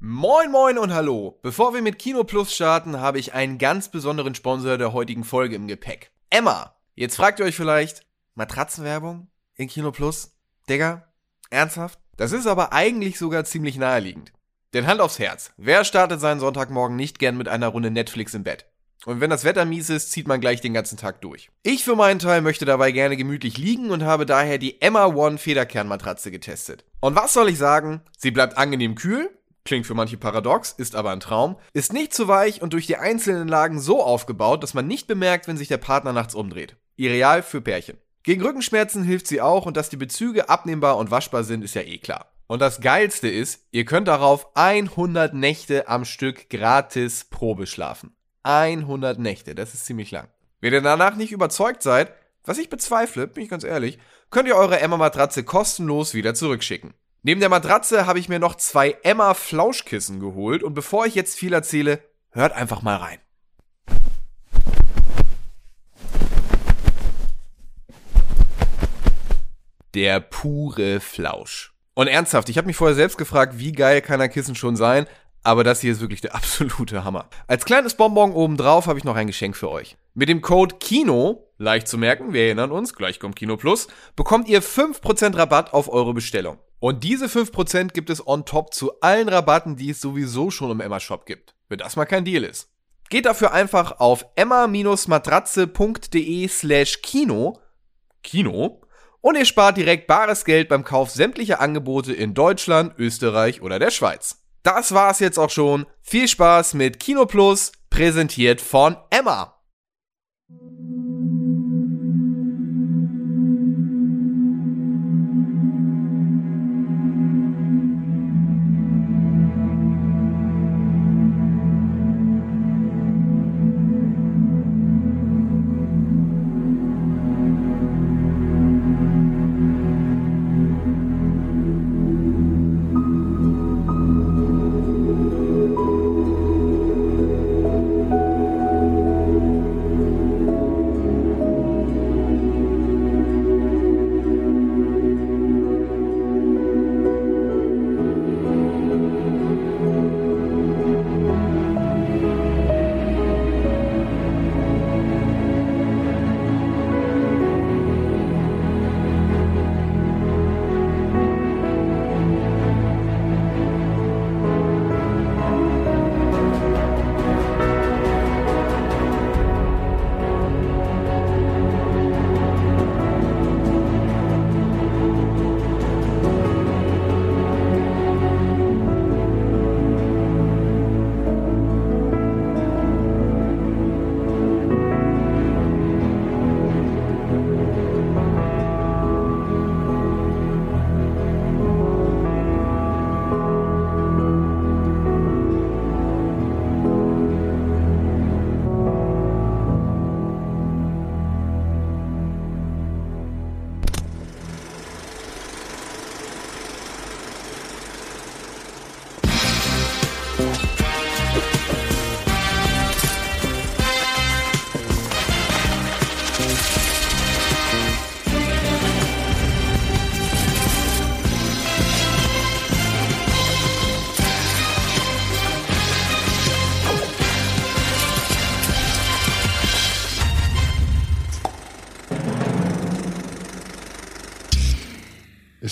Moin moin und hallo. Bevor wir mit Kino Plus starten, habe ich einen ganz besonderen Sponsor der heutigen Folge im Gepäck. Emma. Jetzt fragt ihr euch vielleicht, Matratzenwerbung in Kino Plus? Digga, ernsthaft? Das ist aber eigentlich sogar ziemlich naheliegend. Denn Hand aufs Herz, wer startet seinen Sonntagmorgen nicht gern mit einer Runde Netflix im Bett? Und wenn das Wetter mies ist, zieht man gleich den ganzen Tag durch. Ich für meinen Teil möchte dabei gerne gemütlich liegen und habe daher die Emma One Federkernmatratze getestet. Und was soll ich sagen? Sie bleibt angenehm kühl, klingt für manche paradox, ist aber ein Traum, ist nicht zu weich und durch die einzelnen Lagen so aufgebaut, dass man nicht bemerkt, wenn sich der Partner nachts umdreht. Ideal für Pärchen. Gegen Rückenschmerzen hilft sie auch und dass die Bezüge abnehmbar und waschbar sind, ist ja eh klar. Und das geilste ist, ihr könnt darauf 100 Nächte am Stück gratis Probe schlafen. 100 Nächte, das ist ziemlich lang. Wenn ihr danach nicht überzeugt seid, was ich bezweifle, bin ich ganz ehrlich, könnt ihr eure Emma-Matratze kostenlos wieder zurückschicken. Neben der Matratze habe ich mir noch zwei Emma Flauschkissen geholt und bevor ich jetzt viel erzähle, hört einfach mal rein. Der pure Flausch. Und ernsthaft, ich habe mich vorher selbst gefragt, wie geil kann ein Kissen schon sein, aber das hier ist wirklich der absolute Hammer. Als kleines Bonbon obendrauf habe ich noch ein Geschenk für euch. Mit dem Code KINO, leicht zu merken, wir erinnern uns, gleich kommt Kino Plus, bekommt ihr 5% Rabatt auf eure Bestellung. Und diese 5% gibt es on top zu allen Rabatten, die es sowieso schon im Emma Shop gibt. Wenn das mal kein Deal ist. Geht dafür einfach auf emma-matratze.de slash Kino, Kino, und ihr spart direkt bares Geld beim Kauf sämtlicher Angebote in Deutschland, Österreich oder der Schweiz. Das war's jetzt auch schon. Viel Spaß mit Kino Plus, präsentiert von Emma.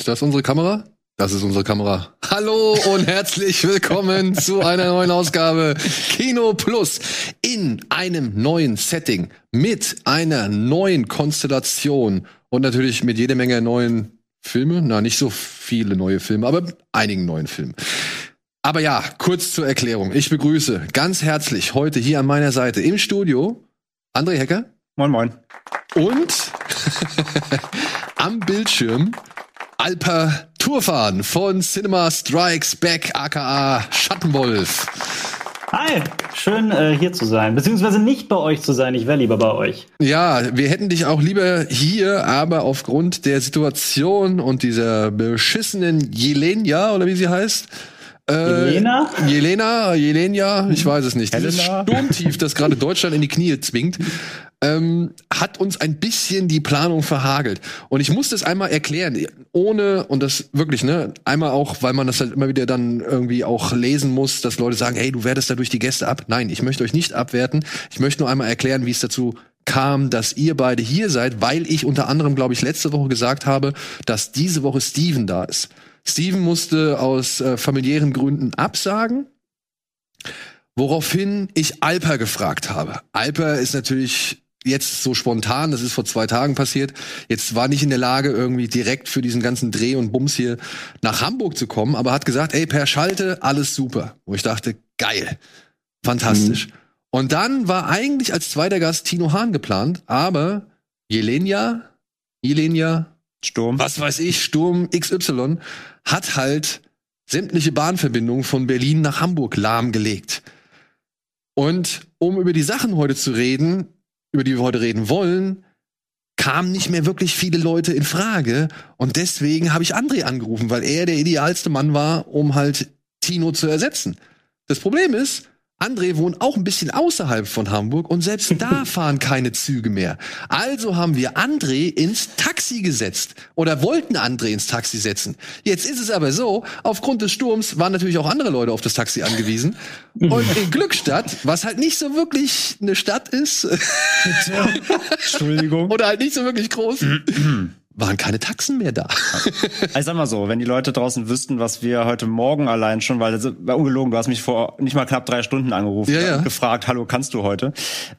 Ist das unsere Kamera? Das ist unsere Kamera. Hallo und herzlich willkommen zu einer neuen Ausgabe Kino Plus in einem neuen Setting mit einer neuen Konstellation und natürlich mit jede Menge neuen Filmen. Na, nicht so viele neue Filme, aber einigen neuen Filmen. Aber ja, kurz zur Erklärung. Ich begrüße ganz herzlich heute hier an meiner Seite im Studio André Hecker. Moin, moin. Und am Bildschirm Alper Tourfahren von Cinema Strikes Back, aka Schattenwolf. Hi, schön äh, hier zu sein, beziehungsweise nicht bei euch zu sein. Ich wäre lieber bei euch. Ja, wir hätten dich auch lieber hier, aber aufgrund der Situation und dieser beschissenen Jelenia oder wie sie heißt, Äh, Jelena? Jelena, ich weiß es nicht. Dieses Helena? Sturmtief, das gerade Deutschland in die Knie zwingt, ähm, hat uns ein bisschen die Planung verhagelt. Und ich muss das einmal erklären, ohne, und das wirklich, ne, einmal auch, weil man das halt immer wieder dann irgendwie auch lesen muss, dass Leute sagen, hey, du wertest dadurch die Gäste ab. Nein, ich möchte euch nicht abwerten. Ich möchte nur einmal erklären, wie es dazu kam, dass ihr beide hier seid, weil ich unter anderem, glaube ich, letzte Woche gesagt habe, dass diese Woche Steven da ist. Steven musste aus äh, familiären Gründen absagen. Woraufhin ich Alper gefragt habe. Alper ist natürlich jetzt so spontan, das ist vor zwei Tagen passiert, jetzt war nicht in der Lage, irgendwie direkt für diesen ganzen Dreh und Bums hier nach Hamburg zu kommen, aber hat gesagt, ey, per Schalte, alles super. Wo ich dachte, geil, fantastisch. Und dann war eigentlich als zweiter Gast Tino Hahn geplant, aber Jelenia, Jelenia, Sturm. was weiß ich, Sturm XY, hat halt sämtliche Bahnverbindungen von Berlin nach Hamburg lahmgelegt. Und um über die Sachen heute zu reden, über die wir heute reden wollen, kamen nicht mehr wirklich viele Leute in Frage. Und deswegen habe ich André angerufen, weil er der idealste Mann war, um halt Tino zu ersetzen. Das Problem ist, André wohnt auch ein bisschen außerhalb von Hamburg und selbst da fahren keine Züge mehr. Also haben wir André ins Taxi gesetzt oder wollten André ins Taxi setzen. Jetzt ist es aber so, aufgrund des Sturms waren natürlich auch andere Leute auf das Taxi angewiesen. Und in Glückstadt, was halt nicht so wirklich eine Stadt ist Entschuldigung. oder halt nicht so wirklich groß, waren keine Taxen mehr da. Ich sag mal so, wenn die Leute draußen wüssten, was wir heute Morgen allein schon, weil das war ungelogen, du hast mich vor nicht mal knapp drei Stunden angerufen Ja, ja. und gefragt, hallo, kannst du heute?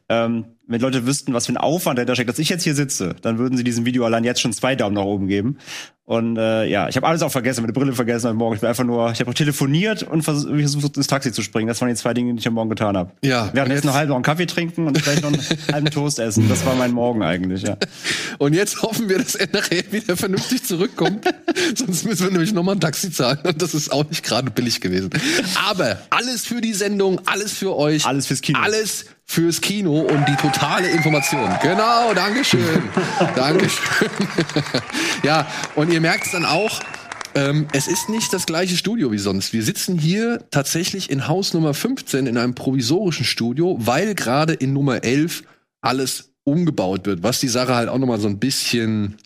Ähm, wenn die Leute wüssten, was für ein Aufwand dahinter steckt, dass ich jetzt hier sitze, dann würden sie diesem Video allein jetzt schon zwei Daumen nach oben geben. Und äh, ja, ich habe alles auch vergessen, meine Brille vergessen heute Morgen. Ich bin einfach nur, ich habe telefoniert und vers- versucht, ins Taxi zu springen. Das waren die zwei Dinge, die ich am Morgen getan habe. Ja, Wir hatten jetzt noch halb noch einen Kaffee trinken und vielleicht noch einen halben Toast essen. Das war mein Morgen eigentlich, ja. Und jetzt hoffen wir, dass er nachher wieder vernünftig zurückkommt. Sonst müssen wir nämlich nochmal ein Taxi zahlen. Und das ist auch nicht gerade billig gewesen. Aber alles für die Sendung, alles für euch. Alles fürs Kino. Alles fürs Kino und die totale Information. Genau, Dankeschön. Dankeschön. ja, und ihr merkt es dann auch, ähm, es ist nicht das gleiche Studio wie sonst. Wir sitzen hier tatsächlich in Haus Nummer 15 in einem provisorischen Studio, weil gerade in Nummer 11 alles umgebaut wird, was die Sache halt auch nochmal so ein bisschen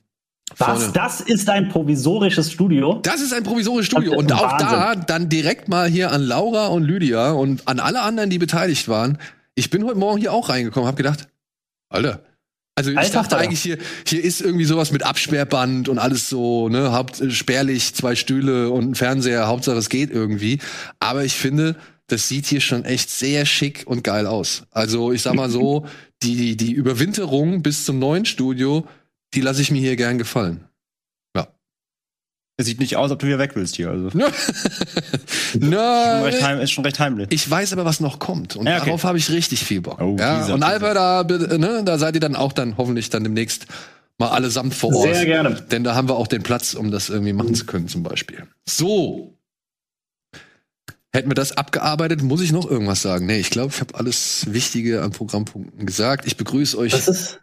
Was? Das ist ein provisorisches Studio? das ist ein provisorisches Studio. Und auch da Wahnsinn. dann direkt mal hier an Laura und Lydia und an alle anderen, die beteiligt waren. Ich bin heute Morgen hier auch reingekommen, habe gedacht, Alter. Also ich Alter dachte Vater. eigentlich hier, hier ist irgendwie sowas mit Absperrband und alles so, ne, Haupt, äh, spärlich, zwei Stühle und ein Fernseher, Hauptsache es geht irgendwie. Aber ich finde, das sieht hier schon echt sehr schick und geil aus. Also ich sag mal so, die, die Überwinterung bis zum neuen Studio, die lasse ich mir hier gern gefallen. Es sieht nicht aus, ob du wieder weg willst hier. Also. Na, Schon recht heim, ist schon recht heimlich. ich weiß aber, was noch kommt. Und Ja, okay. darauf habe ich richtig viel Bock. Oh, ja, und. Alper, da, ne, da seid ihr dann auch dann hoffentlich dann demnächst mal allesamt vor Ort. Sehr gerne. Denn da haben wir auch den Platz, um das irgendwie machen zu können, zum Beispiel. So. Hätten wir das abgearbeitet, muss ich noch irgendwas sagen? Nee, ich glaube, ich habe alles Wichtige an Programmpunkten gesagt. Ich begrüße euch. Was ist,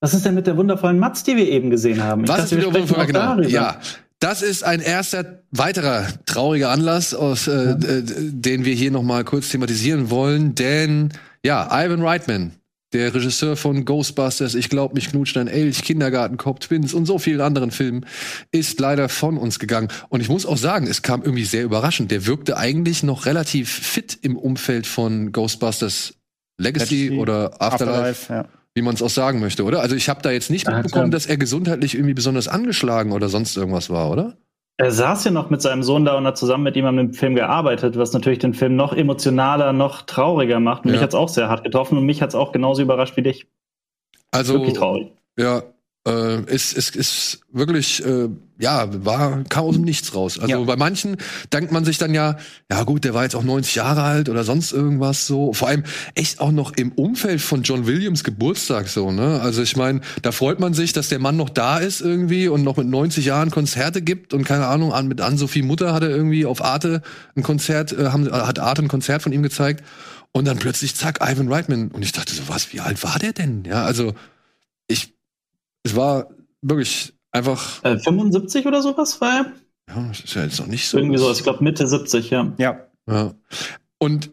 was ist denn mit der wundervollen Matz, die wir eben gesehen haben? Ich Was dachte, ist sprechen von auch genau? darüber. Ja, das ist ein erster weiterer trauriger Anlass, aus, äh, d- den wir hier noch mal kurz thematisieren wollen, denn ja, Ivan Reitman, der Regisseur von Ghostbusters, ich glaube, mich knutscht ein Elch, Kindergartenkopf, Twins und so vielen anderen Filmen, ist leider von uns gegangen. Und ich muss auch sagen, es kam irgendwie sehr überraschend. Der wirkte eigentlich noch relativ fit im Umfeld von Ghostbusters Legacy, Legacy, oder Afterlife ja. Wie man es auch sagen möchte, oder? Also ich habe da jetzt nicht mitbekommen, dass er gesundheitlich irgendwie besonders angeschlagen oder sonst irgendwas war, oder? Er saß ja noch mit seinem Sohn da und hat zusammen mit ihm an dem Film gearbeitet, was natürlich den Film noch emotionaler, noch trauriger macht. Und Ja. mich hat's auch sehr hart getroffen und mich hat's auch genauso überrascht wie dich. Also Wirklich traurig. ja, äh, ist ist ist wirklich äh, ja war kam aus dem Nichts raus. Also Ja. bei manchen dankt man sich dann ja, ja gut, der war jetzt auch 90 Jahre alt oder sonst irgendwas so. Vor allem echt auch noch im Umfeld von John Williams Geburtstag so, ne? Also ich meine, da freut man sich, dass der Mann noch da ist irgendwie und noch mit 90 Jahren Konzerte gibt und keine Ahnung, an mit Ann-Sophie Mutter hat er irgendwie auf Arte ein Konzert, äh, haben, hat Arte ein Konzert von ihm gezeigt und dann plötzlich zack Ivan Reitman und ich dachte so, was, wie alt war der denn? Ja, also ich, es war wirklich einfach Äh, 75 oder sowas war er? Ja, das ist ja jetzt noch nicht so. Irgendwie so, ich glaube Mitte 70, ja. Ja. Ja. Und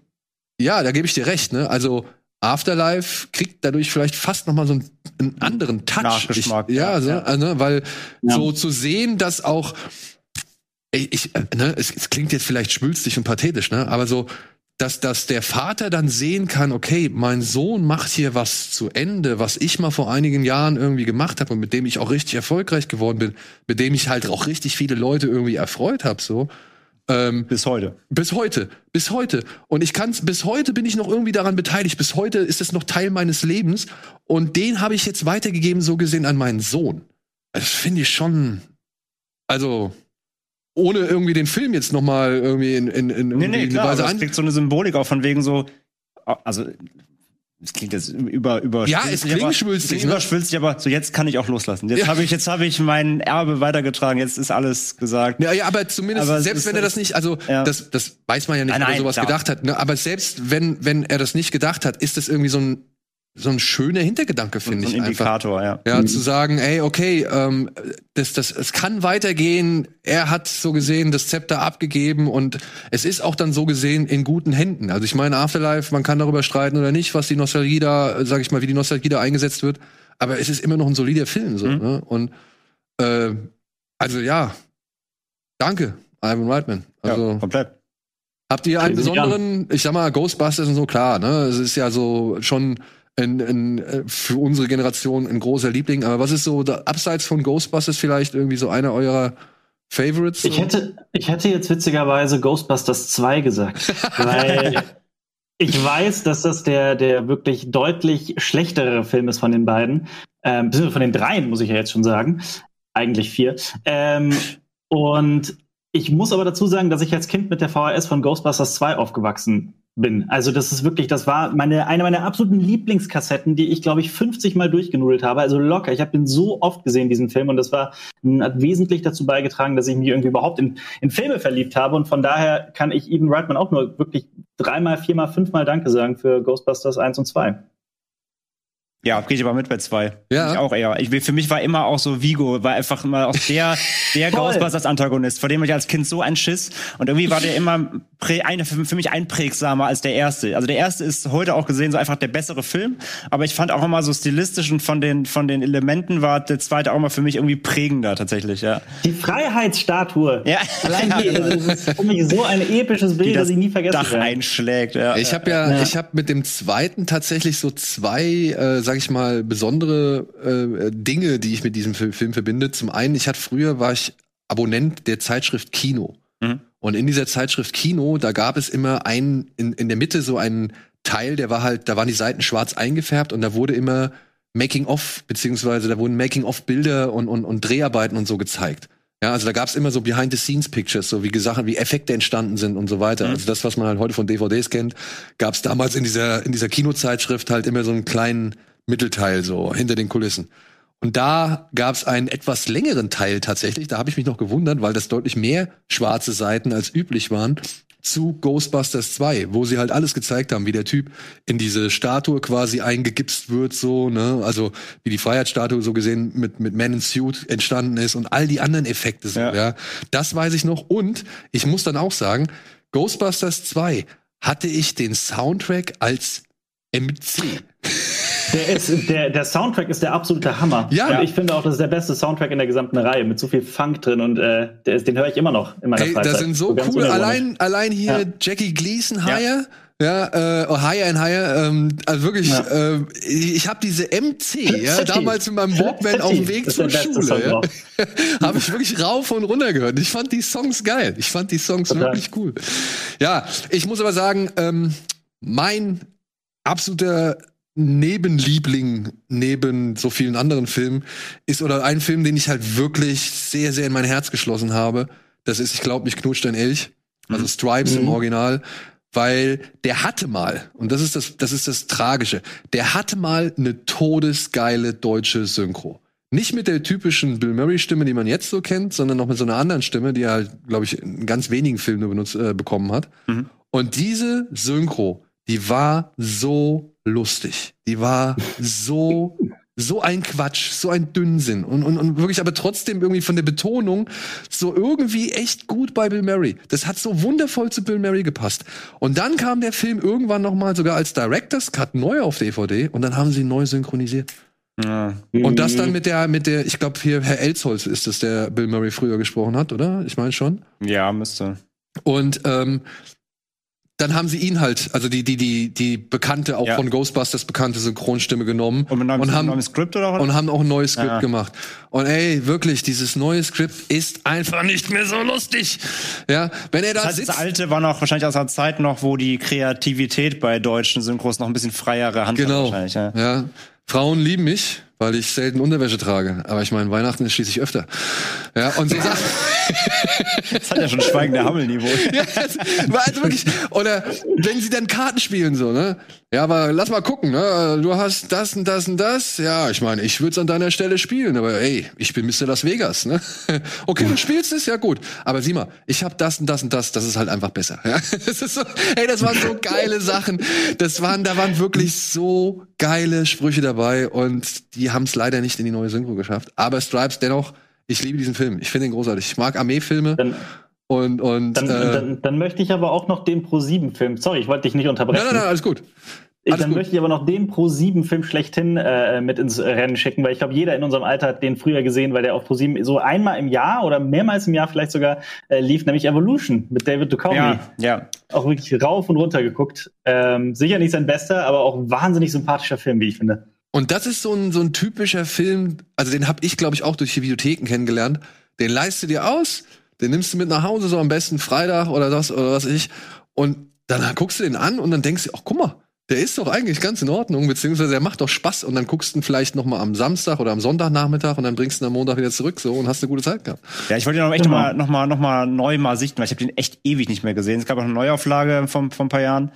ja, da gebe ich dir recht, ne? Also Afterlife kriegt dadurch vielleicht fast noch mal so einen, einen anderen Touch. Nachgeschmack, Ich, ja, ja, so, ja. Also, ne, weil Ja. so zu sehen, dass auch ich, ich äh, ne, es, es klingt jetzt vielleicht schwülstig und pathetisch, ne, aber so dass, dass der Vater dann sehen kann, okay, mein Sohn macht hier was zu Ende, was ich mal vor einigen Jahren irgendwie gemacht habe und mit dem ich auch richtig erfolgreich geworden bin, mit dem ich halt auch richtig viele Leute irgendwie erfreut habe, so. Ähm, Bis heute. bis heute, bis heute. Und ich kann's, bis heute bin ich noch irgendwie daran beteiligt. Bis heute ist es noch Teil meines Lebens. Und den habe ich jetzt weitergegeben, so gesehen, an meinen Sohn. Das finde ich schon, also, ohne irgendwie den Film jetzt noch mal irgendwie in, in, in Nee, nee, klar. Weise Das an. kriegt so eine Symbolik auch von wegen so, also, es klingt jetzt über, über Ja, es klingt schwülstig, ne? Überschwülstig, aber so jetzt kann ich auch loslassen. Jetzt Ja. habe ich, jetzt habe ich mein Erbe weitergetragen. Jetzt ist alles gesagt. Ja, ja, aber zumindest, Aber selbst ist- wenn er das nicht, also Ja. das, das weiß man ja nicht, Nein, ob er sowas klar. gedacht hat, ne? aber selbst wenn, wenn er das nicht gedacht hat, ist das irgendwie so ein, so ein schöner Hintergedanke, So finde ein ich einfach. Indikator, ja. Ja, zu sagen, ey, okay, ähm, das, das, es kann weitergehen. Er hat so gesehen das Zepter abgegeben und es ist auch dann so gesehen in guten Händen. Also ich meine, Afterlife, man kann darüber streiten oder nicht, was die Nostalgie da, sag ich mal, wie die Nostalgie da eingesetzt wird. Aber es ist immer noch ein solider Film, so, Mhm. ne? Und, äh, also ja, danke, Ivan Reitman. Also, ja, komplett. Habt ihr einen besonderen, ich sag mal, Ghostbusters und so, klar, ne? Es ist ja so schon ein, ein, äh, für unsere Generation ein großer Liebling. Aber was ist so, da, abseits von Ghostbusters vielleicht irgendwie so einer eurer Favorites? Ich hätte, ich hätte jetzt witzigerweise Ghostbusters 2 gesagt, weil ich weiß, dass das der, der wirklich deutlich schlechtere Film ist von den beiden, ähm, von den dreien, muss ich ja jetzt schon sagen. Eigentlich vier. Ähm, und ich muss aber dazu sagen, dass ich als Kind mit der VHS von Ghostbusters 2 aufgewachsen bin. Also das ist wirklich, das war meine eine meiner absoluten Lieblingskassetten, die ich glaube ich 50 Mal durchgenudelt habe. Also locker. Ich habe den so oft gesehen diesen Film und das war hat wesentlich dazu beigetragen, dass ich mich irgendwie überhaupt in, in Filme verliebt habe und von daher kann ich Even Reitman auch nur wirklich dreimal, viermal, fünfmal Danke sagen für Ghostbusters 1 und 2. Ja, gehe ich aber mit bei zwei. Ja. Ich auch eher. Ich, für mich war immer auch so Vigo, war einfach immer auch der, der. Ghostbusters-Antagonist, vor dem ich als Kind so ein Schiss. Und irgendwie war der immer prä, eine, für, für mich einprägsamer als der erste. Also der erste ist heute auch gesehen so einfach der bessere Film. Aber ich fand auch immer so stilistisch und von den, von den Elementen war der zweite auch mal für mich irgendwie prägender tatsächlich, ja. Die Freiheitsstatue. Ja. Allein die, das ist für mich so ein episches Bild, das das ich nie vergessen Dach werde. einschlägt, ja. Ich habe ja, Ja. ich habe mit dem zweiten tatsächlich so zwei, äh, sag ich mal, besondere äh, Dinge, die ich mit diesem Fil- Film verbinde. Zum einen, ich hatte früher war ich Abonnent der Zeitschrift Kino. Mhm. Und in dieser Zeitschrift Kino, da gab es immer einen, in, in der Mitte so einen Teil, der war halt, da waren die Seiten schwarz eingefärbt und da wurde immer Making-of, beziehungsweise da wurden Making-of-Bilder und, und, und Dreharbeiten und so gezeigt. Ja, also da gab's immer so Behind-the-Scenes-Pictures, so wie Sachen, wie Effekte entstanden sind und so weiter. Mhm. Also das, was man halt heute von DVDs kennt, gab's damals in dieser, in dieser Kinozeitschrift halt immer so einen kleinen Mittelteil, so hinter den Kulissen. Und da gab's einen etwas längeren Teil tatsächlich. Da habe ich mich noch gewundert, weil das deutlich mehr schwarze Seiten als üblich waren zu Ghostbusters 2, wo sie halt alles gezeigt haben, wie der Typ in diese Statue quasi eingegipst wird, so, ne, also wie die Freiheitsstatue so gesehen mit, mit Man in Suit entstanden ist und all die anderen Effekte so, ja. Ja. Das weiß ich noch. Und ich muss dann auch sagen, Ghostbusters 2 hatte ich den Soundtrack als MC. Der, ist, der, der Soundtrack ist der absolute Hammer. Ja. Und ich finde auch, das ist der beste Soundtrack in der gesamten Reihe, mit so viel Funk drin und äh, der ist, den höre ich immer noch in meiner Ey, Freizeit. das sind so ganz cool. Allein, allein hier Ja. Jackie Gleason. Higher. Ja, äh, oh, Higher and Higher, ähm, also wirklich, Ja. äh, ich habe diese MC, ja, damals mit meinem Walkman auf dem Weg zur Schule, ja, habe ich wirklich rauf und runter gehört. Ich fand die Songs geil. Ich fand die Songs Total. wirklich cool. Ja, ich muss aber sagen, ähm, mein absoluter Nebenliebling neben so vielen anderen Filmen ist oder ein Film, den ich halt wirklich sehr, sehr in mein Herz geschlossen habe. Das ist, ich glaube, mich knutscht ein Elch. Also Stripes im Mhm. Original. Weil der hatte mal, und das ist das, das ist das Tragische, der hatte mal eine todesgeile deutsche Synchro. Nicht mit der typischen Bill Murray-Stimme, die man jetzt so kennt, sondern noch mit so einer anderen Stimme, die er halt, glaube ich, in ganz wenigen Filmen nur benutzt, äh, bekommen hat. Mhm. Und diese Synchro, die war so lustig. Die war so, so ein Quatsch, so ein Dünnsinn und, und, und wirklich aber trotzdem irgendwie von der Betonung so irgendwie echt gut bei Bill Murray. Das hat so wundervoll zu Bill Murray gepasst. Und dann kam der Film irgendwann noch mal sogar als Director's Cut neu auf DVD und dann haben sie ihn neu synchronisiert. Ja. Und das dann mit der, mit der, ich glaube hier Herr Elsholz ist es, der Bill Murray früher gesprochen hat, oder? Ich meine schon. ja, müsste. Und ähm, dann haben sie ihn halt, also die, die, die, die bekannte, auch Ja. von Ghostbusters bekannte Synchronstimme genommen Und mit einem, und haben, neuem Skript oder was? und haben auch ein neues Skript Ja. gemacht. Und ey, wirklich, dieses neue Skript ist einfach nicht mehr so lustig. Ja, wenn er da das heißt, das alte war noch wahrscheinlich aus einer Zeit noch, wo die Kreativität bei deutschen Synchros noch ein bisschen freiere Hand Genau. hat wahrscheinlich. Ja. Ja. Frauen lieben mich, weil ich selten Unterwäsche trage. Aber ich meine, Weihnachten ist schließlich öfter. Ja, und so Sachen. Das hat ja schon schweigende Hammelniveau. ja, das war also wirklich. Oder wenn sie dann Karten spielen, so, ne? Ja, aber lass mal gucken, ne? Du hast das und das und das. Ja, ich meine, ich würde es an deiner Stelle spielen, aber ey, ich bin Mr. Las Vegas, ne? Okay, du spielst es, ja gut. Aber sieh mal, ich habe das und das und das, das ist halt einfach besser. Ja? Das ist so, ey, das waren so geile Sachen. Das waren, da waren wirklich so geile Sprüche dabei und die haben es leider nicht in die neue Synchro geschafft. Aber Stripes dennoch, ich liebe diesen Film. Ich finde ihn großartig. Ich mag Armeefilme Dann, und und dann, äh, dann, dann möchte ich aber auch noch den Pro-7-Film. Sorry, ich wollte dich nicht unterbrechen. Nein, nein, nein, alles gut. Ich- dann gut. möchte ich aber noch den Pro-7-Film schlechthin äh, mit ins Rennen schicken, weil ich glaube, jeder in unserem Alter hat den früher gesehen, weil der auf Pro-7 so einmal im Jahr oder mehrmals im Jahr vielleicht sogar äh, lief, nämlich Evolution mit David Duchovny. Ja, ja. Auch wirklich rauf und runter geguckt. Ähm, sicher nicht sein bester, aber auch wahnsinnig sympathischer Film, wie ich finde. Und das ist so ein, so ein typischer Film, also den habe ich, glaube ich, auch durch die Videotheken kennengelernt. Den leist du dir aus, den nimmst du mit nach Hause, so am besten Freitag oder das oder was ich. Und dann guckst du den an und dann denkst du, ach guck mal, der ist doch eigentlich ganz in Ordnung, beziehungsweise der macht doch Spaß. Und dann guckst du ihn vielleicht noch mal am Samstag oder am Sonntagnachmittag und dann bringst du ihn am Montag wieder zurück so und hast eine gute Zeit gehabt. Ja, ich wollte ihn auch echt Genau. noch, mal, noch, mal, noch mal neu mal sichten, weil ich habe den echt ewig nicht mehr gesehen. Es gab auch eine Neuauflage von, von ein paar Jahren.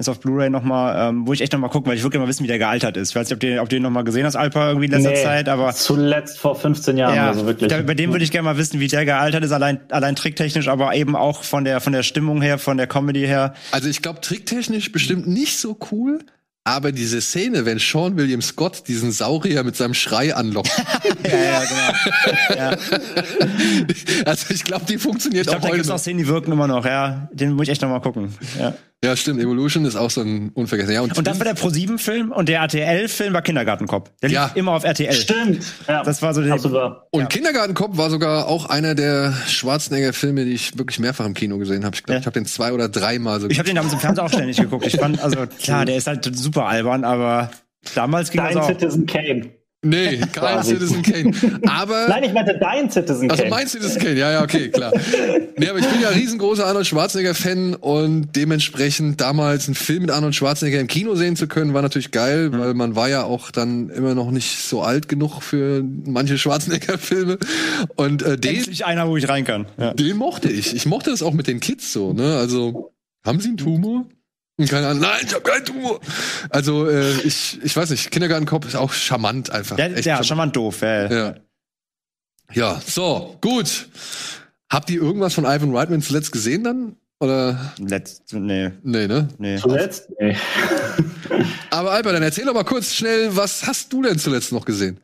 Ist auf Blu-ray noch mal, ähm, wo ich echt noch mal gucken, weil ich wirklich mal wissen, wie der gealtert ist. Ich weiß nicht, ob du den, ob du den noch mal gesehen hast, Alpa, irgendwie in letzter Nee, Zeit, aber Zuletzt vor 15 Jahren ja, oder so wirklich. da, bei dem würde ich gerne mal wissen, wie der gealtert ist, allein, allein tricktechnisch, aber eben auch von der, von der Stimmung her, von der Comedy her. Also ich glaube, tricktechnisch bestimmt nicht so cool. Aber diese Szene, wenn Sean William Scott diesen Saurier mit seinem Schrei anlockt, Ja, ja, genau. ja. also ich glaube, die funktioniert Ich glaube, auch da heute gibt's noch. auch Szenen, die wirken immer noch, ja. Den muss ich echt noch mal gucken. Ja. Ja, stimmt. Evolution ist auch so ein Unvergessen. Ja, Und das war der Pro-7-Film und der RTL-Film war Kindergartenkopf. Der lief Ja. immer auf RTL. Stimmt. Ja, Das war so der- Absolut. Und Ja. Kindergartenkopf war sogar auch einer der Schwarzenegger-Filme, die ich wirklich mehrfach im Kino gesehen habe. Ich glaube, Ja. ich habe den zwei oder dreimal so. Ich habe den damals im Fernsehen auch ständig geguckt. Ich fand, also klar, der ist halt super albern, aber damals ging Dein das auch. Citizen Kane. Nee, kein. Citizen Kane. Aber Nein, ich meinte dein Citizen Also Kane. mein Citizen Kane, ja, ja, okay, klar. Nee, aber ich bin ja riesengroßer Arnold Schwarzenegger-Fan und dementsprechend damals einen Film mit Arnold Schwarzenegger im Kino sehen zu können, war natürlich geil, weil man war ja auch dann immer noch nicht so alt genug für manche Schwarzenegger-Filme. Und äh, den, Endlich einer, wo ich rein kann. Ja. den mochte ich. Ich mochte das auch mit den Kids so, ne? Also, haben sie einen Tumor? Keine Ahnung, nein, ich habe keinen Tumor. Also, äh, ich, ich weiß nicht, Kindergartenkopf ist auch charmant einfach. Der, Echt ja, charmant. charmant doof. Ja. Ja. Ja, so, gut. Habt ihr irgendwas von Ivan Reitman zuletzt gesehen dann? Oder? Letzt, nee, Nee, ne? nee. Zuletzt? Nee. Aber Albert, dann erzähl doch mal kurz schnell, was hast du denn zuletzt noch gesehen?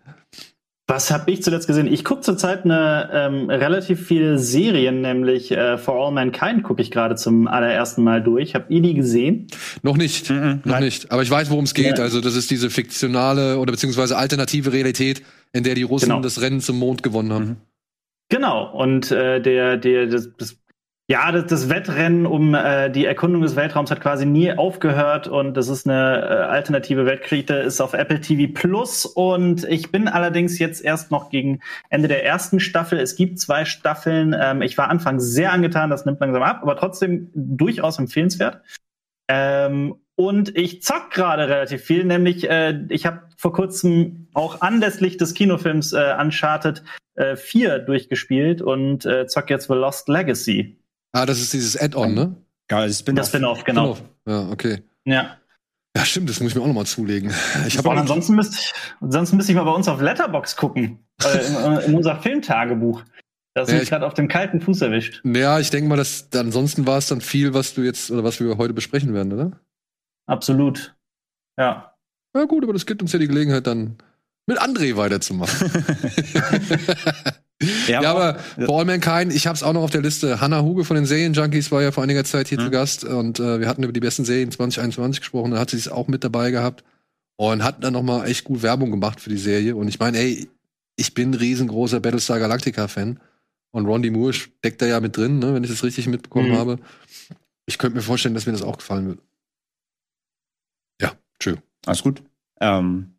Was habe ich zuletzt gesehen? Ich gucke zurzeit eine ähm, relativ viele Serien, nämlich äh, For All Mankind gucke ich gerade zum allerersten Mal durch. Habt ihr die gesehen? Noch nicht. Mhm, noch nein. nicht. Aber ich weiß, worum es geht. Ja. Also, das ist diese fiktionale oder beziehungsweise alternative Realität, in der die Russen Genau. das Rennen zum Mond gewonnen haben. Mhm. Genau. Und äh, der, der, das, das, ja, das, das Wettrennen um äh, die Erkundung des Weltraums hat quasi nie aufgehört und das ist eine äh, alternative Weltkriege, ist auf Apple TV Plus und ich bin allerdings jetzt erst noch gegen Ende der ersten Staffel. Es gibt zwei Staffeln. Ähm, ich war anfangs sehr angetan, das nimmt langsam ab, aber trotzdem durchaus empfehlenswert. Ähm, und ich zock gerade relativ viel, nämlich äh, ich habe vor kurzem auch anlässlich des Kinofilms äh, Uncharted äh, 4 durchgespielt und äh, zock jetzt The Lost Legacy. Ah, das ist dieses Add-on, ne? Ja, das bin Das Spin-off, genau. Ja, okay. Ja. Ja, stimmt, das muss ich mir auch noch mal zulegen. Ich auch ansonsten müsste ich, ansonsten müsste ich mal bei uns auf Letterbox gucken, äh, in, in unser Filmtagebuch. Das Ja, ist mich ich- gerade auf dem kalten Fuß erwischt. Ja, ich denke mal, dass ansonsten war es dann viel, was du jetzt oder was wir heute besprechen werden, oder? Absolut. Ja. Ja gut, aber das gibt uns ja die Gelegenheit dann mit André weiterzumachen. Ja, Ja, aber- aber For All Mankind, ich habe es auch noch auf der Liste. Hannah Huge von den Serienjunkies war ja vor einiger Zeit hier Mhm. zu Gast und äh, wir hatten über die besten Serien 2021 gesprochen. Da hat sie es auch mit dabei gehabt und hat dann noch mal echt gut Werbung gemacht für die Serie. Und ich meine, ey, ich bin ein riesengroßer Battlestar Galactica-Fan und Rondi Moore steckt da ja mit drin, ne, wenn ich das richtig mitbekommen Mhm. habe. Ich könnte mir vorstellen, dass mir das auch gefallen würde. Ja, tschö. Alles gut. Ähm,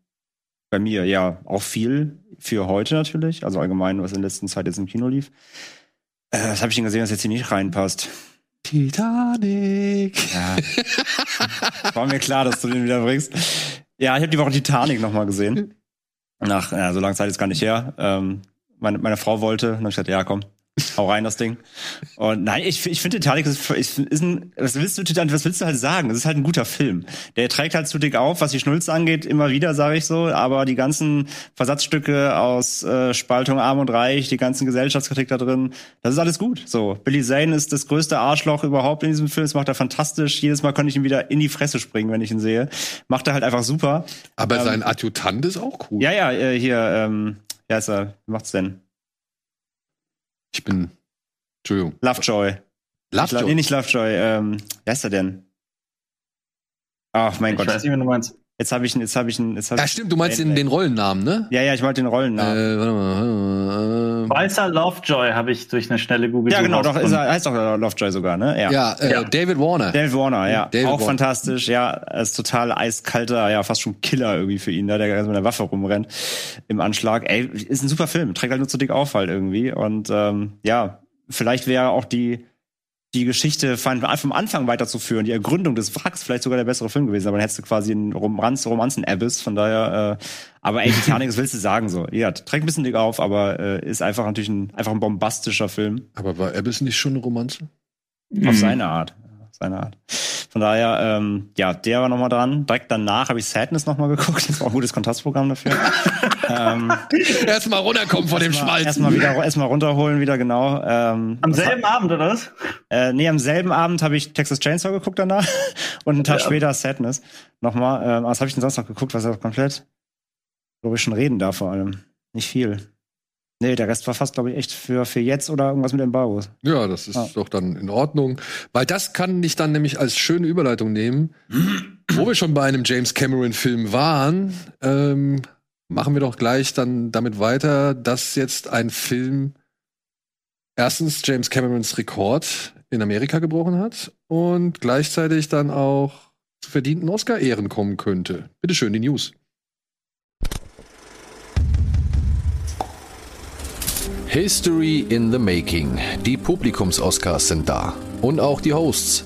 bei mir, ja, auch viel für heute natürlich. Also allgemein, was in der letzten Zeit jetzt im Kino lief. Äh, was habe ich denn gesehen, was jetzt hier nicht reinpasst? Titanic. Ja. War mir klar, dass du den wieder bringst. Ja, ich habe die Woche Titanic noch mal gesehen. Nach, ja, so lange Zeit ist gar nicht her. Ähm, meine, meine Frau wollte, und dann hab ich gesagt, ja, komm, hau rein das Ding. Und nein, ich, ich finde Titanic ist, ist, ein, was willst du Titanic, was willst du halt sagen? Es ist halt ein guter Film. Der trägt halt zu dick auf, was die Schnulze angeht, immer wieder, sage ich so. Aber die ganzen Versatzstücke aus äh, Spaltung Arm und Reich, die ganzen Gesellschaftskritik da drin, das ist alles gut. So, Billy Zane ist das größte Arschloch überhaupt in diesem Film. Das macht er fantastisch. Jedes Mal könnte ich ihm wieder in die Fresse springen, wenn ich ihn sehe. Macht er halt einfach super. Aber Ähm, sein Adjutant ist auch cool. Ja, ja, äh, hier, ähm, ja, ist er, wie macht's denn? Ich bin. Entschuldigung. Lovejoy. Lovejoy. Nee, nicht Lovejoy. Ähm, wer ist er denn? Ach, mein Ich Gott. weiß nicht, wie du meinst. Jetzt habe ich ihn, jetzt habe ich ihn, jetzt hab Ja, stimmt, du meinst den, den Rollennamen, ne? Ja, ja, ich wollte den Rollennamen. Äh, warte mal. Äh, Weißer Lovejoy habe ich durch eine schnelle google ja, genau, doch, ist er, heißt doch Lovejoy sogar, ne? Ja. ja, äh, Ja. David Warner. David Warner, ja. David auch Warner. fantastisch, ja. Er Ist total eiskalter, ja, fast schon Killer irgendwie für ihn, da der ganz mit der Waffe rumrennt im Anschlag. Ey, ist ein super Film. Trägt halt nur zu dick auf halt irgendwie. Und ähm, ja, vielleicht wäre auch die die Geschichte von, vom Anfang weiterzuführen, die Ergründung des Wracks vielleicht sogar der bessere Film gewesen, aber dann hättest du quasi einen Romanz, Romanzen-Abyss, von daher, äh, aber ey, Titanic, was willst du sagen so? Ja, trägt ein bisschen dick auf, aber äh, ist einfach natürlich ein, einfach ein bombastischer Film. Aber war Abyss nicht schon eine Romanze? Mhm. Auf seine Art. Auf seine Art. Von daher, ähm, ja, der war nochmal dran. Direkt danach habe ich Sadness nochmal geguckt. Das war ein gutes Kontrastprogramm dafür. ähm, Erstmal runterkommen von dem Schmalz. Erstmal wieder erstmal runterholen, wieder genau. Ähm, Am selben Abend, oder was? Äh, nee, am selben Abend habe ich Texas Chainsaw geguckt danach und einen Tag Ja. später Sadness. Nochmal. Ähm, was habe ich denn sonst noch geguckt? Was er komplett, worüber ich schon reden darf vor allem. Nicht viel. Nee, der Rest war fast, glaube ich, echt für, für jetzt oder irgendwas mit Embargos. Ja, das ist Ah. doch dann in Ordnung. Weil das kann ich dann nämlich als schöne Überleitung nehmen. Wo wir schon bei einem James Cameron-Film waren, ähm, machen wir doch gleich dann damit weiter, dass jetzt ein Film erstens James Camerons Rekord in Amerika gebrochen hat und gleichzeitig dann auch zu verdienten Oscar-Ehren kommen könnte. Bitte schön, die News. History in the Making. Die Publikums-Oscars sind da. Und auch die Hosts.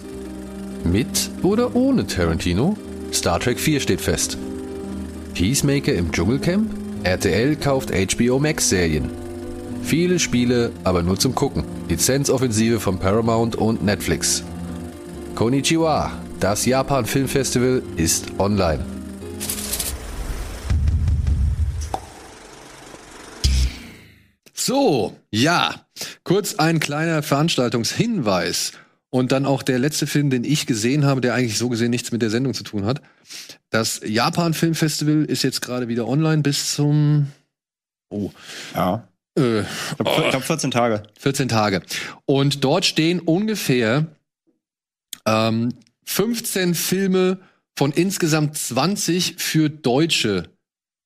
Mit oder ohne Tarantino? Star Trek 4 steht fest. Peacemaker im Dschungelcamp? RTL kauft HBO Max Serien. Viele Spiele, aber nur zum Gucken. Lizenzoffensive von Paramount und Netflix. Konnichiwa, das Japan Film Festival ist online. So, ja, kurz ein kleiner Veranstaltungshinweis und dann auch der letzte Film, den ich gesehen habe, der eigentlich so gesehen nichts mit der Sendung zu tun hat. Das Japan Film Festival ist jetzt gerade wieder online bis zum oh, Ja. äh, Ich glaube, glaub 14 Tage. 14 Tage. Und dort stehen ungefähr ähm, 15 Filme von insgesamt 20 für deutsche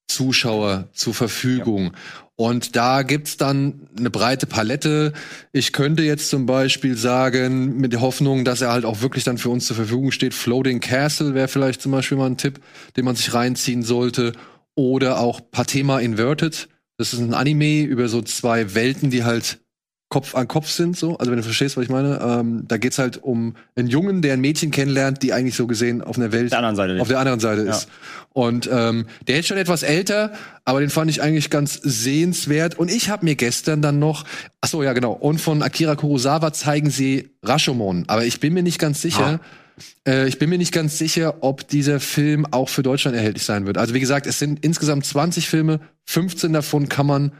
Zuschauer zur Verfügung. Und da gibt's dann eine breite Palette. Ich könnte jetzt zum Beispiel sagen, mit der Hoffnung, dass er halt auch wirklich dann für uns zur Verfügung steht, Floating Castle wäre vielleicht zum Beispiel mal ein Tipp, den man sich reinziehen sollte. Oder auch Patema Inverted. Das ist ein Anime über so zwei Welten, die halt Kopf an Kopf sind, so. Also wenn du verstehst, was ich meine. Ähm, da geht's halt um einen Jungen, der ein Mädchen kennenlernt, die eigentlich so gesehen auf einer Welt Auf der anderen Seite. auf der anderen Seite Ja. ist. Und ähm, der ist schon etwas älter, aber den fand ich eigentlich ganz sehenswert. Und ich habe mir gestern dann noch, ach so ja genau, und von Akira Kurosawa zeigen sie Rashomon. Aber ich bin mir nicht ganz sicher. Äh, ich bin mir nicht ganz sicher, ob dieser Film auch für Deutschland erhältlich sein wird. Also wie gesagt, es sind insgesamt 20 Filme, 15 davon kann man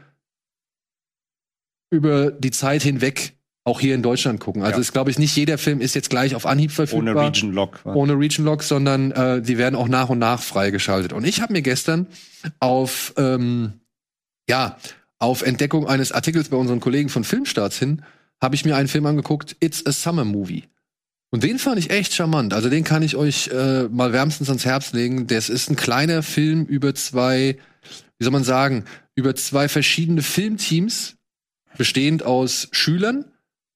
über die Zeit hinweg auch hier in Deutschland gucken. Also Ja. ist, glaube ich, nicht jeder Film ist jetzt gleich auf Anhieb verfügbar. Ohne Region Lock. Ohne Region Lock, sondern äh, die werden auch nach und nach freigeschaltet. Und ich habe mir gestern auf, ähm, ja, auf Entdeckung eines Artikels bei unseren Kollegen von Filmstarts hin, habe ich mir einen Film angeguckt, It's a Summer Movie. Und den fand ich echt charmant. Also den kann ich euch äh, mal wärmstens ans Herz legen. Das ist ein kleiner Film über zwei, wie soll man sagen, über zwei verschiedene Filmteams, bestehend aus Schülern,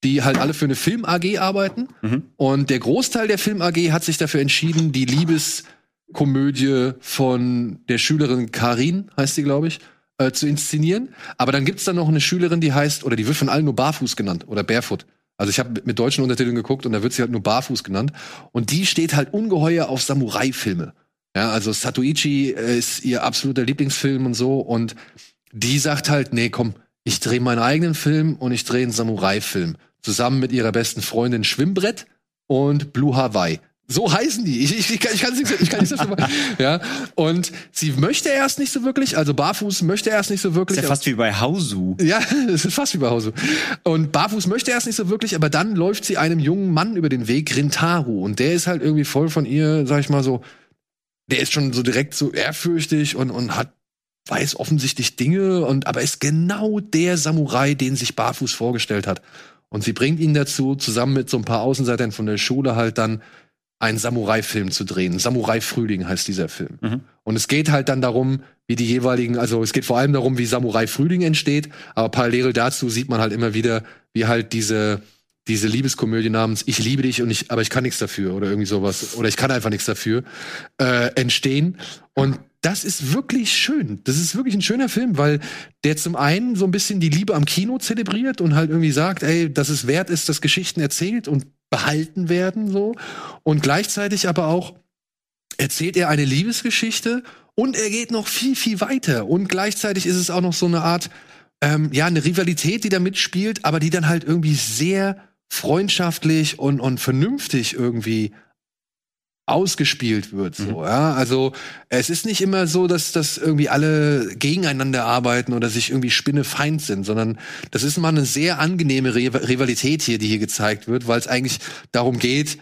die halt alle für eine Film AG arbeiten. Mhm. Und der Großteil der Film AG hat sich dafür entschieden, die Liebeskomödie von der Schülerin Karin, heißt sie, glaube ich, äh, zu inszenieren. Aber dann gibt's dann noch eine Schülerin, die heißt, oder die wird von allen nur Barfuß genannt oder Barefoot. Also ich habe mit, mit deutschen Untertiteln geguckt und da wird sie halt nur Barfuß genannt. Und die steht halt ungeheuer auf Samurai-Filme. Ja, also Satoichi äh, ist ihr absoluter Lieblingsfilm und so. Und die sagt halt, nee, komm, ich drehe meinen eigenen Film und ich drehe einen Samurai-Film. Zusammen mit ihrer besten Freundin Schwimmbrett und Blue Hawaii. So heißen die. Ich, ich, ich kann kann nicht, ich kann nicht mal, ja. Und sie möchte erst nicht so wirklich, also Barfuß möchte erst nicht so wirklich. Ist ja fast wie bei Hausu. Ja, es ist fast wie bei Hause. Und Barfuß möchte erst nicht so wirklich, aber dann läuft sie einem jungen Mann über den Weg, Rintaru. Und der ist halt irgendwie voll von ihr, sag ich mal so, der ist schon so direkt so ehrfürchtig und, und hat, weiß offensichtlich Dinge und, aber ist genau der Samurai, den sich Barfuß vorgestellt hat. Und sie bringt ihn dazu, zusammen mit so ein paar Außenseitern von der Schule halt dann einen Samurai-Film zu drehen. Samurai-Frühling heißt dieser Film. Mhm. Und es geht halt dann darum, wie die jeweiligen, also es geht vor allem darum, wie Samurai Frühling entsteht, aber parallel dazu sieht man halt immer wieder, wie halt diese diese Liebeskomödie namens Ich liebe dich und ich, aber ich kann nichts dafür oder irgendwie sowas oder ich kann einfach nichts dafür äh, entstehen und das ist wirklich schön. Das ist wirklich ein schöner Film, weil der zum einen so ein bisschen die Liebe am Kino zelebriert und halt irgendwie sagt, ey, dass es wert ist, dass Geschichten erzählt und behalten werden so und gleichzeitig aber auch erzählt er eine Liebesgeschichte und er geht noch viel, viel weiter. Und gleichzeitig ist es auch noch so eine Art, ähm, ja, eine Rivalität, die da mitspielt, aber die dann halt irgendwie sehr freundschaftlich und, und vernünftig irgendwie ausgespielt wird, so, ja. Also, es ist nicht immer so, dass, dass irgendwie alle gegeneinander arbeiten oder sich irgendwie spinnefeind sind, sondern das ist mal eine sehr angenehme Riva- Rivalität hier, die hier gezeigt wird, weil es eigentlich darum geht,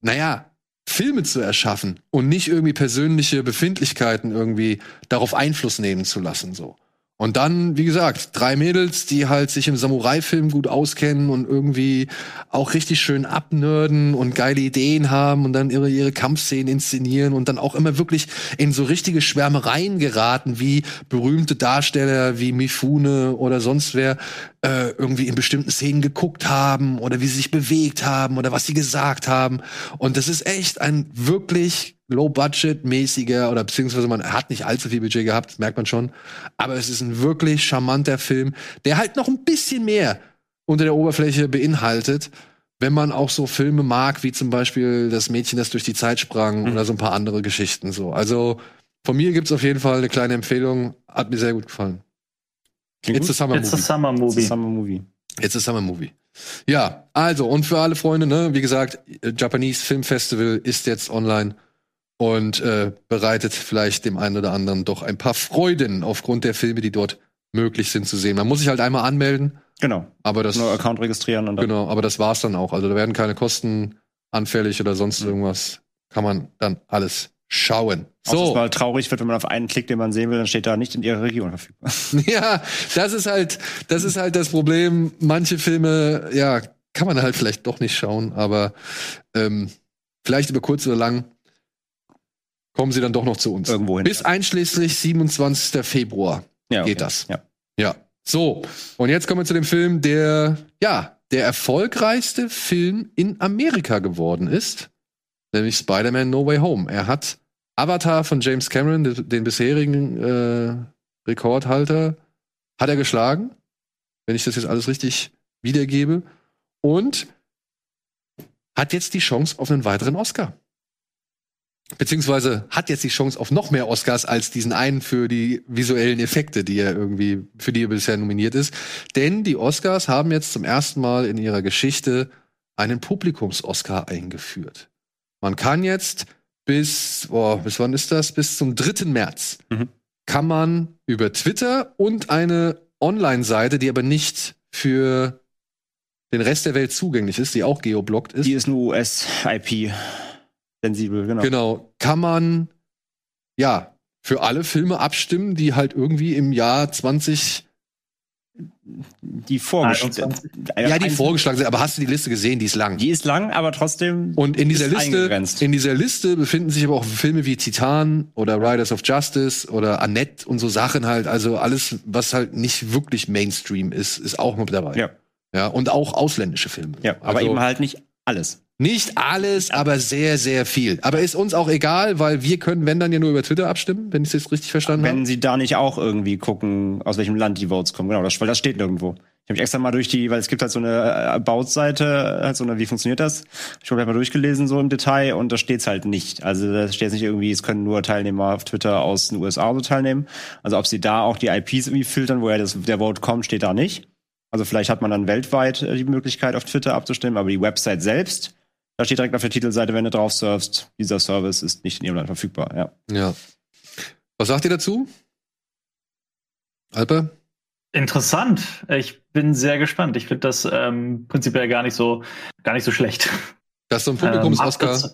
naja, Filme zu erschaffen und nicht irgendwie persönliche Befindlichkeiten irgendwie darauf Einfluss nehmen zu lassen, so. Und dann, wie gesagt, drei Mädels, die halt sich im Samurai-Film gut auskennen und irgendwie auch richtig schön abnörden und geile Ideen haben und dann ihre, ihre Kampfszenen inszenieren und dann auch immer wirklich in so richtige Schwärmereien geraten, wie berühmte Darsteller wie Mifune oder sonst wer äh, irgendwie in bestimmten Szenen geguckt haben oder wie sie sich bewegt haben oder was sie gesagt haben. Und das ist echt ein wirklich Low-Budget-mäßiger oder beziehungsweise man hat nicht allzu viel Budget gehabt, das merkt man schon. Aber es ist ein wirklich charmanter Film, der halt noch ein bisschen mehr unter der Oberfläche beinhaltet, wenn man auch so Filme mag, wie zum Beispiel das Mädchen, das durch die Zeit sprang oder so ein paar andere Geschichten so. Also von mir gibt's auf jeden Fall eine kleine Empfehlung, hat mir sehr gut gefallen. Klingt It's a gut. Summer It's a Movie. Summer Das ist Movie. Summer Movie. It's a Summer Movie. Ja, also und für alle Freunde, ne, wie gesagt, Japanese Film Festival ist jetzt online und äh, bereitet vielleicht dem einen oder anderen doch ein paar Freuden aufgrund der Filme, die dort möglich sind zu sehen. Man muss sich halt einmal anmelden, Genau. aber das Nur Account registrieren und dann. genau, aber das war's dann auch. Also da werden keine Kosten anfällig oder sonst irgendwas. Kann man dann alles schauen. So. Auch, dass mal traurig wird, wenn man auf einen klickt, den man sehen will, dann steht da nicht in ihrer Region verfügbar. Ja, das ist halt, das ist halt das Problem. Manche Filme, ja, kann man halt vielleicht doch nicht schauen, aber ähm, vielleicht über kurz oder lang kommen sie dann doch noch zu uns. Irgendwo hin. Bis einschließlich 27. Februar Ja, geht das. Ja. Ja. So, und jetzt kommen wir zu dem Film, der, ja, der erfolgreichste Film in Amerika geworden ist, nämlich Spider-Man No Way Home. Er hat Avatar von James Cameron, den, den bisherigen äh, Rekordhalter, hat er geschlagen, wenn ich das jetzt alles richtig wiedergebe, und hat jetzt die Chance auf einen weiteren Oscar. Beziehungsweise hat jetzt die Chance auf noch mehr Oscars als diesen einen für die visuellen Effekte, die er irgendwie, für die er bisher nominiert ist. Denn die Oscars haben jetzt zum ersten Mal in ihrer Geschichte einen Publikums-Oscar eingeführt. Man kann jetzt bis, boah, bis wann ist das? Bis zum 3. März Mhm. kann man über Twitter und eine Online-Seite, die aber nicht für den Rest der Welt zugänglich ist, die auch geoblockt ist. Die ist nur US-IP sensibel, genau. Genau. Kann man, ja, für alle Filme abstimmen, die halt irgendwie im Jahr 20, Die vorgeschlagen. ja, die vorgeschlagen sind. Aber hast du die Liste gesehen? Die ist lang. Die ist lang, aber trotzdem. Und in dieser ist Liste, eingegrenzt. in dieser Liste befinden sich aber auch Filme wie Titan oder Riders of Justice oder Annette und so Sachen halt. Also alles, was halt nicht wirklich Mainstream ist, ist auch mit dabei. Ja. Ja, und auch ausländische Filme. Ja, aber also, eben halt nicht alles. Nicht alles, aber sehr, sehr viel. Aber ist uns auch egal, weil wir können, wenn dann ja nur über Twitter abstimmen, wenn ich es jetzt richtig verstanden habe. Wenn sie da nicht auch irgendwie gucken, aus welchem Land die Votes kommen. Genau, das, weil das steht nirgendwo. Ich habe mich extra mal durch die, weil es gibt halt so eine äh, About-Seite, halt so eine, wie funktioniert das? Ich habe halt mal durchgelesen so im Detail und da steht's halt nicht. Also da steht nicht irgendwie, es können nur Teilnehmer auf Twitter aus den USA so teilnehmen. Also ob sie da auch die IPs irgendwie filtern, woher das, der Vote kommt, steht da nicht. Also vielleicht hat man dann weltweit äh, die Möglichkeit, auf Twitter abzustimmen, aber die Website selbst, da steht direkt auf der Titelseite, wenn du drauf surfst, dieser Service ist nicht in ihrem Land verfügbar. Ja. Ja. Was sagt ihr dazu? Alper? Interessant. Ich bin sehr gespannt. Ich finde das ähm, prinzipiell gar nicht so, gar nicht so schlecht. Das ist so ein Ähm, Publikums-Oscar. dazu-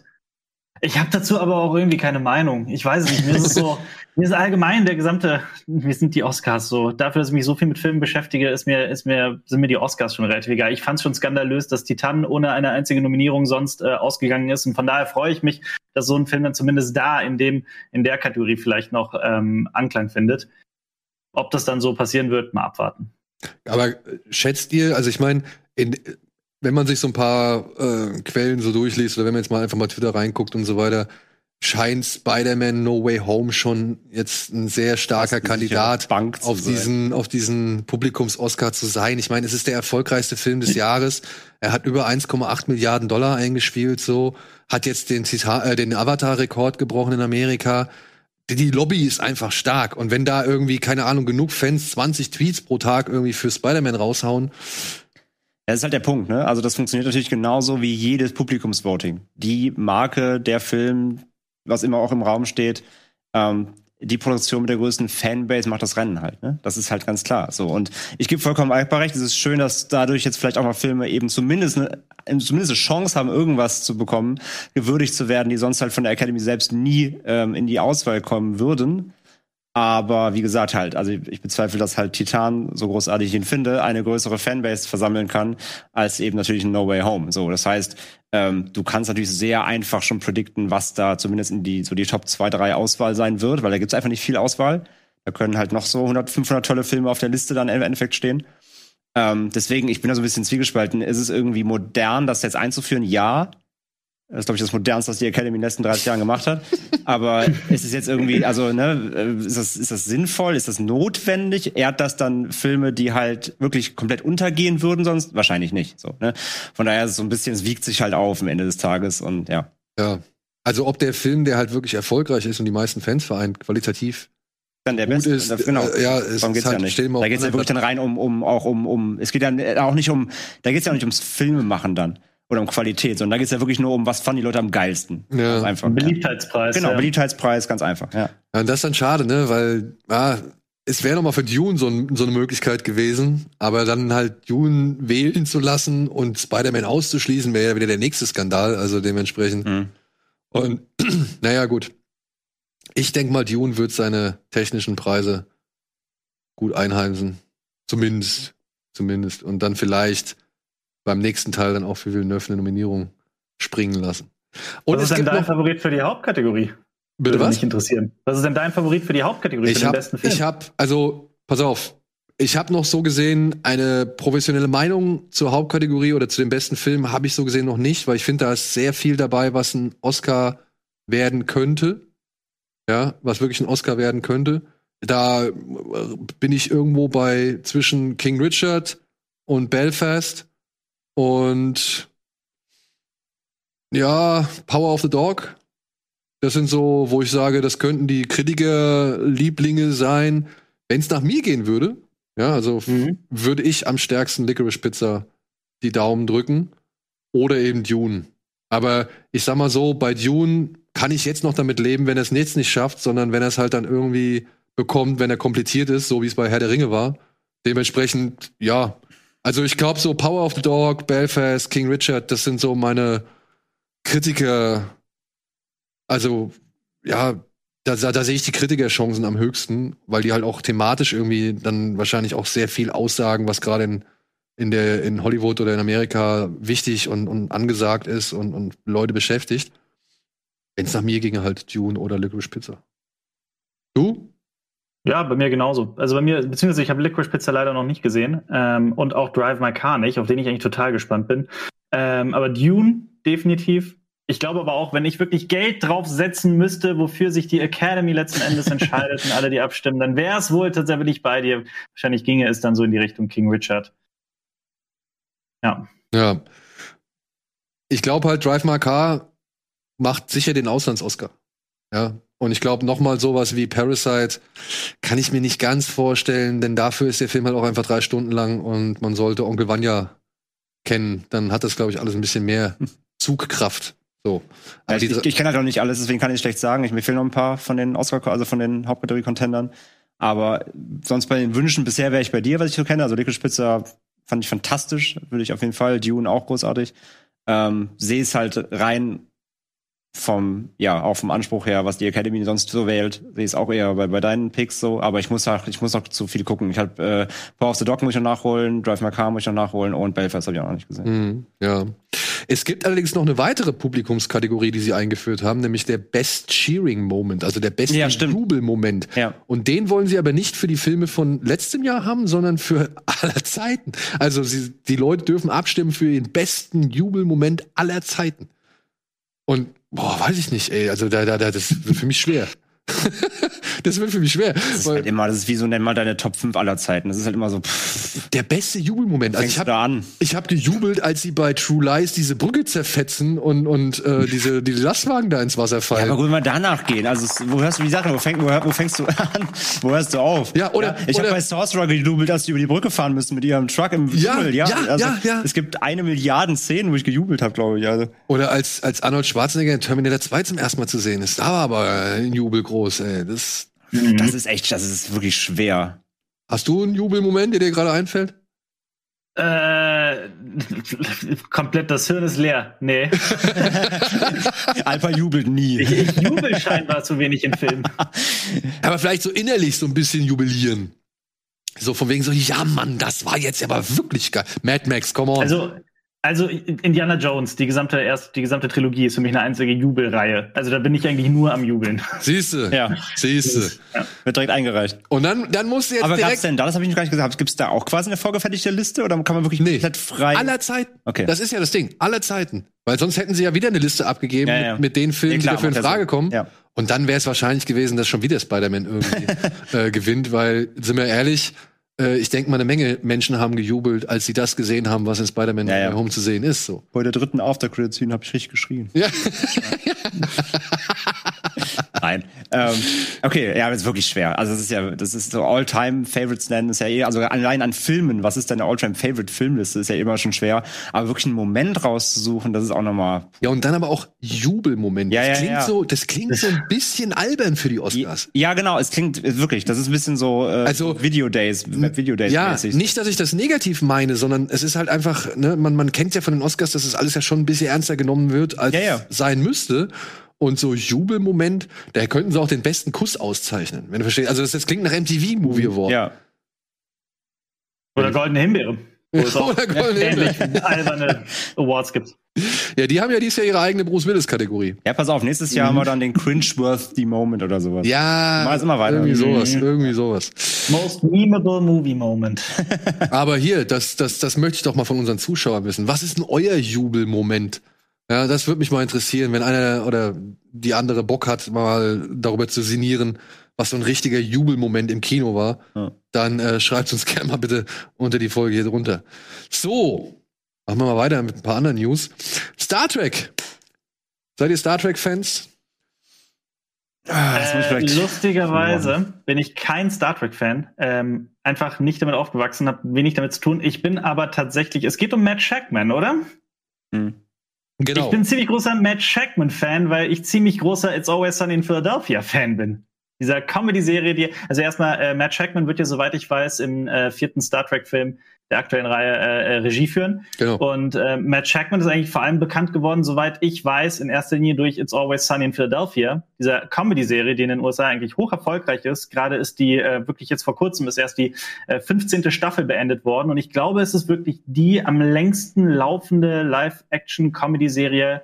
ich habe dazu aber auch irgendwie keine Meinung. Ich weiß es nicht. Mir ist es so, mir ist allgemein der gesamte, mir sind die Oscars so. Dafür, dass ich mich so viel mit Filmen beschäftige, ist mir, ist mir, sind mir die Oscars schon relativ egal. Ich fand es schon skandalös, dass Titan ohne eine einzige Nominierung sonst äh, ausgegangen ist. Und von daher freue ich mich, dass so ein Film dann zumindest da in dem, in der Kategorie vielleicht noch ähm, Anklang findet. Ob das dann so passieren wird, mal abwarten. Aber äh, schätzt ihr, also ich meine, wenn man sich so ein paar äh, Quellen so durchliest oder wenn man jetzt mal einfach mal Twitter reinguckt und so weiter, scheint Spider-Man No Way Home schon jetzt ein sehr starker Kandidat auf diesen, auf diesen Publikums-Oscar zu sein. Ich meine, es ist der erfolgreichste Film des Jahres. Er hat über 1,8 Milliarden Dollar eingespielt, so, hat jetzt den, Zita äh, den Avatar-Rekord gebrochen in Amerika. Die- Die Lobby ist einfach stark. Und wenn da irgendwie, keine Ahnung, genug Fans 20 Tweets pro Tag irgendwie für Spider-Man raushauen, Das ist halt der Punkt, ne? Also das funktioniert natürlich genauso wie jedes Publikumsvoting. Die Marke, der Film, was immer auch im Raum steht, ähm, die Produktion mit der größten Fanbase macht das Rennen halt, ne? Das ist halt ganz klar. So und ich gebe vollkommen Alper recht. Es ist schön, dass dadurch jetzt vielleicht auch mal Filme eben zumindest eine, zumindest eine Chance haben, irgendwas zu bekommen, gewürdigt zu werden, die sonst halt von der Academy selbst nie ähm, in die Auswahl kommen würden. Aber wie gesagt halt, also ich bezweifle, dass halt Titan, so großartig ich ihn finde, eine größere Fanbase versammeln kann, als eben natürlich ein No Way Home. So, das heißt, ähm, du kannst natürlich sehr einfach schon predikten, was da zumindest in die, so die Top 2, 3 Auswahl sein wird, weil da gibt's einfach nicht viel Auswahl. Da können halt noch so 100, 500 tolle Filme auf der Liste dann im Endeffekt stehen. Ähm, deswegen, ich bin da so ein bisschen zwiegespalten. Ist es irgendwie modern, das jetzt einzuführen? Ja. Das ist, glaube ich, das Modernste, was die Academy in den letzten 30 Jahren gemacht hat. Aber ist es jetzt irgendwie, also, ne, ist das, ist das sinnvoll? Ist das notwendig? Ehrt das dann Filme, die halt wirklich komplett untergehen würden sonst? Wahrscheinlich nicht. So, ne? Von daher ist es so ein bisschen, es wiegt sich halt auf am Ende des Tages und ja. ja. Also ob der Film, der halt wirklich erfolgreich ist und die meisten Fans vereint, qualitativ Dann der gut Beste. ist, genau. äh, ja, es Darum geht's halt, ja nicht. Da auf geht's ja wirklich dann rein um, um, auch um, um, es geht dann auch nicht um, da geht's ja auch nicht ums Filmemachen dann. Oder um Qualität, sondern da geht's ja wirklich nur um, was fanden die Leute am geilsten. Ja. Ganz einfach. Beliebtheitspreis. Genau, ja. Beliebtheitspreis, ganz einfach, ja. Ja, und das ist dann schade, ne? Weil, ah, es wäre noch mal für Dune so, ein, so eine Möglichkeit gewesen, aber dann halt Dune wählen zu lassen und Spider-Man auszuschließen, wäre ja wieder der nächste Skandal, also dementsprechend. Mhm. Und naja, gut. Ich denke mal, Dune wird seine technischen Preise gut einheimsen. Zumindest. Zumindest. Und dann vielleicht beim nächsten Teil dann auch für Villeneuve eine Nominierung springen lassen. Und Was ist denn dein Favorit für die Hauptkategorie? bitte Würde was? mich interessieren. Was ist denn dein Favorit für die Hauptkategorie, für Ich den habe, besten Film? ich habe, also pass auf, ich habe noch so gesehen eine professionelle Meinung zur Hauptkategorie oder zu dem besten Film habe ich so gesehen noch nicht, weil ich finde, da ist sehr viel dabei, was ein Oscar werden könnte, ja, was wirklich ein Oscar werden könnte. Da äh, bin ich irgendwo bei zwischen King Richard und Belfast und ja, Power of the Dog. Das sind so, wo ich sage, das könnten die Kritikerlieblinge sein. Wenn es nach mir gehen würde, ja, also Mhm. würde ich am stärksten Licorice Pizza die Daumen drücken oder eben Dune. Aber ich sag mal so, bei Dune kann ich jetzt noch damit leben, wenn er es jetzt nicht schafft, sondern wenn er es halt dann irgendwie bekommt, wenn er kompliziert ist, so wie es bei Herr der Ringe war. Dementsprechend, ja, Also ich glaube so Power of the Dog, Belfast, King Richard, das sind so meine Kritiker. Also ja, da, da, da sehe ich die Kritikerchancen am höchsten, weil die halt auch thematisch irgendwie dann wahrscheinlich auch sehr viel aussagen, was gerade in, in, in Hollywood oder in Amerika wichtig und, und angesagt ist und, und Leute beschäftigt. Wenn es nach mir ginge, halt Dune oder Licorice Pizza. Du? Ja, bei mir genauso. Also bei mir, beziehungsweise ich habe Licorice Pizza leider noch nicht gesehen ähm, und auch Drive My Car nicht, auf den ich eigentlich total gespannt bin. Ähm, aber Dune definitiv. Ich glaube aber auch, wenn ich wirklich Geld draufsetzen müsste, wofür sich die Academy letzten Endes entscheidet und alle die abstimmen, dann wäre es wohl tatsächlich bei dir. Wahrscheinlich ginge es dann so in die Richtung King Richard. Ja. Ja. Ich glaube halt, Drive My Car macht sicher den Auslands-Oscar. Ja. Und ich glaube, nochmal sowas wie Parasite kann ich mir nicht ganz vorstellen, denn dafür ist der Film halt auch einfach drei Stunden lang und man sollte Onkel Vanya kennen. Dann hat das, glaube ich, alles ein bisschen mehr Zugkraft. So. Ja, ich, ich, ich kenne halt noch nicht alles, deswegen kann ich schlecht sagen. Ich, mir fehlen noch ein paar von den Oscar, also von den Hauptkategorie-Contendern. Aber sonst bei den Wünschen bisher wäre ich bei dir, was ich so kenne. Also Pizza fand ich fantastisch, würde ich auf jeden Fall. Dune auch großartig. Ähm, sehe es halt rein vom, ja, auch vom Anspruch her, was die Academy sonst so wählt, sehe ich es auch eher bei, bei deinen Picks so, aber ich muss auch, ich muss noch zu viel gucken. Ich habe äh, Power of the Dog muss ich noch nachholen, Drive My Car muss ich noch nachholen und Belfast habe ich auch noch nicht gesehen. Mhm, ja. Es gibt allerdings noch eine weitere Publikumskategorie, die sie eingeführt haben, nämlich der Best Cheering Moment, also der beste Ja, Jubelmoment. Ja. Und den wollen sie aber nicht für die Filme von letztem Jahr haben, sondern für aller Zeiten. Also sie, die Leute dürfen abstimmen für den besten Jubelmoment aller Zeiten. Und boah, weiß ich nicht, ey, also da, da, da das wird für mich schwer. das wird für mich schwer. Das ist Weil halt immer, das ist wie so nenn mal deine Top 5 aller Zeiten. Das ist halt immer so, pff, der beste Jubelmoment. Also ich habe hab gejubelt, als sie bei True Lies diese Brücke zerfetzen und, und äh, diese, diese Lastwagen da ins Wasser Ja, fallen. aber gut, mal danach gehen. Also, wo hörst du die Sache? Wo, fäng, wo, wo fängst du an? Wo hörst du auf? Ja, oder- ich habe bei Sorcerer gejubelt, als die über die Brücke fahren müssen mit ihrem Truck im Ja, Dschungel. Ja, ja, also, ja, ja. Es gibt eine Milliarden Szenen, wo ich gejubelt habe, glaube ich. Also. Oder als, als Arnold Schwarzenegger in Terminator 2 zum ersten Mal zu sehen ist. Da war aber ein Jubel groß, ey. Das, Das ist echt, das ist wirklich schwer. hast du einen Jubelmoment, der dir gerade einfällt? Äh, komplett das Hirn ist leer. Nee. Alpha jubelt nie. Ich, ich jubel scheinbar zu wenig in Filmen. Aber vielleicht so innerlich so ein bisschen jubilieren. So von wegen so, ja Mann, das war jetzt aber wirklich geil. Mad Max, come on. Also, also Indiana Jones, die gesamte erst, die gesamte Trilogie ist für mich eine einzige Jubelreihe. Also da bin ich eigentlich nur am Jubeln. siehste, Ja. siehste. Wird direkt eingereicht. Und dann, dann musst du jetzt Aber gab's direkt denn da, das habe ich noch gar nicht gesagt, gibt's da auch quasi eine vorgefertigte Liste oder kann man wirklich Nee. komplett frei? aller Zeiten. Okay. Das ist ja das Ding, aller Zeiten. Weil sonst hätten sie ja wieder eine Liste abgegeben Ja, ja. Mit, mit den Filmen, klar, die dafür in ja Frage kommen. Ja. Und dann wäre es wahrscheinlich gewesen, dass schon wieder Spider-Man irgendwie äh, gewinnt, weil, sind wir ehrlich, ich denke mal, eine Menge Menschen haben gejubelt, als sie das gesehen haben, was in Spider-Man Ja, ja. Home zu sehen ist. So. Bei der dritten After-Credit-Scene habe ich richtig geschrien. Ja. Nein. Ähm, okay, ja, das ist wirklich schwer. Also das ist ja, das ist so All-Time-Favorites nennen, ist ja eh, also allein an Filmen, was ist deine All-Time-Favorite-Filmliste, ist ja immer schon schwer. Aber wirklich einen Moment rauszusuchen, das ist auch nochmal. ja, und dann aber auch Jubelmoment. Ja, das ja, klingt ja. so, das klingt so ein bisschen albern für die Oscars. Ja, genau, es klingt äh, wirklich, das ist ein bisschen so äh, Also- Video Days, Video Days Ja, mäßig. nicht, dass ich das negativ meine, sondern es ist halt einfach, ne, man, man kennt ja von den Oscars, dass es alles ja schon ein bisschen ernster genommen wird, als Ja, sein müsste. Und so Jubelmoment, da könnten sie auch den besten Kuss auszeichnen, wenn du verstehst. Also das, das klingt nach MTV-Movie Award. Ja. Oder Goldene Himbeere. Wo es auch Oder Goldene ähnlich alberne Awards gibt. Ja, die haben ja dieses Jahr ihre eigene Bruce Willis-Kategorie. Ja, pass auf, nächstes Jahr haben wir dann den Cringe-worthy Moment oder sowas. Ja, es immer weiter. irgendwie sowas, Mhm. irgendwie sowas. Most memeable movie moment. Aber hier, das, das, das möchte ich doch mal von unseren Zuschauern wissen. Was ist denn euer Jubelmoment? Ja, das würde mich mal interessieren, wenn einer oder die andere Bock hat, mal darüber zu sinnieren, was so ein richtiger Jubelmoment im Kino war. Ja. Dann äh, schreibt uns gerne mal bitte unter die Folge hier drunter. So, machen wir mal weiter mit ein paar anderen News. Star Trek. Seid ihr Star Trek-Fans? Ah, Äh, lustigerweise bin ich kein Star Trek-Fan. Ähm, einfach nicht damit aufgewachsen, habe wenig damit zu tun. Ich bin aber tatsächlich, es geht um Matt Shackman, oder? Hm. Ich bin ziemlich großer Matt Shackman-Fan, weil ich ziemlich großer It's Always Sunny in Philadelphia-Fan bin. dieser Comedy-Serie, die, also erstmal, äh, Matt Shackman wird ja, soweit ich weiß, im äh, vierten Star Trek-Film der aktuellen Reihe äh, äh, Regie führen. Genau. Und äh, Matt Shackman ist eigentlich vor allem bekannt geworden, soweit ich weiß, in erster Linie durch It's Always Sunny in Philadelphia, dieser Comedy-Serie, die in den USA eigentlich hoch erfolgreich ist. Gerade ist die äh, wirklich jetzt vor kurzem ist erst die äh, 15. Staffel beendet worden und ich glaube, es ist wirklich die am längsten laufende Live-Action-Comedy-Serie.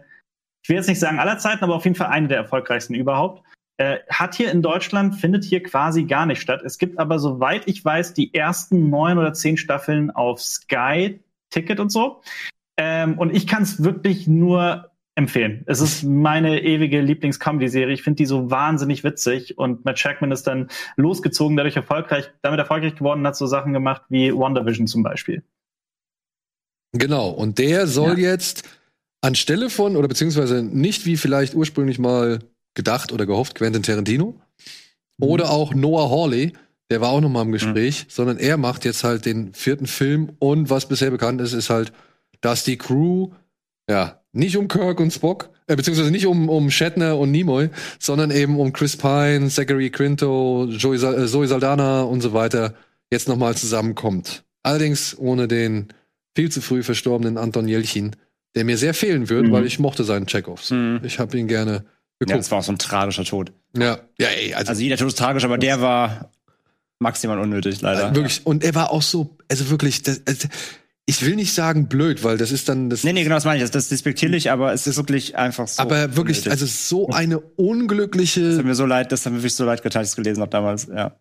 Ich will jetzt nicht sagen aller Zeiten, aber auf jeden Fall eine der erfolgreichsten überhaupt. Äh, hat hier in Deutschland, findet hier quasi gar nicht statt. Es gibt aber, soweit ich weiß, die ersten neun oder zehn Staffeln auf Sky, Ticket und so. Ähm, und ich kann es wirklich nur empfehlen. Es ist meine ewige Lieblings-Comedy-Serie. Ich finde die so wahnsinnig witzig und Matt Shackman ist dann losgezogen, dadurch erfolgreich, damit erfolgreich geworden und hat so Sachen gemacht wie WandaVision zum Beispiel. Genau, und der soll jetzt anstelle von, oder beziehungsweise nicht wie vielleicht ursprünglich mal gedacht oder gehofft, Quentin Tarantino. Oder auch Noah Hawley, der war auch noch mal im Gespräch, sondern er macht jetzt halt den vierten Film und was bisher bekannt ist, ist halt, dass die Crew, ja, nicht um Kirk und Spock, äh, beziehungsweise nicht um, um Shatner und Nimoy, sondern eben um Chris Pine, Zachary Quinto, Joey, äh, Zoe Saldana und so weiter jetzt noch mal zusammenkommt. Allerdings ohne den viel zu früh verstorbenen Anton Jelchin, der mir sehr fehlen wird, Mhm. weil ich mochte seinen Checkoffs. Mhm. Ich habe ihn gerne Ja, geguckt. das war auch so ein tragischer Tod. Ja, ja, ey, also, Also jeder Tod ist tragisch, aber der war maximal unnötig, leider. äh, wirklich. Und er war auch so, also wirklich, das, also, ich will nicht sagen blöd, weil das ist dann das. Nee, nee, genau das meine ich. Das, das ist despektierlich, aber es ist wirklich einfach so. aber wirklich, unnötig. also so eine Das hat unglückliche. mir so leid, das hat mir wirklich so leid getan, als ich es gelesen habe damals. Ja,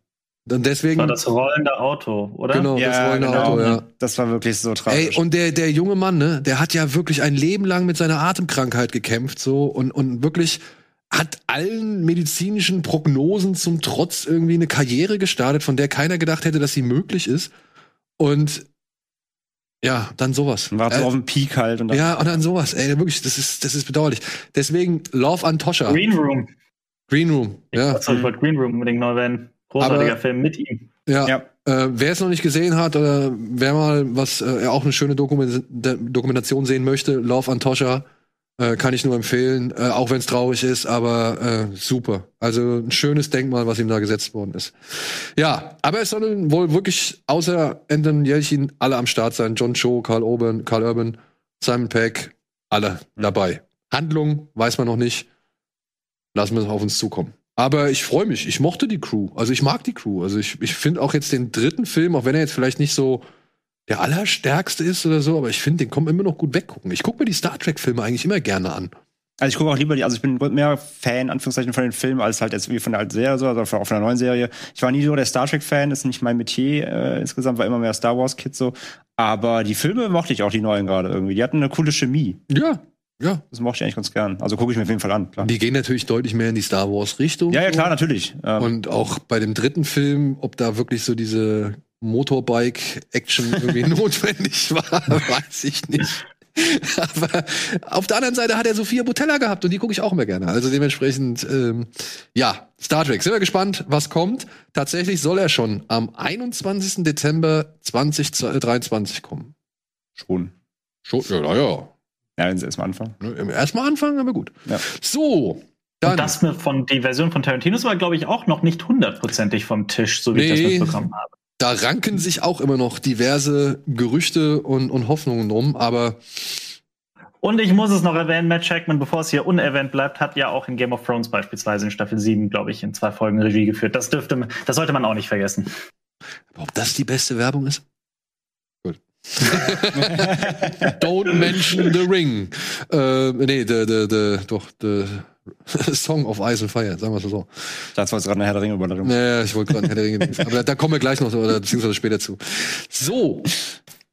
Und deswegen. War das rollende Auto, oder? Genau, das rollende Auto, ja. Das war wirklich so tragisch. Ey, und der, der junge Mann, ne, der hat ja wirklich ein Leben lang mit seiner Atemkrankheit gekämpft, so, und, und wirklich hat allen medizinischen Prognosen zum Trotz irgendwie eine Karriere gestartet, von der keiner gedacht hätte, dass sie möglich ist. Und ja, dann sowas. war so Äh, auf dem Peak halt. Und dann- ja, und dann sowas, ey, wirklich, das ist, das ist bedauerlich. Deswegen Love Antosha, Green, Green Room. Room, ja. Ich wollte Green Room unbedingt neu werden. Großartiger Aber- Film mit ihm. Ja, Ja. Äh, wer es noch nicht gesehen hat oder wer mal was äh, auch eine schöne Dokument Dokumentation sehen möchte, Love Antosha, äh, kann ich nur empfehlen, äh, auch wenn es traurig ist, aber äh, super. Also ein schönes Denkmal, was ihm da gesetzt worden ist. Ja, aber es sollen wohl wirklich außer Anton Jelchin alle am Start sein. John Cho, Karl Urban, Karl Urban, Simon Peck, alle dabei. Handlung weiß man noch nicht. Lassen wir es auf uns zukommen. Aber ich freue mich. Ich mochte die Crew. Also ich mag die Crew. Also ich, ich finde auch jetzt den dritten Film, auch wenn er jetzt vielleicht nicht so der allerstärkste ist oder so, aber ich finde, den kommt immer noch gut weggucken. Ich gucke mir die Star Trek-Filme eigentlich immer gerne an. Also ich gucke auch lieber die, also ich bin mehr Fan, Anführungszeichen, von den Filmen, als halt jetzt wie von der alten Serie, so, also auch von der neuen Serie. Ich war nie so der Star Trek-Fan, ist nicht mein Metier äh, insgesamt, war immer mehr Star Wars-Kid so. Aber die Filme mochte ich auch, die neuen gerade irgendwie. Die hatten eine coole Chemie. Ja, ja. Das mochte ich eigentlich ganz gern. Also gucke ich mir auf jeden Fall an, klar. Die gehen natürlich deutlich mehr in die Star Wars-Richtung. Ja, ja, klar, natürlich. Ähm, Und auch bei dem dritten Film, ob da wirklich so diese Motorbike-Action irgendwie notwendig war, weiß ich nicht. Aber auf der anderen Seite hat er Sophia Botella gehabt und die gucke ich auch immer gerne. Also dementsprechend, ähm, ja, Star Trek. Sind wir gespannt, was kommt. Tatsächlich soll er schon am 21. Dezember 2023 kommen. schon. Schon, ja, ja, ja. Ja, wenn sie erstmal anfangen. Ne, Erstmal anfangen, aber gut. Ja. So, dann. Und das mit von die Version von Tarantinos war, glaube ich, auch noch nicht hundertprozentig vom Tisch, so wie ich Nee. das mitbekommen habe. Da ranken sich auch immer noch diverse Gerüchte und, und Hoffnungen drum, aber Und ich muss es noch erwähnen, Matt Shackman, bevor es hier unerwähnt bleibt, hat ja auch in Game of Thrones beispielsweise in Staffel 7, glaube ich, in zwei Folgen Regie geführt. Das dürfte, das sollte man auch nicht vergessen. ob das die beste Werbung ist? Gut. Don't mention the ring. Äh, nee, the, the, the, doch, the Song of Ice and Fire, sagen wir es so. Das war jetzt gerade eine Herr der Ringe Überladung. Naja, ich wollte gerade Herr der Ringe. Aber da, da kommen wir gleich noch, oder beziehungsweise später zu. So,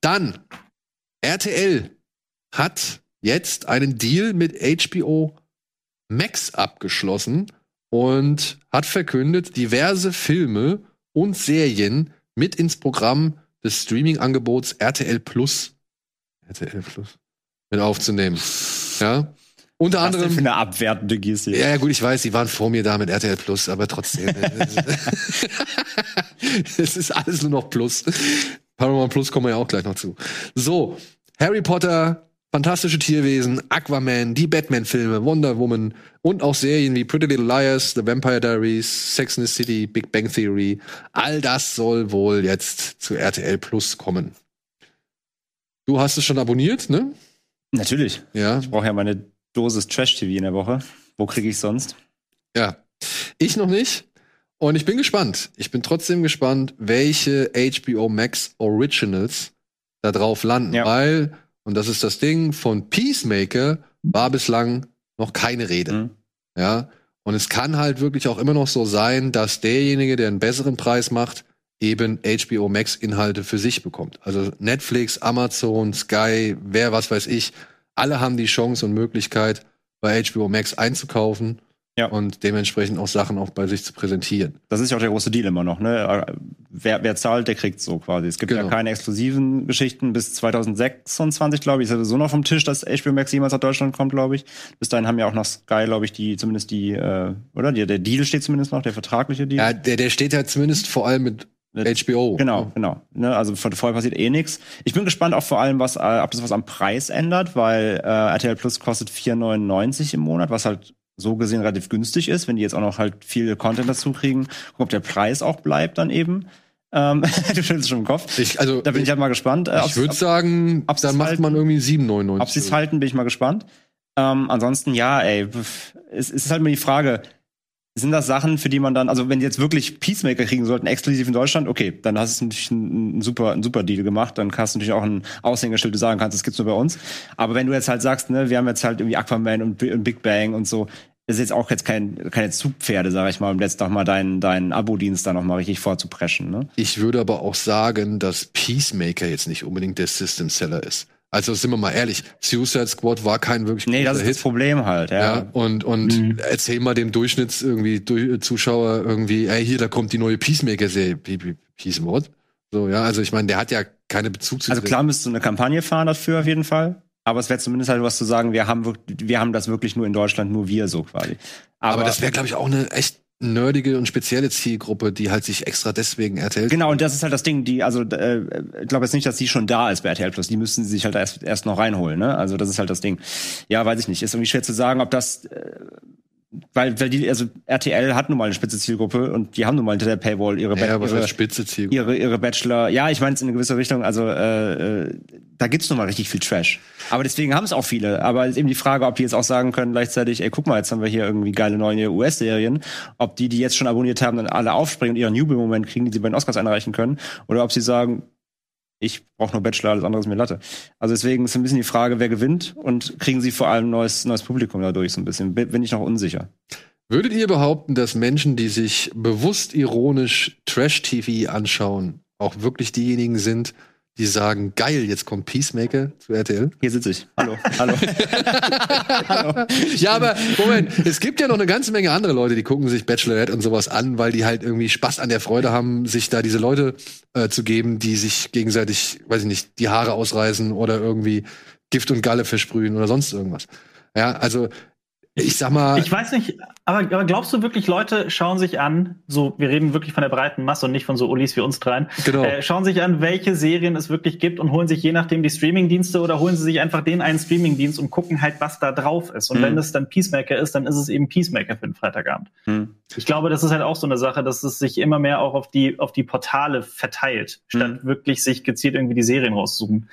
dann, RTL hat jetzt einen Deal mit HBO Max abgeschlossen und hat verkündet, diverse Filme und Serien mit ins Programm des Streaming-Angebots RTL Plus, RTL Plus, mit aufzunehmen. Ja. Unter Was denn anderem. für eine abwertende Geste. Ja, ja, gut, ich weiß, die waren vor mir da mit RTL Plus, aber trotzdem. es ist alles nur noch Plus. Paramount Plus kommen wir ja auch gleich noch zu. So, Harry Potter fantastische Tierwesen, Aquaman, die Batman-Filme, Wonder Woman und auch Serien wie Pretty Little Liars, The Vampire Diaries, Sex and the City, Big Bang Theory. All das soll wohl jetzt zu RTL Plus kommen. Du hast es schon abonniert, ne? Natürlich. Ja. Ich brauche ja meine Dosis Trash-TV in der Woche. Wo kriege ich sonst? Ja. Ich noch nicht. Und ich bin gespannt. Ich bin trotzdem gespannt, welche HBO Max Originals da drauf landen. Ja. Weil, und das ist das Ding, von Peacemaker war bislang noch keine Rede. Mhm. Ja. Und es kann halt wirklich auch immer noch so sein, dass derjenige, der einen besseren Preis macht, eben HBO Max Inhalte für sich bekommt. Also Netflix, Amazon, Sky, wer was weiß ich, alle haben die Chance und Möglichkeit, bei HBO Max einzukaufen Ja. und dementsprechend auch Sachen auch bei sich zu präsentieren. Das ist ja auch der große Deal immer noch, ne? Wer, wer zahlt, der kriegt so quasi. Es gibt Genau. ja keine exklusiven Geschichten bis 2026, glaube ich. Ist ja sowieso noch vom Tisch, dass HBO Max jemals nach Deutschland kommt, glaube ich. Bis dahin haben ja auch noch Sky, glaube ich, die, zumindest die, äh, oder? Die, der Deal steht zumindest noch, der vertragliche Deal. Ja, der, der steht ja zumindest vor allem mit HBO. Genau, genau. Ne, also vorher passiert eh nichts. Ich bin gespannt auch vor allem, was, äh, ob das was am Preis ändert, weil äh, RTL Plus kostet 4,99 im Monat, was halt so gesehen relativ günstig ist, wenn die jetzt auch noch halt viel Content dazu kriegen. Gucken, ob der Preis auch bleibt dann eben. Ähm, du schüttelst schon im Kopf. Ich, also, Da bin ich halt mal gespannt. Äh, ich würde sagen, ob's dann macht halten- man irgendwie 7,99. ob sie es halten, bin ich mal gespannt. Ähm, ansonsten, ja, ey, es ist halt immer die Frage, sind das Sachen, für die man dann, also wenn die jetzt wirklich Peacemaker kriegen sollten, exklusiv in Deutschland, okay, dann hast du natürlich einen, super, einen super Deal gemacht, dann hast du natürlich auch ein Aushängeschild, sagen kannst, das gibt's nur bei uns. Aber wenn du jetzt halt sagst, ne, wir haben jetzt halt irgendwie Aquaman und, und Big Bang und so, das ist jetzt auch jetzt kein, keine Zugpferde, sag ich mal, um jetzt noch mal deinen, deinen Abo-Dienst da noch mal richtig vorzupreschen, ne? Ich würde aber auch sagen, dass Peacemaker jetzt nicht unbedingt der System Seller ist. Also sind wir mal ehrlich, Suicide Squad war kein wirklich Nee, das ist das Problem halt, ja. Ja, und, und erzähl mal dem Durchschnitts irgendwie durch, Zuschauer irgendwie, ey, hier, da kommt die neue Peacemaker-Serie. Pe- Pe- Peace what? So, ja, also ich meine, der hat ja keine Bezug zu Also klar müsste eine Kampagne fahren dafür auf jeden Fall. Aber es wäre zumindest halt was zu sagen, wir haben, wir haben das wirklich nur in Deutschland, nur wir so quasi. aber, das wäre, glaube ich, auch eine echt nerdige und spezielle Zielgruppe, die halt sich extra deswegen RTL. Genau, und das ist halt das Ding, die, also äh, ich glaube jetzt nicht, dass die schon da ist bei RTL Plus. Die müssten sie sich halt erst, erst noch reinholen, ne? Also das ist halt das Ding. Ja, weiß ich nicht. Ist irgendwie schwer zu sagen, ob das äh, weil, weil die, also RTL hat nun mal eine spitze Zielgruppe und die haben nun mal hinter der Paywall ihre, ja, Ba- ihre, spitze Zielgruppe? ihre, ihre Bachelor. Ja, ich meine es in eine gewisse Richtung. Also äh, äh, da gibt's nun mal richtig viel Trash. Aber deswegen haben es auch viele. Aber ist eben die Frage, ob die jetzt auch sagen können gleichzeitig, ey, guck mal, jetzt haben wir hier irgendwie geile neue US-Serien. Ob die, die jetzt schon abonniert haben, dann alle aufspringen und ihren Jubelmoment kriegen, die sie bei den Oscars einreichen können. Oder ob sie sagen, ich brauche nur Bachelor, alles andere ist mir Latte. Also deswegen ist ein bisschen die Frage, wer gewinnt und kriegen sie vor allem neues, neues Publikum dadurch so ein bisschen. Bin ich noch unsicher. Würdet ihr behaupten, dass Menschen, die sich bewusst ironisch Trash-TV anschauen, auch wirklich diejenigen sind, die sagen, geil, jetzt kommt Peacemaker zu RTL? Hier sitze ich. Hallo. Hallo. Hallo. Ja, aber Moment, es gibt ja noch eine ganze Menge andere Leute, die gucken sich Bachelorette und sowas an, weil die halt irgendwie Spaß an der Freude haben, sich da diese Leute äh, zu geben, die sich gegenseitig, weiß ich nicht, die Haare ausreißen oder irgendwie Gift und Galle versprühen oder sonst irgendwas. Ja, also ich sag mal, Ich weiß nicht, aber, aber glaubst du wirklich, Leute schauen sich an, so, wir reden wirklich von der breiten Masse und nicht von so Ulis wie uns dreien, Genau. äh, schauen sich an, welche Serien es wirklich gibt und holen sich je nachdem die Streamingdienste oder holen sie sich einfach den einen Streamingdienst und gucken halt, was da drauf ist. Und Mhm. wenn es dann Peacemaker ist, dann ist es eben Peacemaker für den Freitagabend. Hm. Ich glaube, das ist halt auch so eine Sache, dass es sich immer mehr auch auf die, auf die Portale verteilt, statt wirklich sich gezielt irgendwie die Serien rauszusuchen.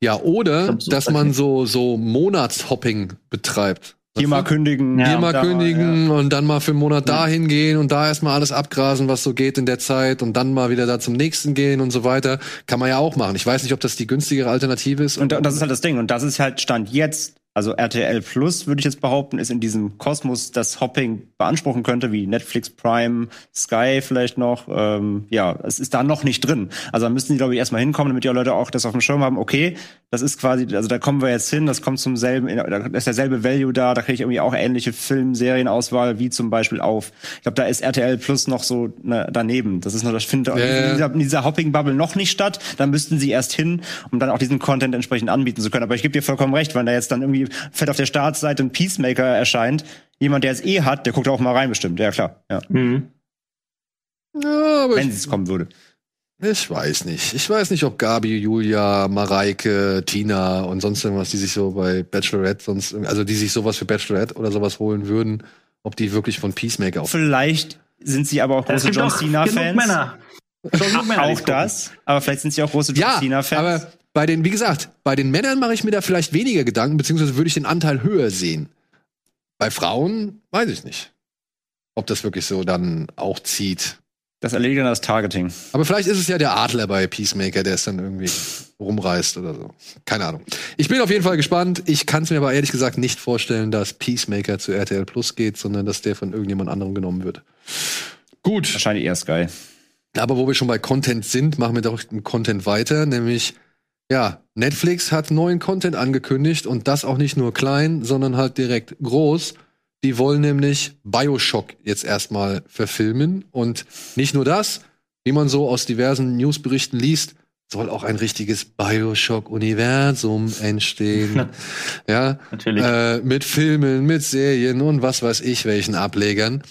ja, oder glaub, so- dass man so so Monatshopping betreibt. Hier mal kündigen. Ja, hier mal da kündigen und dann mal für einen Monat dahin gehen und da erstmal alles abgrasen, was so geht in der Zeit und dann mal wieder da zum nächsten gehen und so weiter. Kann man ja auch machen. Ich weiß nicht, ob das die günstigere Alternative ist. Und da- das ist halt das Ding. Und das ist halt Stand jetzt. Also RTL Plus, würde ich jetzt behaupten, ist in diesem Kosmos, das Hopping beanspruchen könnte, wie Netflix, Prime, Sky vielleicht noch. Ähm, ja, es ist da noch nicht drin. Also da müssten die, glaube ich, erstmal hinkommen, damit die Leute auch das auf dem Schirm haben. Okay, das ist quasi, also da kommen wir jetzt hin, das kommt zum selben, da ist derselbe Value da, da kriege ich irgendwie auch ähnliche Film, Serienauswahl, wie zum Beispiel auf. Ich glaube, da ist RTL Plus noch so ne, daneben. Das ist nur, das findet ja. in dieser, in dieser Hopping-Bubble noch nicht statt. Da müssten sie erst hin, um dann auch diesen Content entsprechend anbieten zu können. Aber ich gebe dir vollkommen recht, wenn da jetzt dann irgendwie fett auf der Startseite ein Peacemaker erscheint, jemand, der es eh hat, der guckt auch mal rein bestimmt. Ja, klar. Ja. ja, aber Wenn es kommen würde. Ich weiß nicht. Ich weiß nicht, ob Gabi, Julia, Mareike, Tina und sonst irgendwas, die sich so bei Bachelorette sonst, also die sich sowas für Bachelorette oder sowas holen würden, ob die wirklich von Peacemaker auf. Vielleicht sind sie aber auch große John Cena-Fans. Männer. Auch das. Aber vielleicht sind sie auch große John Ja, Cena-Fans. aber bei den, wie gesagt, bei den Männern mache ich mir da vielleicht weniger Gedanken, beziehungsweise würde ich den Anteil höher sehen. Bei Frauen weiß ich nicht, ob das wirklich so dann auch zieht. Das erledigt dann das Targeting. Aber vielleicht ist es ja der Adler bei Peacemaker, der es dann irgendwie rumreißt oder so. Keine Ahnung. Ich bin auf jeden Fall gespannt. Ich kann es mir aber ehrlich gesagt nicht vorstellen, dass Peacemaker zu RTL Plus geht, sondern dass der von irgendjemand anderem genommen wird. Gut. Wahrscheinlich eher Sky. Aber wo wir schon bei Content sind, machen wir doch den Content weiter, nämlich ja, Netflix hat neuen Content angekündigt und das auch nicht nur klein, sondern halt direkt groß. Die wollen nämlich BioShock jetzt erstmal verfilmen und nicht nur das, wie man so aus diversen Newsberichten liest, soll auch ein richtiges BioShock-Universum entstehen. ja, Natürlich. äh, mit Filmen, mit Serien und was weiß ich, welchen Ablegern.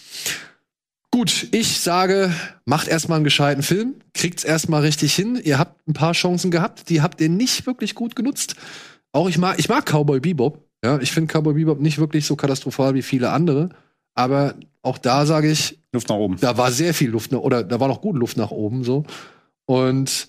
Gut, ich sage, macht erstmal einen gescheiten Film, kriegt's erstmal richtig hin. Ihr habt ein paar Chancen gehabt, die habt ihr nicht wirklich gut genutzt. Auch ich mag, ich mag Cowboy Bebop. Ja, ich finde Cowboy Bebop nicht wirklich so katastrophal wie viele andere. Aber auch da sage ich, Luft nach oben. da war sehr viel Luft nach, oder da war noch gut Luft nach oben so. Und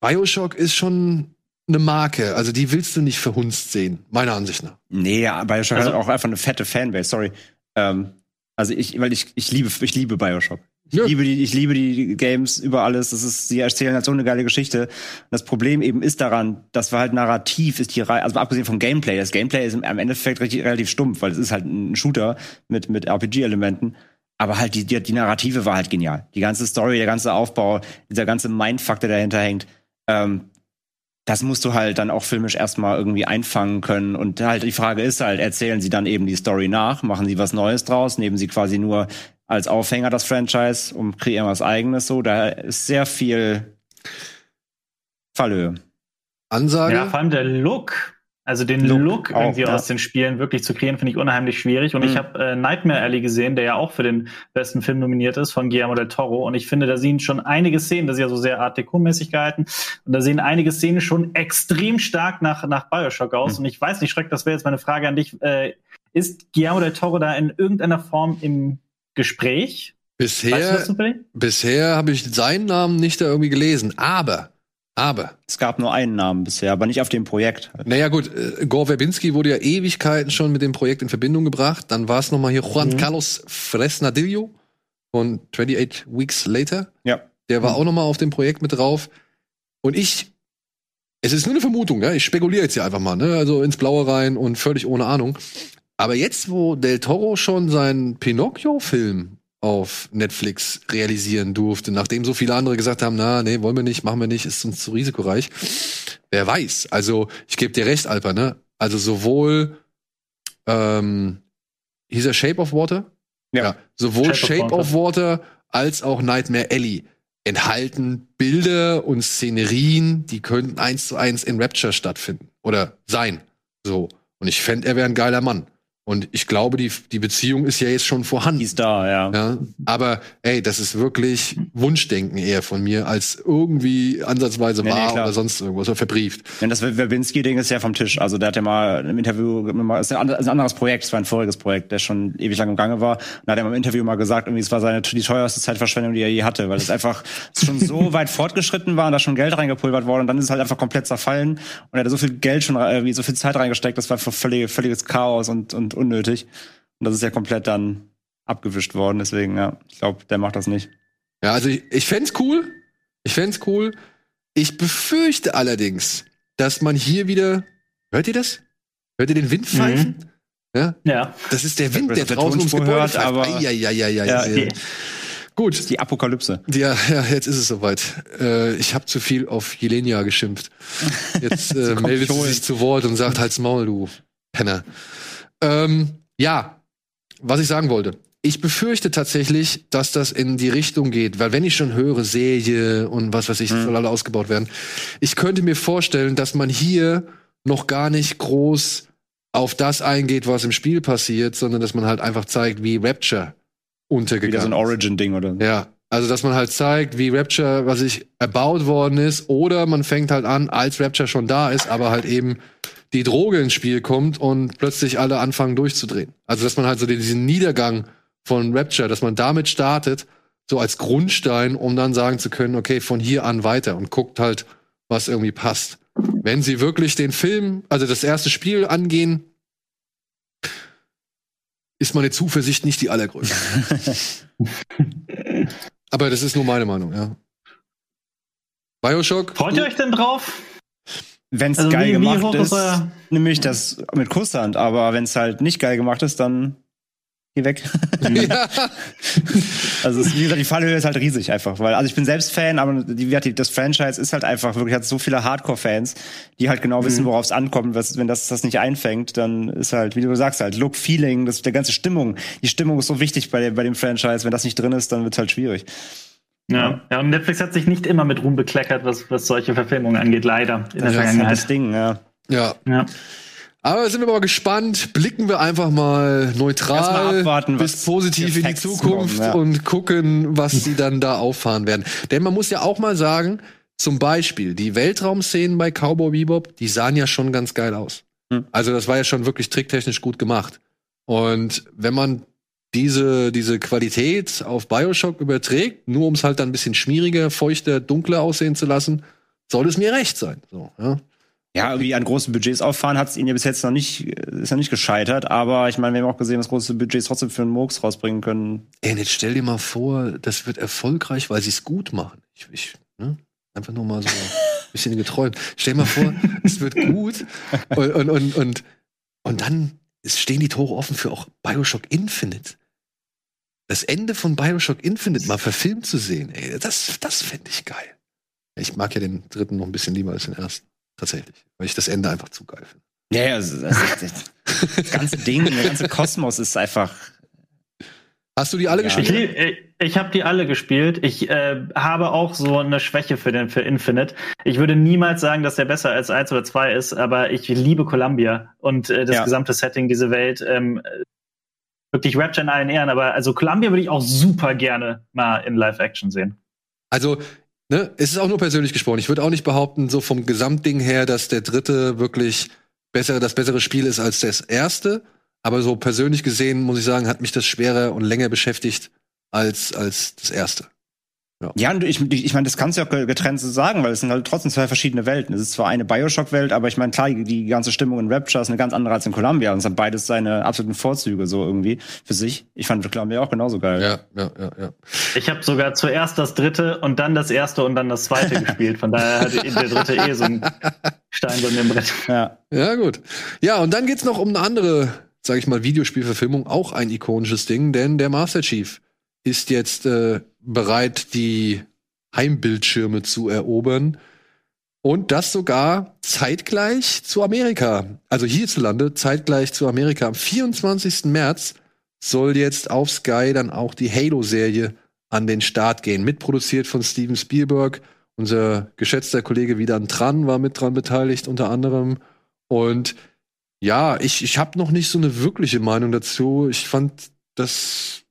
Bioshock ist schon eine Marke. Also die willst du nicht verhunzt sehen, meiner Ansicht nach. Nee, ja, Bioshock Also- hat auch einfach eine fette Fanbase, sorry. Ähm, also ich, weil ich, ich liebe, ich liebe Bioshock. Ich Ja. liebe die, ich liebe die Games über alles. Das ist, sie erzählen halt so eine geile Geschichte. Das Problem eben ist daran, dass wir halt narrativ ist die Reihe, also abgesehen vom Gameplay. Das Gameplay ist im, am Endeffekt richtig, relativ stumpf, weil es ist halt ein Shooter mit, mit RPG-Elementen. Aber halt die, die, die Narrative war halt genial. Die ganze Story, der ganze Aufbau, dieser ganze Mindfuck, der dahinter hängt. Ähm, das musst du halt dann auch filmisch erstmal irgendwie einfangen können. Und halt die Frage ist halt, erzählen sie dann eben die Story nach, machen sie was Neues draus, nehmen sie quasi nur als Aufhänger das Franchise und kreieren was eigenes so. Da ist sehr viel Fallhöhe. Ansage. Ja, vor allem der Look. Also den Look Look, auch, irgendwie ja. aus den Spielen wirklich zu kreieren, finde ich unheimlich schwierig. Und Mhm. ich habe äh, Nightmare Alley gesehen, der ja auch für den besten Film nominiert ist, von Guillermo del Toro. Und ich finde, da sehen schon einige Szenen, das ist ja so sehr Art Deco-mäßig gehalten, und da sehen einige Szenen schon extrem stark nach, nach Bioshock aus. Mhm. Und ich weiß nicht, Schreck, das wäre jetzt meine Frage an dich. Äh, ist Guillermo del Toro da in irgendeiner Form im Gespräch? Weißt du Bisher, das zufällig? bisher habe ich seinen Namen nicht da irgendwie gelesen. Aber, aber, Es gab nur einen Namen bisher, aber nicht auf dem Projekt. naja gut, äh, Gore Verbinski wurde ja Ewigkeiten schon mit dem Projekt in Verbindung gebracht. Dann war es nochmal hier Juan Mhm. Carlos Fresnadillo von 28 Weeks Later. Ja. Der war Mhm. auch nochmal auf dem Projekt mit drauf. Und ich, es ist nur eine Vermutung, ja? ich spekuliere jetzt hier einfach mal, ne? also ins Blaue rein und völlig ohne Ahnung. Aber jetzt, wo Del Toro schon seinen Pinocchio-Film auf Netflix realisieren durfte, nachdem so viele andere gesagt haben, na, nee, wollen wir nicht, machen wir nicht, ist uns zu risikoreich. Wer weiß. Also, ich gebe dir recht, Alper, ne? Also sowohl ähm, hieß er Shape of Water? Ja. sowohl Shape Shape, of of, Water. als auch Nightmare Alley enthalten Bilder und Szenerien, die könnten eins zu eins in Rapture stattfinden oder sein. So. Und ich fände, er wäre ein geiler Mann. Und ich glaube, die, die Beziehung ist ja jetzt schon vorhanden. Die ist da, ja. Ja, aber ey, das ist wirklich Wunschdenken eher von mir, als irgendwie ansatzweise Nee, nee, wahr klar. oder sonst irgendwas oder verbrieft. Denn das Verbinski-Ding ist ja vom Tisch. Also der hat ja mal im Interview, ist ein anderes Projekt, es war ein voriges Projekt, der schon ewig lang im Gange war. Und da hat er mal im Interview mal gesagt, irgendwie es war seine die teuerste Zeitverschwendung, die er je hatte, weil es einfach schon so weit fortgeschritten war und da schon Geld reingepulvert worden und dann ist es halt einfach komplett zerfallen und er hatte so viel Geld schon, äh, wie so viel Zeit reingesteckt, das war völlig, völliges Chaos und, und unnötig. Und das ist ja komplett dann abgewischt worden. Deswegen, ja, ich glaube, der macht das nicht. Ja, also ich, ich fänd's cool. Ich fänd's cool. Ich befürchte allerdings, dass man hier wieder. Hört ihr das? Hört ihr den Wind pfeifen? Ja, Ja. das ist der Wind, der draußen ums Gebäude hört, pfeift. aber- Eieieiei, Ja, sehr- die- Gut, Die Apokalypse. Ja, ja, jetzt ist es soweit. Äh, ich habe zu viel auf Jelenia geschimpft. Jetzt äh, kommt meldet sie sich zu Wort und sagt halt's Maul, du Penner. Ähm, ja, was ich sagen wollte. Ich befürchte tatsächlich, dass das in die Richtung geht, weil wenn ich schon höre, Serie und was weiß ich, Mhm. soll alle ausgebaut werden. Ich könnte mir vorstellen, dass man hier noch gar nicht groß auf das eingeht, was im Spiel passiert, sondern dass man halt einfach zeigt, wie Rapture Wieder untergegangen so ein ist. Origin-Ding oder so. Ja, Also, dass man halt zeigt, wie Rapture, was ich erbaut worden ist, oder man fängt halt an, als Rapture schon da ist, aber halt eben die Droge ins Spiel kommt und plötzlich alle anfangen durchzudrehen. Also, dass man halt so diesen Niedergang von Rapture, dass man damit startet, so als Grundstein, um dann sagen zu können, okay, von hier an weiter und guckt halt, was irgendwie passt. Wenn sie wirklich den Film, also das erste Spiel angehen, ist meine Zuversicht nicht die allergrößte. Aber das ist nur meine Meinung, ja. Bioshock. Freut ihr euch denn drauf? Wenn es Also geil wie- wie gemacht hoch ist, nehme ich das mit Kusshand. Aber wenn es halt nicht geil gemacht ist, dann geh weg. ja. Also es, wie gesagt, die Fallhöhe ist halt riesig einfach, weil also ich bin selbst Fan, aber die, das Franchise ist halt einfach wirklich hat so viele Hardcore-Fans, die halt genau Mhm. wissen, worauf es ankommt. Was, wenn das das nicht einfängt, dann ist halt, wie du sagst, halt Look, Feeling, das der ganze Stimmung. Die Stimmung ist so wichtig bei dem bei dem Franchise. Wenn das nicht drin ist, dann wird's halt schwierig. Ja. ja, und Netflix hat sich nicht immer mit Ruhm bekleckert, was, was solche Verfilmungen angeht, leider in der Das ist halt das Ding, ja. ja. Ja. Aber sind wir mal gespannt, blicken wir einfach mal mal neutral abwarten, bis positiv in die Zukunft kommen, ja. und gucken, was sie dann da auffahren werden. Denn man muss ja auch mal sagen, zum Beispiel die Weltraumszenen bei Cowboy Bebop, die sahen ja schon ganz geil aus. Hm. Also das war ja schon wirklich tricktechnisch gut gemacht. Und wenn man diese, diese Qualität auf Bioshock überträgt, nur um es halt dann ein bisschen schmieriger, feuchter, dunkler aussehen zu lassen, soll es mir recht sein. So, ja. Ja, irgendwie an großen Budgets auffahren hat es ihnen ja bis jetzt noch nicht, ist noch nicht gescheitert, aber ich meine, wir haben auch gesehen, dass große Budgets trotzdem für einen Murks rausbringen können. Ey, jetzt stell dir mal vor, das wird erfolgreich, weil sie es gut machen. Ich, ich ne? Einfach nur mal so ein bisschen geträumt. Stell dir mal vor, es wird gut und, und, und, und, und dann stehen die Tore offen für auch Bioshock Infinite. Das Ende von Bioshock Infinite mal verfilmt zu sehen, ey, das, das fände ich geil. Ich mag ja den dritten noch ein bisschen lieber als den ersten. Tatsächlich. Weil ich das Ende einfach zu geil finde. Ja, ja, das, das, das, das ganze Ding, der ganze Kosmos ist einfach. Hast du die alle Ja. Gespielt? ich, ich habe die alle gespielt. Ich äh, habe auch so eine Schwäche für den für Infinite. Ich würde niemals sagen, dass der besser als eins oder zwei ist, aber ich liebe Columbia und äh, das Ja. gesamte Setting, diese Welt. Ähm, äh, wirklich Rapture in allen Ehren, aber also Columbia würde ich auch super gerne mal in Live-Action sehen. Also, ne, es ist auch nur persönlich gesprochen. Ich würde auch nicht behaupten, so vom Gesamtding her, dass der dritte wirklich bessere, das bessere Spiel ist als das erste. Aber so persönlich gesehen, muss ich sagen, hat mich das schwerer und länger beschäftigt als, als das erste. Ja, und ich, ich meine, das kannst du ja auch getrennt so sagen, weil es sind halt trotzdem zwei verschiedene Welten. Es ist zwar eine Bioshock-Welt, aber ich meine, klar, die, die ganze Stimmung in Rapture ist eine ganz andere als in Columbia. Und es hat beides seine absoluten Vorzüge so irgendwie für sich. Ich fand Columbia auch genauso geil. Ja, ja, ja, ja. Ich habe sogar zuerst das dritte und dann das erste und dann das zweite gespielt. Von daher hatte der dritte eh so einen Stein so in dem Brett. Ja. Ja, gut. Ja, und dann geht's noch um eine andere, sag ich mal, Videospielverfilmung, auch ein ikonisches Ding, denn der Master Chief ist jetzt äh, bereit, die Heimbildschirme zu erobern. Und das sogar zeitgleich zu Amerika. Also hierzulande, zeitgleich zu Amerika. Am 24. März soll jetzt auf Sky dann auch die Halo-Serie an den Start gehen. Mitproduziert von Steven Spielberg. Unser geschätzter Kollege Widan Tran war mit dran beteiligt, unter anderem. Und ja, ich, ich habe noch nicht so eine wirkliche Meinung dazu. Ich fand das.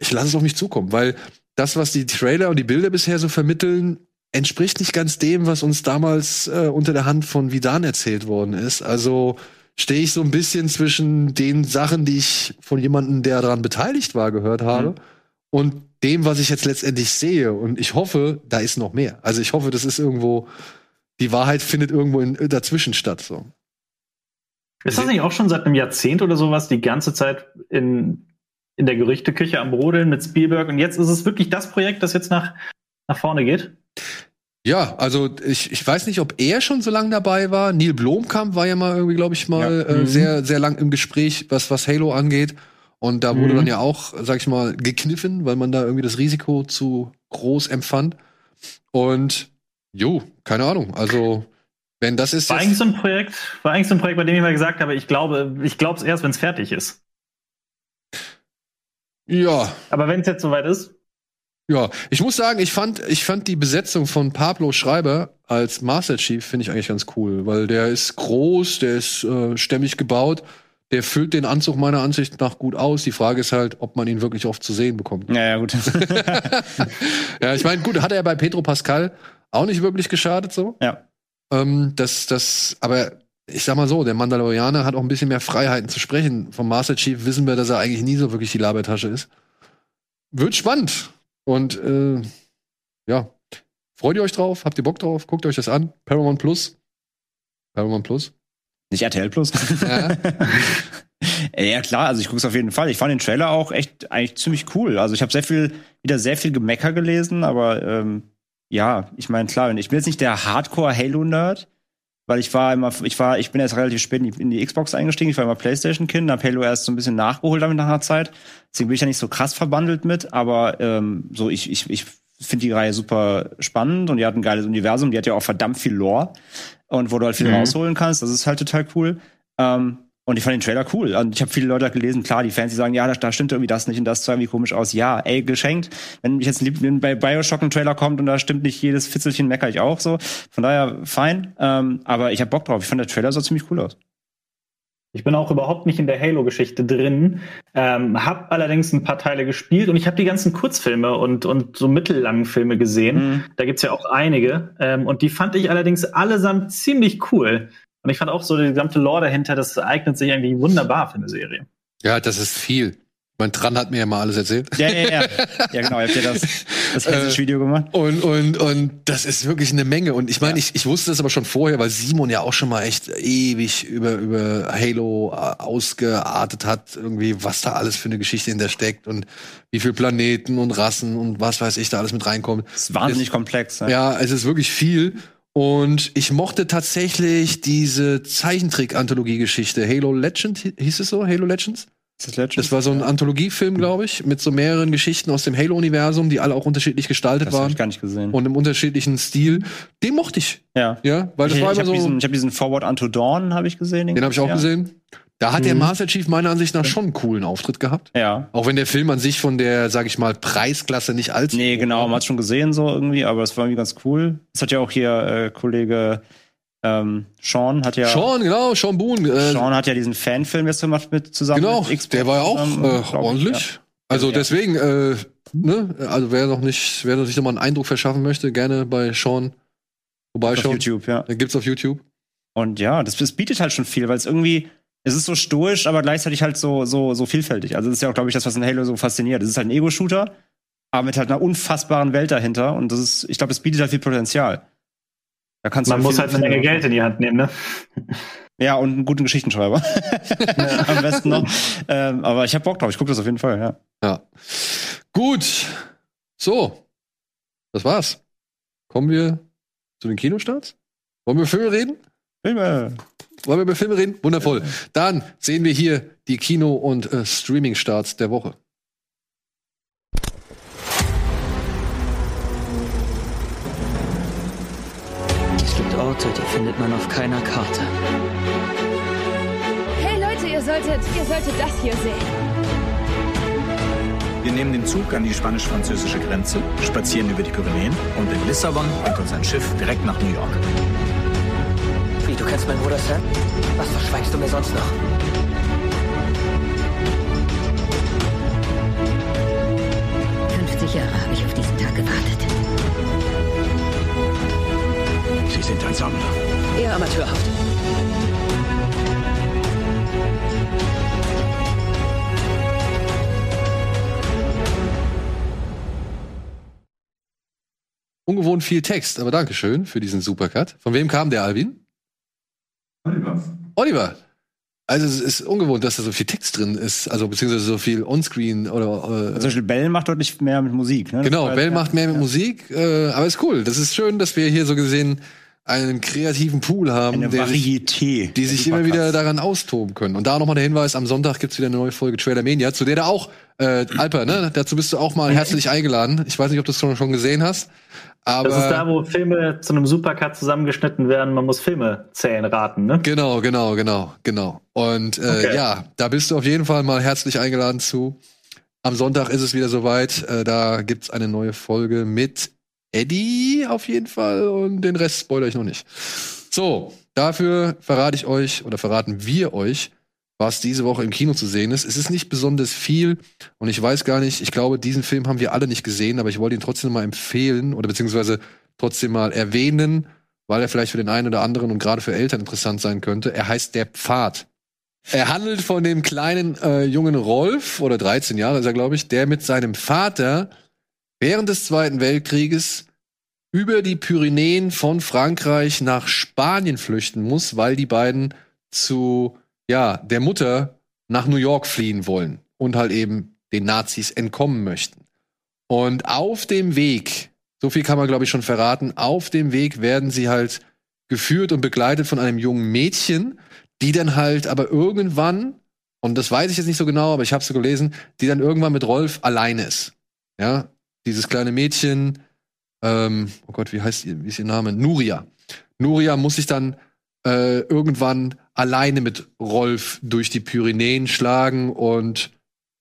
Ich lasse es auf mich zukommen, weil das, was die Trailer und die Bilder bisher so vermitteln, entspricht nicht ganz dem, was uns damals äh, unter der Hand von Vidan erzählt worden ist. Also stehe ich so ein bisschen zwischen den Sachen, die ich von jemandem, der daran beteiligt war, gehört habe, Mhm. und dem, was ich jetzt letztendlich sehe. Und ich hoffe, da ist noch mehr. Also ich hoffe, das ist irgendwo, die Wahrheit findet irgendwo in, dazwischen statt. So. Ist das nicht auch schon seit einem Jahrzehnt oder sowas die ganze Zeit in, in der Gerüchteküche am Brodeln mit Spielberg? Und jetzt ist es wirklich das Projekt, das jetzt nach, nach vorne geht? Ja, also ich, ich weiß nicht, ob er schon so lange dabei war. Neil Blomkamp war ja mal irgendwie, glaube ich, mal Ja. äh, Mhm. sehr, sehr lang im Gespräch, was, was Halo angeht. Und da wurde Mhm. dann ja auch, sag ich mal, gekniffen, weil man da irgendwie das Risiko zu groß empfand. Und jo, keine Ahnung. Also, wenn das ist War eigentlich so ein Projekt, war eigentlich so ein Projekt, bei dem ich mal gesagt habe, ich glaube, ich glaube es erst, wenn es fertig ist. Ja, Aber wenn es jetzt soweit ist, Ja, ich muss sagen, ich fand, ich fand die Besetzung von Pablo Schreiber als Master Chief finde ich eigentlich ganz cool, weil der ist groß, der ist äh, stämmig gebaut, Der füllt den Anzug meiner Ansicht nach gut aus. Die Frage ist halt, ob man ihn wirklich oft zu sehen bekommt. Ja, ja, gut. Ja, ich meine, gut, hat er bei Pedro Pascal auch nicht wirklich geschadet so. ja. Ähm, das, das, aber ich sag mal so, der Mandalorianer hat auch ein bisschen mehr Freiheiten zu sprechen. Vom Master Chief wissen wir, dass er eigentlich nie so wirklich die Labertasche ist. Wird spannend. Und äh, ja, freut ihr euch drauf? Habt ihr Bock drauf? Guckt euch das an. Paramount Plus. Paramount Plus. Nicht RTL Plus. Ja. ja, klar, also ich gucke es auf jeden Fall. Ich fand den Trailer auch echt eigentlich ziemlich cool. Also ich habe sehr viel, wieder sehr viel Gemecker gelesen, aber ähm, ja, ich meine, klar, ich bin jetzt nicht der Hardcore-Halo-Nerd, weil ich war immer, ich war, ich bin erst relativ spät in die, Xbox eingestiegen, ich war immer Playstation-Kind, hab Halo erst so ein bisschen nachgeholt damit nach einer Zeit. Deswegen bin ich da nicht so krass verbandelt mit, aber ähm, so, ich, ich, ich finde die Reihe super spannend und die hat ein geiles Universum, die hat ja auch verdammt viel Lore und wo du halt viel Mhm. rausholen kannst, das ist halt total cool. Ähm, und ich fand den Trailer cool. Und ich habe viele Leute gelesen, klar, die Fans, die sagen, ja, da, da stimmt irgendwie das nicht und das sah irgendwie komisch aus. Ja, ey, geschenkt. Wenn mich jetzt lieb, wenn bei Bioshock ein Trailer kommt und da stimmt nicht jedes Fitzelchen, mecker ich auch so. Von daher, fein. Ähm, aber ich habe Bock drauf. Ich fand der Trailer sah ziemlich cool aus. Ich bin auch überhaupt nicht in der Halo-Geschichte drin, ähm, habe allerdings ein paar Teile gespielt und ich habe die ganzen Kurzfilme und, und so mittellangen Filme gesehen. Mhm. Da gibt's ja auch einige. Ähm, und die fand ich allerdings allesamt ziemlich cool. Und ich fand auch so die gesamte Lore dahinter, das eignet sich eigentlich wunderbar für eine Serie. ja, das ist viel. Mein Tran hat mir ja mal alles erzählt. Ja, ja, ja. ja, genau. Ihr habt ja das, das Äh, Video gemacht. Und, und, und das ist wirklich eine Menge. Und ich meine, Ja. ich, ich wusste das aber schon vorher, weil Simon ja auch schon mal echt ewig über, über Halo äh, ausgeartet hat, irgendwie, was da alles für eine Geschichte hinter steckt und wie viele Planeten und Rassen und was weiß ich da alles mit reinkommt. Das ist wahnsinnig komplex. Ne? Ja, es ist wirklich viel. Und ich mochte tatsächlich diese Zeichentrick-Anthologie-Geschichte. Halo Legend, hi- hieß es so? Halo Legends? Ist das Legends? Das war so ein Anthologiefilm, glaube ich, mit so mehreren Geschichten aus dem Halo-Universum, die alle auch unterschiedlich gestaltet das hab waren ich gar nicht gesehen. und im unterschiedlichen Stil. Den mochte ich, ja. ja, weil das ich war ich immer habe so. diesen, ich hab diesen Forward Unto Dawn, habe ich gesehen. den habe ich auch ja. gesehen. Da hat der Mhm. Master Chief meiner Ansicht nach schon einen coolen Auftritt gehabt. Ja. Auch wenn der Film an sich von der, sag ich mal, Preisklasse nicht allzu. Nee, genau, man hat schon gesehen so irgendwie, aber es war irgendwie ganz cool. Das hat ja auch hier äh, Kollege ähm, Sean hat ja Sean, genau, Sean Boone. Äh, Sean hat ja diesen Fanfilm jetzt gemacht mit zusammen genau, mit der war ja auch zusammen, äh, ordentlich. Also Ja. deswegen, äh, ne, also wer noch nicht, wer noch sich noch mal einen Eindruck verschaffen möchte, gerne bei Sean Ja. Auf vorbeischauen. YouTube, ja. Gibt's auf YouTube. Und ja, das, das bietet halt schon viel, weil es irgendwie es ist so stoisch, aber gleichzeitig halt so so so vielfältig. Also das ist ja auch glaube ich das, was in Halo so fasziniert. Es ist halt ein Ego-Shooter, aber mit halt einer unfassbaren Welt dahinter und das ist ich glaube, es bietet halt viel Potenzial. Da kannst du Man muss viel- halt eine Menge. Geld in die Hand nehmen, ne? Ja, und einen guten Geschichtenschreiber. Am besten noch. Ähm, aber ich hab Bock drauf, ich gucke das auf jeden Fall, ja. Ja. Gut. So. Das war's. Kommen wir zu den Kinostarts? Wollen wir über Filme reden? Filme. Wollen wir über Filme reden? Wundervoll. Dann sehen wir hier die Kino- und äh, Streaming-Starts der Woche. Es gibt Orte, die findet man auf keiner Karte. Hey Leute, ihr solltet, ihr solltet das hier sehen. Wir nehmen den Zug an die spanisch-französische Grenze, spazieren über die Pyrenäen und in Lissabon bringt uns ein Schiff direkt nach New York. Wie, du kennst meinen Bruder Sam? Was verschweigst du mir sonst noch? Jahre habe ich auf diesen Tag gewartet. Sie sind ein Sammler. Eher amateurhaft. Ungewohnt viel Text, aber Dankeschön für diesen Supercut. Von wem kam der, Alvin? Oliver. Oliver. Also es ist ungewohnt, dass da so viel Text drin ist, also beziehungsweise so viel Onscreen oder äh, Zum Beispiel Bell macht deutlich mehr mit Musik. Ne? Genau, Bell ja. macht mehr mit Musik, äh, aber ist cool. Das ist schön, dass wir hier so gesehen einen kreativen Pool haben, Eine der sich, Varieté. die sich immer wieder daran austoben können. Und da nochmal der Hinweis, am Sonntag gibt's wieder eine neue Folge Trailer Mania, zu der da auch, äh, Alper, ne, dazu bist du auch mal herzlich eingeladen. Ich weiß nicht, ob du es schon, schon gesehen hast, aber Das ist da, wo Filme zu einem Supercut zusammengeschnitten werden. Man muss Filme zählen, raten, ne? Genau, genau, genau, genau. Und äh, Okay. ja, da bist du auf jeden Fall mal herzlich eingeladen zu. Am Sonntag ist es wieder soweit. Äh, da gibt's eine neue Folge mit Eddie auf jeden Fall und den Rest spoilere ich noch nicht. So, dafür verrate ich euch oder verraten wir euch was diese Woche im Kino zu sehen ist. Es ist nicht besonders viel und ich weiß gar nicht, ich glaube, diesen Film haben wir alle nicht gesehen, aber ich wollte ihn trotzdem mal empfehlen oder beziehungsweise trotzdem mal erwähnen, weil er vielleicht für den einen oder anderen und gerade für Eltern interessant sein könnte. Er heißt Der Pfad. Er handelt von dem kleinen äh, jungen Rolf, oder 13 Jahre ist er, glaube ich, der mit seinem Vater während des Zweiten Weltkrieges über die Pyrenäen von Frankreich nach Spanien flüchten muss, weil die beiden zu ja, der Mutter nach New York fliehen wollen und halt eben den Nazis entkommen möchten. Und auf dem Weg, so viel kann man glaube ich schon verraten, auf dem Weg werden sie halt geführt und begleitet von einem jungen Mädchen, die dann halt aber irgendwann, und das weiß ich jetzt nicht so genau, aber ich habe es so gelesen, die dann irgendwann mit Rolf alleine ist. Ja, dieses kleine Mädchen, ähm, oh Gott, wie heißt ihr, wie ist ihr Name? Nuria. Nuria muss sich dann äh, irgendwann alleine mit Rolf durch die Pyrenäen schlagen und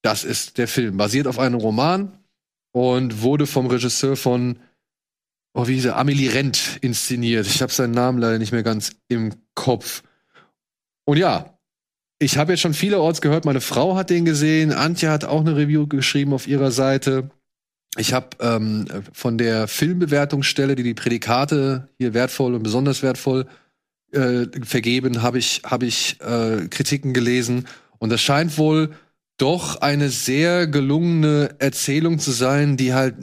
das ist der Film. Basiert auf einem Roman und wurde vom Regisseur von oh, wie hieß er? Amelie Rent inszeniert. Ich habe seinen Namen leider nicht mehr ganz im Kopf. Und ja, ich habe jetzt schon vielerorts gehört, meine Frau hat den gesehen, Antje hat auch eine Review geschrieben auf ihrer Seite. Ich habe ähm, von der Filmbewertungsstelle, die die Prädikate hier wertvoll und besonders wertvoll äh, vergeben, habe ich, hab ich äh, Kritiken gelesen. Und das scheint wohl doch eine sehr gelungene Erzählung zu sein, die halt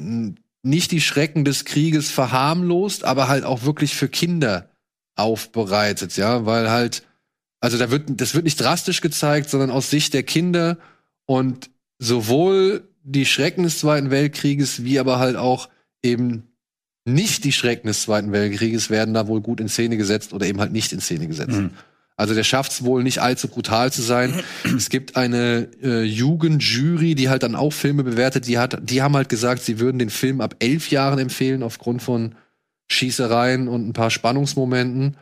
nicht die Schrecken des Krieges verharmlost, aber halt auch wirklich für Kinder aufbereitet, ja, weil halt also da wird, das wird nicht drastisch gezeigt, sondern aus Sicht der Kinder und sowohl die Schrecken des Zweiten Weltkrieges, wie aber halt auch eben nicht die Schrecken des Zweiten Weltkrieges werden da wohl gut in Szene gesetzt oder eben halt nicht in Szene gesetzt. Mhm. Also der schafft es wohl nicht allzu brutal zu sein. es gibt eine äh, Jugendjury, die halt dann auch Filme bewertet. Die hat, die haben halt gesagt, sie würden den Film ab elf Jahren empfehlen aufgrund von Schießereien und ein paar Spannungsmomenten.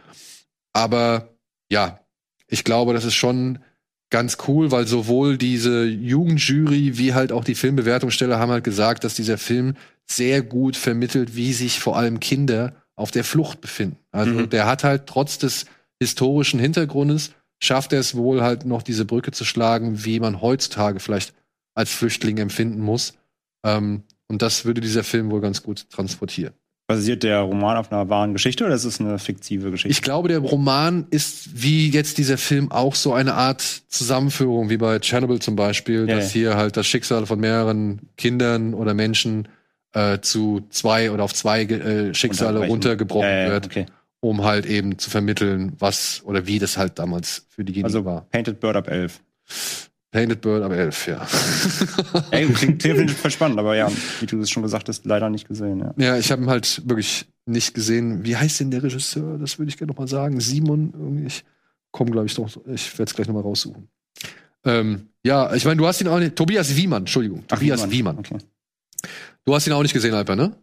Aber ja, ich glaube, das ist schon ganz cool, weil sowohl diese Jugendjury wie halt auch die Filmbewertungsstelle haben halt gesagt, dass dieser Film sehr gut vermittelt, wie sich vor allem Kinder auf der Flucht befinden. Also mhm. der hat halt trotz des historischen Hintergrundes schafft er es wohl halt noch diese Brücke zu schlagen, wie man heutzutage vielleicht als Flüchtling empfinden muss. Ähm, und das würde dieser Film wohl ganz gut transportieren. Basiert der Roman auf einer wahren Geschichte oder ist es eine fiktive Geschichte? Ich glaube, der Roman ist wie jetzt dieser Film auch so eine Art Zusammenführung, wie bei Chernobyl zum Beispiel, ja, dass ja. hier halt das Schicksal von mehreren Kindern oder Menschen äh, zu zwei oder auf zwei äh, Schicksale runtergebrochen ja, wird, okay. um halt eben zu vermitteln, was oder wie das halt damals für diejenigen also, war. Painted Bird ab 11. Painted Bird ab 11, ja. Ey, klingt, klingt voll spannend, aber ja, wie du es schon gesagt hast, leider nicht gesehen. Ja, ja ich habe ihn halt wirklich nicht gesehen. Wie heißt denn der Regisseur? Das würde ich gerne noch mal sagen. Simon, ich komme, glaube ich, doch. Ich werde es gleich noch mal raussuchen. Ähm, ja, ich meine, du hast ihn auch nicht. Tobias Wiemann, Entschuldigung. Ach, Tobias Wiemann. Wiemann. Okay. Du hast ihn auch nicht gesehen, Alper, ne?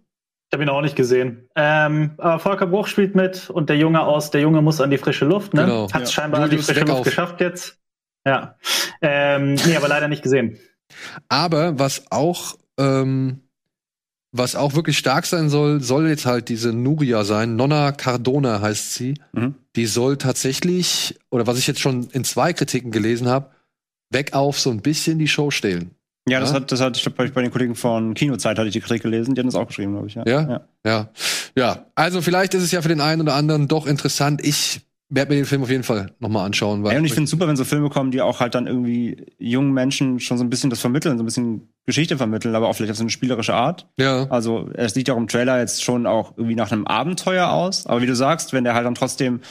Ich habe ihn auch nicht gesehen. Ähm, aber Volker Bruch spielt mit und der Junge aus, der Junge muss an die frische Luft, ne? Genau. Hat es ja. scheinbar an die frische Luft geschafft jetzt. Ja. Ähm, nee, aber leider nicht gesehen. Aber was auch, ähm, was auch wirklich stark sein soll, soll jetzt halt diese Nuria sein. Nonna Cardona heißt sie. Mhm. Die soll tatsächlich, oder was ich jetzt schon in zwei Kritiken gelesen habe, weg auf so ein bisschen die Show stehlen. Ja, das hat, das hat, ich glaube, bei den Kollegen von Kinozeit hatte ich die Kritik gelesen, die haben das auch geschrieben, glaube ich. Ja? ja? Ja, ja. Ja, also vielleicht ist es ja für den einen oder anderen doch interessant. Ich werde mir den Film auf jeden Fall nochmal anschauen. Weil ja, und ich finde es super, wenn so Filme kommen, die auch halt dann irgendwie jungen Menschen schon so ein bisschen das vermitteln, so ein bisschen Geschichte vermitteln, aber auch vielleicht auf so eine spielerische Art. Ja. Also es sieht ja auch im Trailer jetzt schon auch irgendwie nach einem Abenteuer aus. Aber wie du sagst, wenn der halt dann trotzdem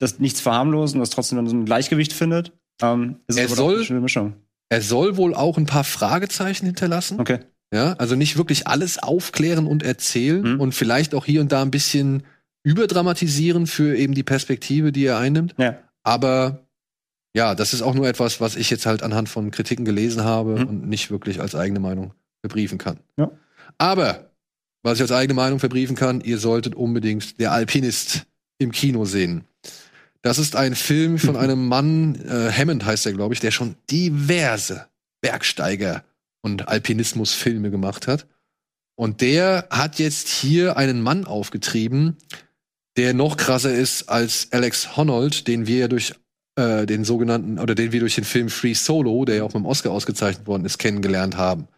das nichts verharmlosen, das trotzdem dann so ein Gleichgewicht findet, ähm, ist es soll, eine schöne Mischung. Er soll wohl auch ein paar Fragezeichen hinterlassen. Okay. Ja, also nicht wirklich alles aufklären und erzählen mhm. und vielleicht auch hier und da ein bisschen überdramatisieren für eben die Perspektive, die er einnimmt. Ja. Aber ja, das ist auch nur etwas, was ich jetzt halt anhand von Kritiken gelesen habe mhm. und nicht wirklich als eigene Meinung verbriefen kann. Ja. Aber was ich als eigene Meinung verbriefen kann, ihr solltet unbedingt Der Alpinist im Kino sehen. Das ist ein Film von einem Mann, äh, Hammond heißt er, glaube ich, der schon diverse Bergsteiger und Alpinismusfilme gemacht hat. Und der hat jetzt hier einen Mann aufgetrieben, der noch krasser ist als Alex Honnold, den wir ja durch äh, den sogenannten, oder den wir durch den Film Free Solo, der ja auch mit dem Oscar ausgezeichnet worden ist, kennengelernt haben.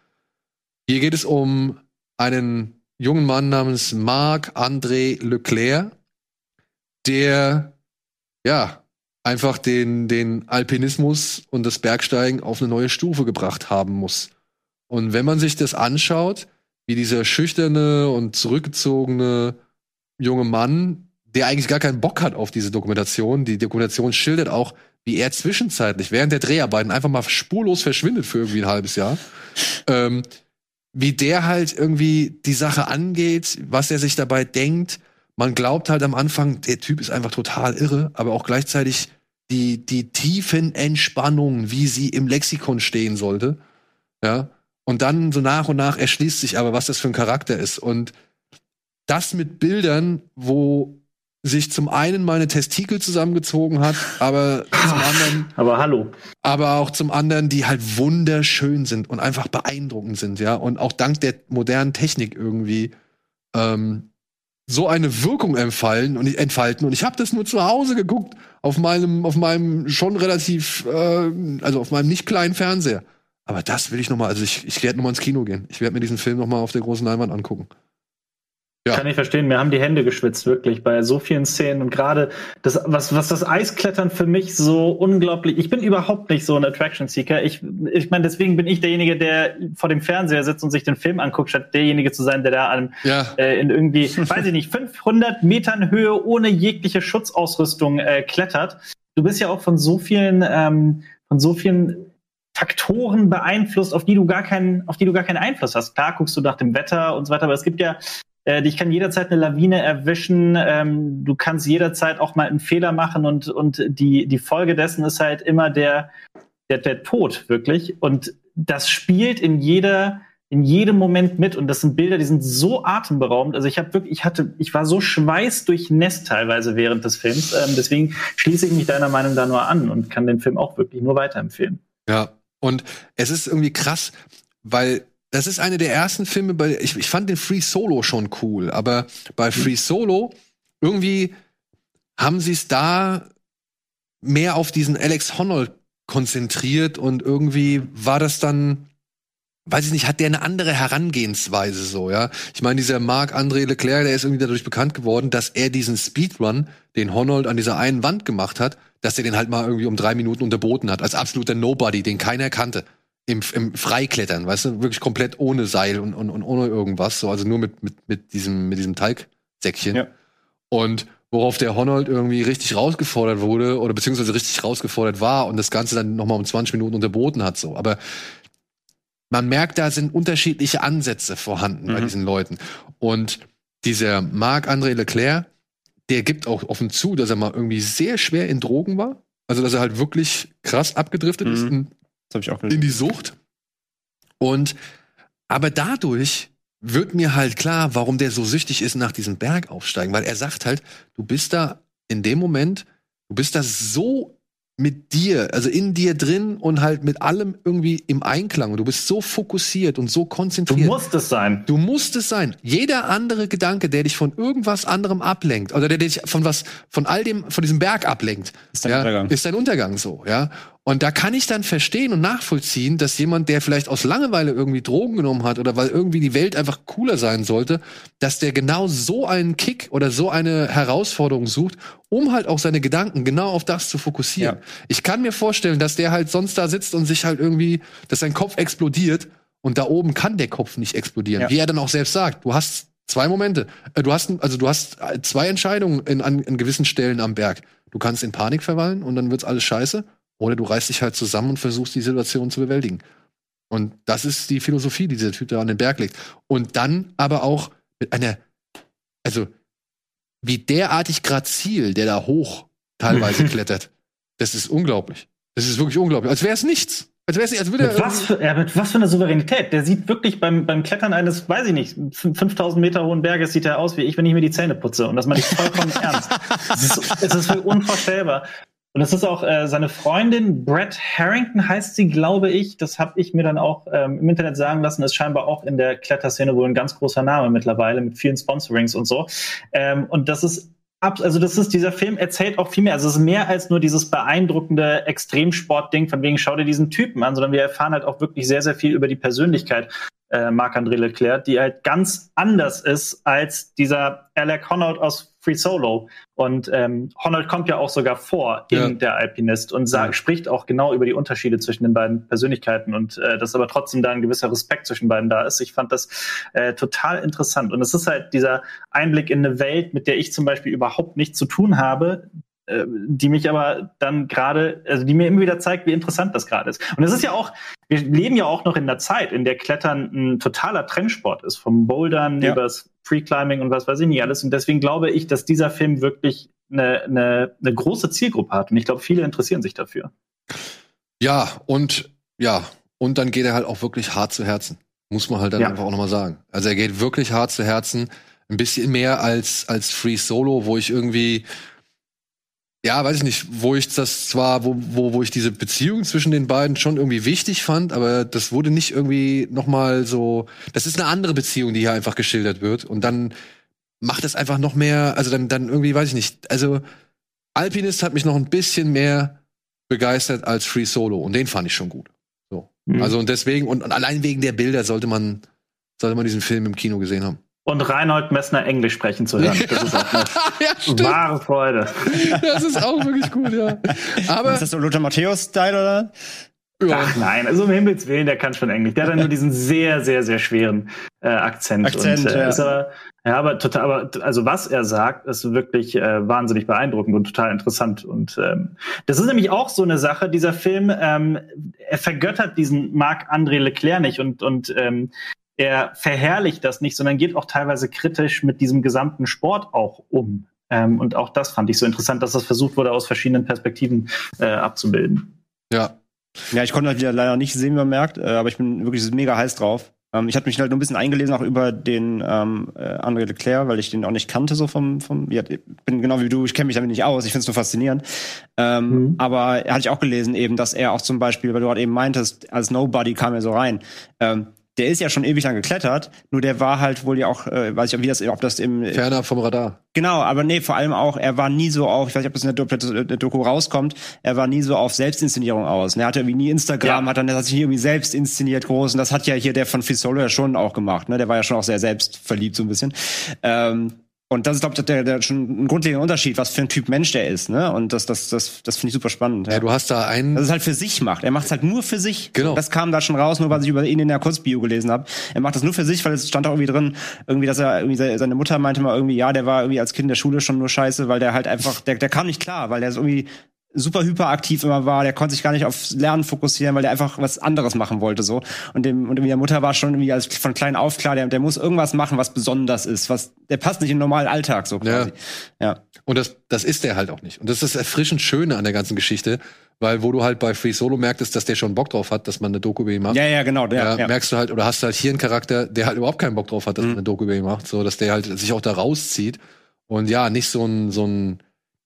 Hier geht es um einen jungen Mann namens Marc-André Leclerc, der ja einfach den, den Alpinismus und das Bergsteigen auf eine neue Stufe gebracht haben muss. Und wenn man sich das anschaut, wie dieser schüchterne und zurückgezogene junge Mann, der eigentlich gar keinen Bock hat auf diese Dokumentation, die Dokumentation schildert auch, wie er zwischenzeitlich während der Dreharbeiten einfach mal spurlos verschwindet für irgendwie ein halbes Jahr. Ähm, wie der halt irgendwie die Sache angeht, was er sich dabei denkt. Man glaubt halt am Anfang, der Typ ist einfach total irre, aber auch gleichzeitig die, die tiefen Entspannung, wie sie im Lexikon stehen sollte. Ja. Und dann so nach und nach erschließt sich aber, was das für ein Charakter ist. Und das mit Bildern, wo sich zum einen meine Testikel zusammengezogen hat, aber zum anderen. Aber hallo. Aber auch zum anderen, die halt wunderschön sind und einfach beeindruckend sind, ja. Und auch dank der modernen Technik irgendwie ähm, so eine Wirkung entfallen und entfalten. Und ich habe das nur zu Hause geguckt, auf meinem, auf meinem schon relativ, äh, also auf meinem nicht kleinen Fernseher. Aber das will ich noch mal, also ich, ich werde noch mal ins Kino gehen. Ich werde mir diesen Film noch mal auf der großen Leinwand angucken. Ja. Kann ich verstehen. Mir haben die Hände geschwitzt, wirklich, bei so vielen Szenen. Und gerade das, was, was das Eisklettern für mich so unglaublich. Ich bin überhaupt nicht so ein Attraction-Seeker. Ich, ich meine, deswegen bin ich derjenige, der vor dem Fernseher sitzt und sich den Film anguckt, statt derjenige zu sein, der da an, ja. äh, in irgendwie, weiß ich nicht, 500 Metern Höhe ohne jegliche Schutzausrüstung äh, klettert. Du bist ja auch von so vielen, ähm, von so vielen Faktoren beeinflusst, auf die du gar keinen, auf die du gar keinen Einfluss hast. Klar guckst du nach dem Wetter und so weiter, aber es gibt ja äh, dich kann jederzeit eine Lawine erwischen. Ähm, du kannst jederzeit auch mal einen Fehler machen und, und die, die Folge dessen ist halt immer der, der, der Tod, wirklich. Und das spielt in jeder, in jedem Moment mit. Und das sind Bilder, die sind so atemberaubend. Also ich habe wirklich, ich hatte, ich war so schweißdurchnässt teilweise während des Films. Ähm, deswegen schließe ich mich deiner Meinung da nur an und kann den Film auch wirklich nur weiterempfehlen. Ja, und es ist irgendwie krass, weil das ist eine der ersten Filme, bei ich, ich fand den Free Solo schon cool, aber bei Free Solo irgendwie haben sie es da mehr auf diesen Alex Honnold konzentriert und irgendwie war das dann weiß ich nicht, hat der eine andere Herangehensweise so, ja? Ich meine, dieser Marc-André Leclerc, der ist irgendwie dadurch bekannt geworden, dass er diesen Speedrun, den Honnold an dieser einen Wand gemacht hat, dass er den halt mal irgendwie um drei Minuten unterboten hat, als absoluter Nobody, den keiner kannte im, im Freiklettern, weißt du, wirklich komplett ohne Seil und, und, und ohne irgendwas, so, also nur mit, mit, mit diesem, mit diesem Teigsäckchen. Ja. Und worauf der Honold irgendwie richtig rausgefordert wurde oder beziehungsweise richtig rausgefordert war und das Ganze dann nochmal um 20 Minuten unterboten hat, so. Aber man merkt, da sind unterschiedliche Ansätze vorhanden mhm. bei diesen Leuten. Und dieser Marc-André Leclerc, der gibt auch offen zu, dass er mal irgendwie sehr schwer in Drogen war. Also, dass er halt wirklich krass abgedriftet mhm. ist in das habe ich auch gelesen. In die Sucht. Und aber dadurch wird mir halt klar, warum der so süchtig ist nach diesem Bergaufsteigen, weil er sagt halt, du bist da in dem Moment, du bist da so mit dir, also in dir drin und halt mit allem irgendwie im Einklang. Und du bist so fokussiert und so konzentriert. Du musst es sein. Du musst es sein. Jeder andere Gedanke, der dich von irgendwas anderem ablenkt, oder der dich von was, von all dem, von diesem Berg ablenkt, ist dein, ja, Untergang. Ist dein Untergang so, ja. Und da kann ich dann verstehen und nachvollziehen, dass jemand, der vielleicht aus Langeweile irgendwie Drogen genommen hat oder weil irgendwie die Welt einfach cooler sein sollte, dass der genau so einen Kick oder so eine Herausforderung sucht, um halt auch seine Gedanken genau auf das zu fokussieren. Ja. Ich kann mir vorstellen, dass der halt sonst da sitzt und sich halt irgendwie, dass sein Kopf explodiert und da oben kann der Kopf nicht explodieren. Ja. Wie er dann auch selbst sagt, du hast zwei Momente. Äh, du hast, also du hast zwei Entscheidungen in, an, in gewissen Stellen am Berg. Du kannst in Panik verwallen und dann wird's alles scheiße oder du reißt dich halt zusammen und versuchst, die Situation zu bewältigen. Und das ist die Philosophie, die dieser Typ da an den Berg legt. Und dann aber auch mit einer, also wie derartig grazil der da hoch teilweise klettert. Das ist unglaublich. Das ist wirklich unglaublich. Als wäre es nichts. Als wäre es nicht, als würde mit was, für, ja, mit was für einer Souveränität. Der sieht wirklich beim, beim Klettern eines, weiß ich nicht, 5000 Meter hohen Berges sieht er aus wie ich, wenn ich mir die Zähne putze. Und das meine ich vollkommen ernst. Es ist, es ist unvorstellbar. Und das ist auch äh, seine Freundin, Brett Harrington heißt sie, glaube ich. Das habe ich mir dann auch ähm, im Internet sagen lassen. Ist scheinbar auch in der Kletterszene wohl ein ganz großer Name mittlerweile mit vielen Sponsorings und so. Ähm, und das ist also das ist, dieser Film erzählt auch viel mehr. Also es ist mehr als nur dieses beeindruckende Extremsport-Ding, von wegen schau dir diesen Typen an, sondern wir erfahren halt auch wirklich sehr, sehr viel über die Persönlichkeit äh, Marc-André Leclerc, die halt ganz anders ist als dieser Alec Honnold aus Free Solo. Und ähm, Honnold kommt ja auch sogar vor in Ja. der Alpinist und sagt, Ja. spricht auch genau über die Unterschiede zwischen den beiden Persönlichkeiten und äh, dass aber trotzdem da ein gewisser Respekt zwischen beiden da ist. Ich fand das äh, total interessant. Und es ist halt dieser Einblick in eine Welt, mit der ich zum Beispiel überhaupt nichts zu tun habe, äh, die mich aber dann gerade, also die mir immer wieder zeigt, wie interessant das gerade ist. Und es ist ja auch, wir leben ja auch noch in der Zeit, in der Klettern ein totaler Trendsport ist, vom Bouldern Ja. übers Freeclimbing und was weiß ich nicht alles. Und deswegen glaube ich, dass dieser Film wirklich eine, eine, eine große Zielgruppe hat. Und ich glaube, viele interessieren sich dafür. Ja, und ja, und dann geht er halt auch wirklich hart zu Herzen. Muss man halt dann Ja. einfach auch nochmal sagen. Also er geht wirklich hart zu Herzen. Ein bisschen mehr als, als Free Solo, wo ich irgendwie, ja, weiß ich nicht, wo ich das zwar, wo, wo, wo ich diese Beziehung zwischen den beiden schon irgendwie wichtig fand, aber das wurde nicht irgendwie nochmal so, das ist eine andere Beziehung, die hier einfach geschildert wird. Und dann macht es einfach noch mehr, also dann, dann irgendwie, weiß ich nicht, also Alpinist hat mich noch ein bisschen mehr begeistert als Free Solo und den fand ich schon gut. So. Mhm. Also und deswegen und, und allein wegen der Bilder sollte man sollte man diesen Film im Kino gesehen haben. Und Reinhold Messner Englisch sprechen zu hören. Das ist auch eine ja, wahre Freude. Das ist auch wirklich gut, ja. Aber Ist das so Lothar Matthäus-Style, oder? ja, Ach nein, also um Himmels Willen, der kann schon Englisch. Der hat dann nur diesen sehr, sehr, sehr schweren äh, Akzent. Akzent, und, äh, ja. Ist aber, ja, aber total, aber also was er sagt, ist wirklich äh, wahnsinnig beeindruckend und total interessant. Und ähm, das ist nämlich auch so eine Sache. Dieser Film, ähm, er vergöttert diesen Marc-André Leclerc nicht und und ähm, er verherrlicht das nicht, sondern geht auch teilweise kritisch mit diesem gesamten Sport auch um. Ähm, und auch das fand ich so interessant, dass das versucht wurde, aus verschiedenen Perspektiven äh, abzubilden. ja. Ja, ich konnte halt wieder leider nicht sehen, wie man merkt, äh, aber ich bin wirklich mega heiß drauf. Ähm, ich hatte mich halt nur ein bisschen eingelesen, auch über den ähm, äh, André Leclerc, weil ich den auch nicht kannte, so vom, vom ja, ich bin genau wie du, ich kenne mich damit nicht aus, ich finde es nur faszinierend. Ähm, Mhm. Aber hatte ich auch gelesen, eben, dass er auch zum Beispiel, weil du gerade eben meintest, als Nobody kam er so rein. Ähm, der ist ja schon ewig lang geklettert, nur der war halt wohl ja auch, äh, weiß ich, wie das, ob das im Fernab vom Radar. Genau, aber nee, vor allem auch, er war nie so auf, ich weiß nicht, ob das in der Doku, der Doku rauskommt, er war nie so auf Selbstinszenierung aus. Er hatte irgendwie nie Instagram, Ja. hat dann hat sich nie irgendwie selbst inszeniert groß und das hat ja hier der von Fisolo ja schon auch gemacht, ne? Der war ja schon auch sehr selbstverliebt so ein bisschen. Ähm, und das ist, glaube ich, der, der schon ein grundlegender Unterschied, was für ein Typ Mensch der ist, ne? Und das, das, das, das finde ich super spannend. Ja, du hast da einen dass es halt für sich macht. Er macht es halt nur für sich. Genau. Das kam da schon raus, nur weil ich über ihn in der Kurzbio gelesen habe. Er macht das nur für sich, weil es stand auch irgendwie drin, irgendwie, dass er irgendwie se- seine Mutter meinte mal irgendwie, ja, der war irgendwie als Kind in der Schule schon nur scheiße, weil der halt einfach, der, der kam nicht klar, weil der so irgendwie super hyperaktiv immer war, der konnte sich gar nicht aufs Lernen fokussieren, weil der einfach was anderes machen wollte so und dem und der Mutter war schon irgendwie als von klein auf klar, der, der muss irgendwas machen, was besonders ist, was der passt nicht in den normalen Alltag so quasi. Ja. Und das, das ist der halt auch nicht. Und das ist das erfrischend Schöne an der ganzen Geschichte, weil wo du halt bei Free Solo merktest, dass der schon Bock drauf hat, dass man eine Doku über ihn macht. Ja, ja, genau, der, ja, ja. merkst du halt, oder hast du halt hier einen Charakter, der halt überhaupt keinen Bock drauf hat, dass Mhm. man eine Doku über ihn macht, so dass der halt sich auch da rauszieht. Und ja, nicht so ein, so ein,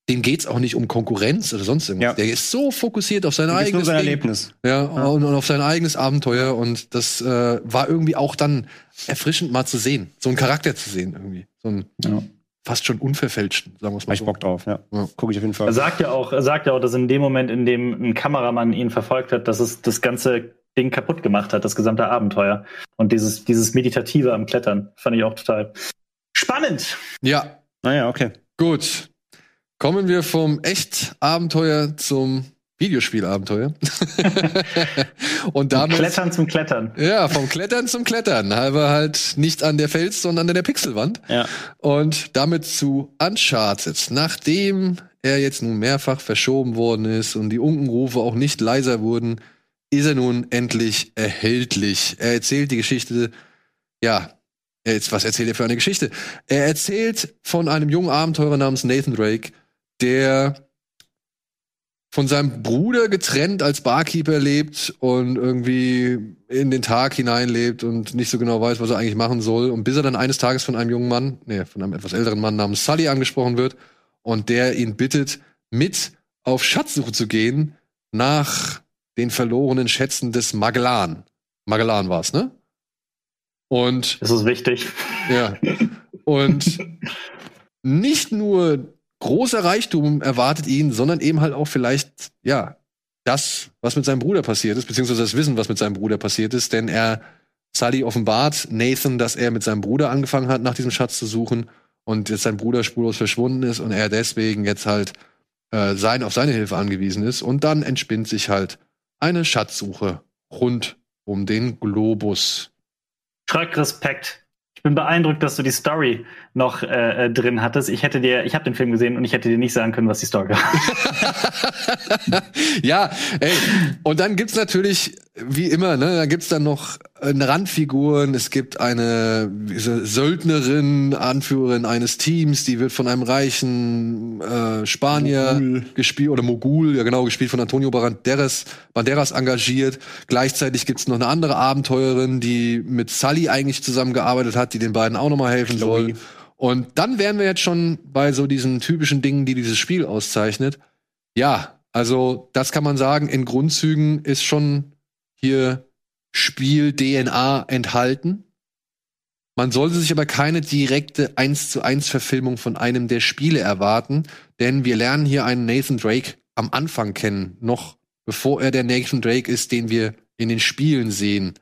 dem geht's auch nicht um Konkurrenz oder sonst irgendwas. Ja. Der ist so fokussiert auf sein Das ist nur eigenes sein Ding. Erlebnis. Ja, Und, und auf sein eigenes Abenteuer. Und das äh, war irgendwie auch dann erfrischend mal zu sehen. So einen Charakter zu sehen irgendwie. So einen Ja. fast schon unverfälschten, sagen wir es Hab mal ich so. Bock drauf, ja. Ja. Gucke ich auf jeden Fall. Er sagt ja auch, er sagt ja auch, dass in dem Moment, in dem ein Kameramann ihn verfolgt hat, dass es das ganze Ding kaputt gemacht hat, das gesamte Abenteuer. Und dieses, dieses Meditative am Klettern fand ich auch total spannend. Ja, Naja, okay. gut. Kommen wir vom Echt-Abenteuer zum Videospielabenteuer. und damit. Klettern zum Klettern. Ja, vom Klettern zum Klettern. Halber halt nicht an der Fels, sondern an der Pixelwand. Ja. Und damit zu Uncharted. Nachdem er jetzt nun mehrfach verschoben worden ist und die Unkenrufe auch nicht leiser wurden, ist er nun endlich erhältlich. Er erzählt die Geschichte, ja, jetzt, was erzählt er für eine Geschichte? Er erzählt von einem jungen Abenteurer namens Nathan Drake, der von seinem Bruder getrennt als Barkeeper lebt und irgendwie in den Tag hineinlebt und nicht so genau weiß, was er eigentlich machen soll. Und bis er dann eines Tages von einem jungen Mann, nee, von einem etwas älteren Mann namens Sully angesprochen wird und der ihn bittet, mit auf Schatzsuche zu gehen nach den verlorenen Schätzen des Magellan. Magellan war's, ne? Und Das ist wichtig. ja. Und nicht nur großer Reichtum erwartet ihn, sondern eben halt auch vielleicht, ja, das, was mit seinem Bruder passiert ist, beziehungsweise das Wissen, was mit seinem Bruder passiert ist, denn er, Sully offenbart Nathan, dass er mit seinem Bruder angefangen hat, nach diesem Schatz zu suchen und jetzt sein Bruder spurlos verschwunden ist und er deswegen jetzt halt äh, sein, auf seine Hilfe angewiesen ist. Und dann entspinnt sich halt eine Schatzsuche rund um den Globus. Schröck Respekt. Ich bin beeindruckt, dass du die Story noch äh, äh, drin hattest. Ich hätte dir, ich habe den Film gesehen und ich hätte dir nicht sagen können, was die Story war. ja, ey, und dann gibt's natürlich, wie immer, ne, da gibt's dann noch äh, Randfiguren. Es gibt eine diese Söldnerin, Anführerin eines Teams, die wird von einem reichen äh, Spanier gespielt oder Mogul, ja genau, gespielt von Antonio Banderas, Banderas engagiert. Gleichzeitig gibt's noch eine andere Abenteurerin, die mit Sully eigentlich zusammengearbeitet hat, die den beiden auch nochmal helfen Chloe. soll. Und dann wären wir jetzt schon bei so diesen typischen Dingen, die dieses Spiel auszeichnet. Ja, also das kann man sagen, in Grundzügen ist schon hier Spiel-DNA enthalten. Man sollte sich aber keine direkte 1 zu 1 Verfilmung von einem der Spiele erwarten, denn wir lernen hier einen Nathan Drake am Anfang kennen, noch bevor er der Nathan Drake ist, den wir in den Spielen sehen.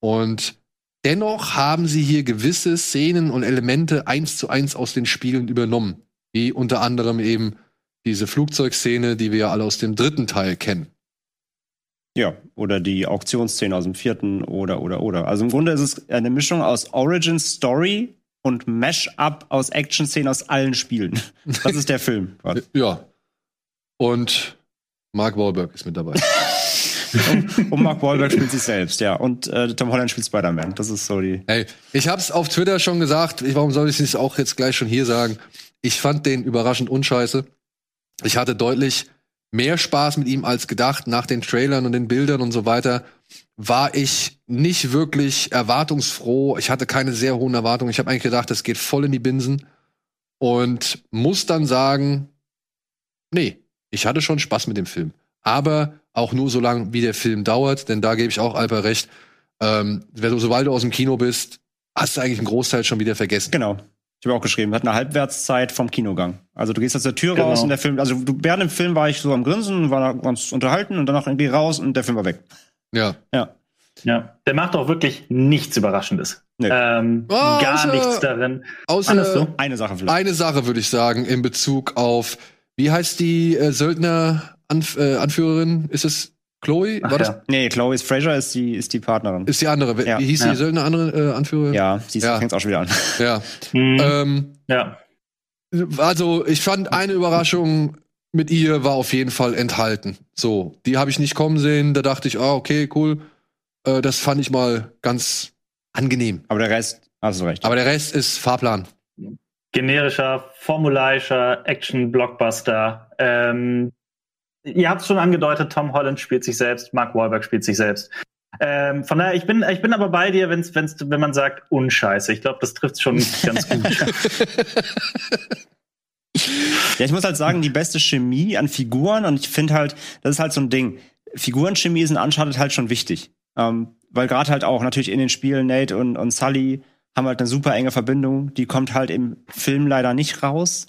Und dennoch haben sie hier gewisse Szenen und Elemente eins zu eins aus den Spielen übernommen, wie unter anderem eben diese Flugzeugszene, die wir ja alle aus dem dritten Teil kennen. Ja, oder die Auktionsszene aus dem vierten oder oder oder. Also im Grunde ist es eine Mischung aus Origin Story und Mash-up aus Action-Szenen aus allen Spielen. Das ist der Film. quasi. Ja. Und Mark Wahlberg ist mit dabei. und Mark Wahlberg spielt sich selbst, ja. Und äh, Tom Holland spielt Spider-Man. Das ist so die. Ey, ich hab's auf Twitter schon gesagt, ich, warum soll ich es auch jetzt gleich schon hier sagen? Ich fand den überraschend unscheiße. Ich hatte deutlich mehr Spaß mit ihm als gedacht. Nach den Trailern und den Bildern und so weiter war ich nicht wirklich erwartungsfroh. Ich hatte keine sehr hohen Erwartungen. Ich habe eigentlich gedacht, es geht voll in die Binsen. Und muss dann sagen, nee, ich hatte schon Spaß mit dem Film. Aber auch nur so lange, wie der Film dauert, denn da gebe ich auch Alper recht. Ähm, wenn du, sobald du aus dem Kino bist, hast du eigentlich einen Großteil schon wieder vergessen. Genau. Ich habe auch geschrieben, hat eine Halbwertszeit vom Kinogang. Also du gehst aus der Tür Genau. raus und der Film, also du, während dem Film war ich so am Grinsen, war da ganz unterhalten und danach irgendwie raus und der Film war weg. Ja. Ja. ja, der macht auch wirklich nichts Überraschendes. Nee. Ähm, Oh, gar außer- nichts darin. Außer du? Eine Sache vielleicht. eine Sache würde ich sagen in Bezug auf, wie heißt die äh, Söldner-Anführerin? ist es Chloe? Ach War das? ja. Nee, Chloe Fraser ist die, ist die Partnerin. Ist die andere. Wie Ja. hieß Ja. die Söldner-Anführerin? ja, sie Ja. fängt auch schon wieder an. Ja. Hm, Ähm, ja. also, ich fand eine Überraschung mit ihr war auf jeden Fall enthalten. So, die habe ich nicht kommen sehen. Da dachte ich, ah, okay, cool. Äh, das fand ich mal ganz angenehm. Aber der Rest, hast du recht. Aber der Rest ist Fahrplan. generischer, formularischer Action-Blockbuster. Ähm, ihr habt es schon angedeutet, Tom Holland spielt sich selbst, Mark Wahlberg spielt sich selbst. Ähm, von daher, ich bin, ich bin aber bei dir, wenn's, wenn's, wenn man sagt, unscheiße. Ich glaube, das trifft schon ganz gut. Ja, ich muss halt sagen, die beste Chemie an Figuren und ich finde halt, das ist halt so ein Ding. Figurenchemie ist in Uncharted halt schon wichtig. Ähm, weil gerade halt auch natürlich in den Spielen Nate und, und Sully haben halt eine super enge Verbindung. Die kommt halt im Film leider nicht raus.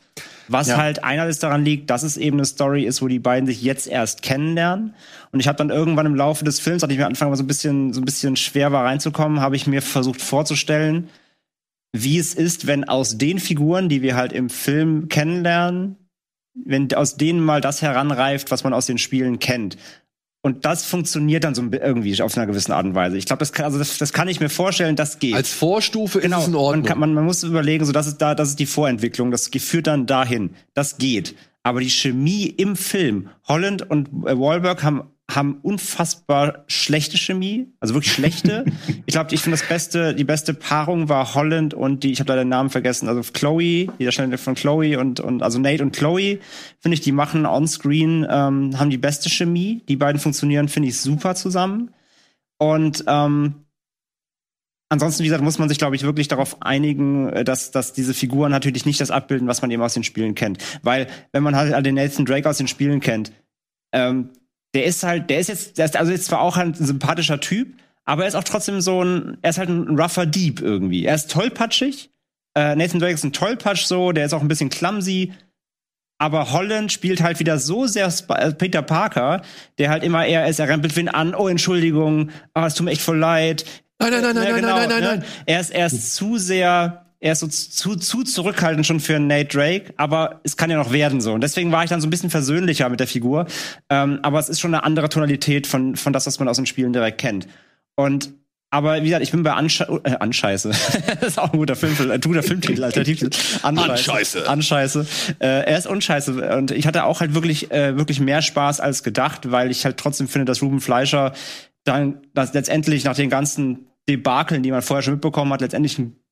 Was Ja. halt einerseits daran liegt, dass es eben eine Story ist, wo die beiden sich jetzt erst kennenlernen. Und ich habe dann irgendwann im Laufe des Films, als ich mir anfangen mal so ein bisschen, so ein bisschen schwer war reinzukommen, habe ich mir versucht vorzustellen, wie es ist, wenn aus den Figuren, die wir halt im Film kennenlernen, wenn aus denen mal das heranreift, was man aus den Spielen kennt. Und das funktioniert dann so irgendwie auf einer gewissen Art und Weise. Ich glaube, das kann, also das, das kann ich mir vorstellen, das geht. Als Vorstufe genau. ist es in Man, Ordnung. kann, man, man muss überlegen, so das ist da, das ist die Vorentwicklung, das führt dann dahin. Das geht. Aber die Chemie im Film, Holland und äh, Wahlberg haben haben unfassbar schlechte Chemie, also wirklich schlechte. ich glaube, ich finde das beste, die beste Paarung war Holland und die, ich habe leider den Namen vergessen, also Chloe, die Darstellerin von Chloe und und also Nate und Chloe, finde ich, die machen on-screen, ähm, haben die beste Chemie. Die beiden funktionieren, finde ich, super zusammen. Und ähm, Ansonsten, wie gesagt, muss man sich, glaube ich, wirklich darauf einigen, äh, dass, dass diese Figuren natürlich nicht das abbilden, was man eben aus den Spielen kennt. Weil, wenn man halt den Nathan Drake aus den Spielen kennt, ähm, der ist halt, der ist jetzt, der ist also jetzt zwar auch ein sympathischer Typ, aber er ist auch trotzdem so ein, er ist halt ein rougher Dieb irgendwie. Er ist tollpatschig. Äh, Nathan Drake ist ein Tollpatsch so, der ist auch ein bisschen clumsy. aber Holland spielt halt wieder so sehr Sp äh, Peter Parker, der halt immer eher ist, er rempelt wen an, oh Entschuldigung, ah, es tut mir echt voll leid. Nein, nein, nein, nein, Ja, nein, genau, nein, nein, ne? nein. Er ist, er ist zu sehr, er ist so zu, zu zurückhaltend schon für Nate Drake, aber es kann ja noch werden so. Und deswegen war ich dann so ein bisschen versöhnlicher mit der Figur. Ähm, aber es ist schon eine andere Tonalität von, von das, was man aus den Spielen direkt kennt. Und aber wie gesagt, ich bin bei Ansche äh, Anscheiße. das ist auch ein guter Film, ein guter Filmtitel, Alternativtitel. Anscheiße. Anscheiße. Äh, er ist unscheiße. Und ich hatte auch halt wirklich, äh, wirklich mehr Spaß als gedacht, weil ich halt trotzdem finde, dass Ruben Fleischer dann dass letztendlich nach den ganzen Debakeln, die man vorher schon mitbekommen hat, letztendlich ein ein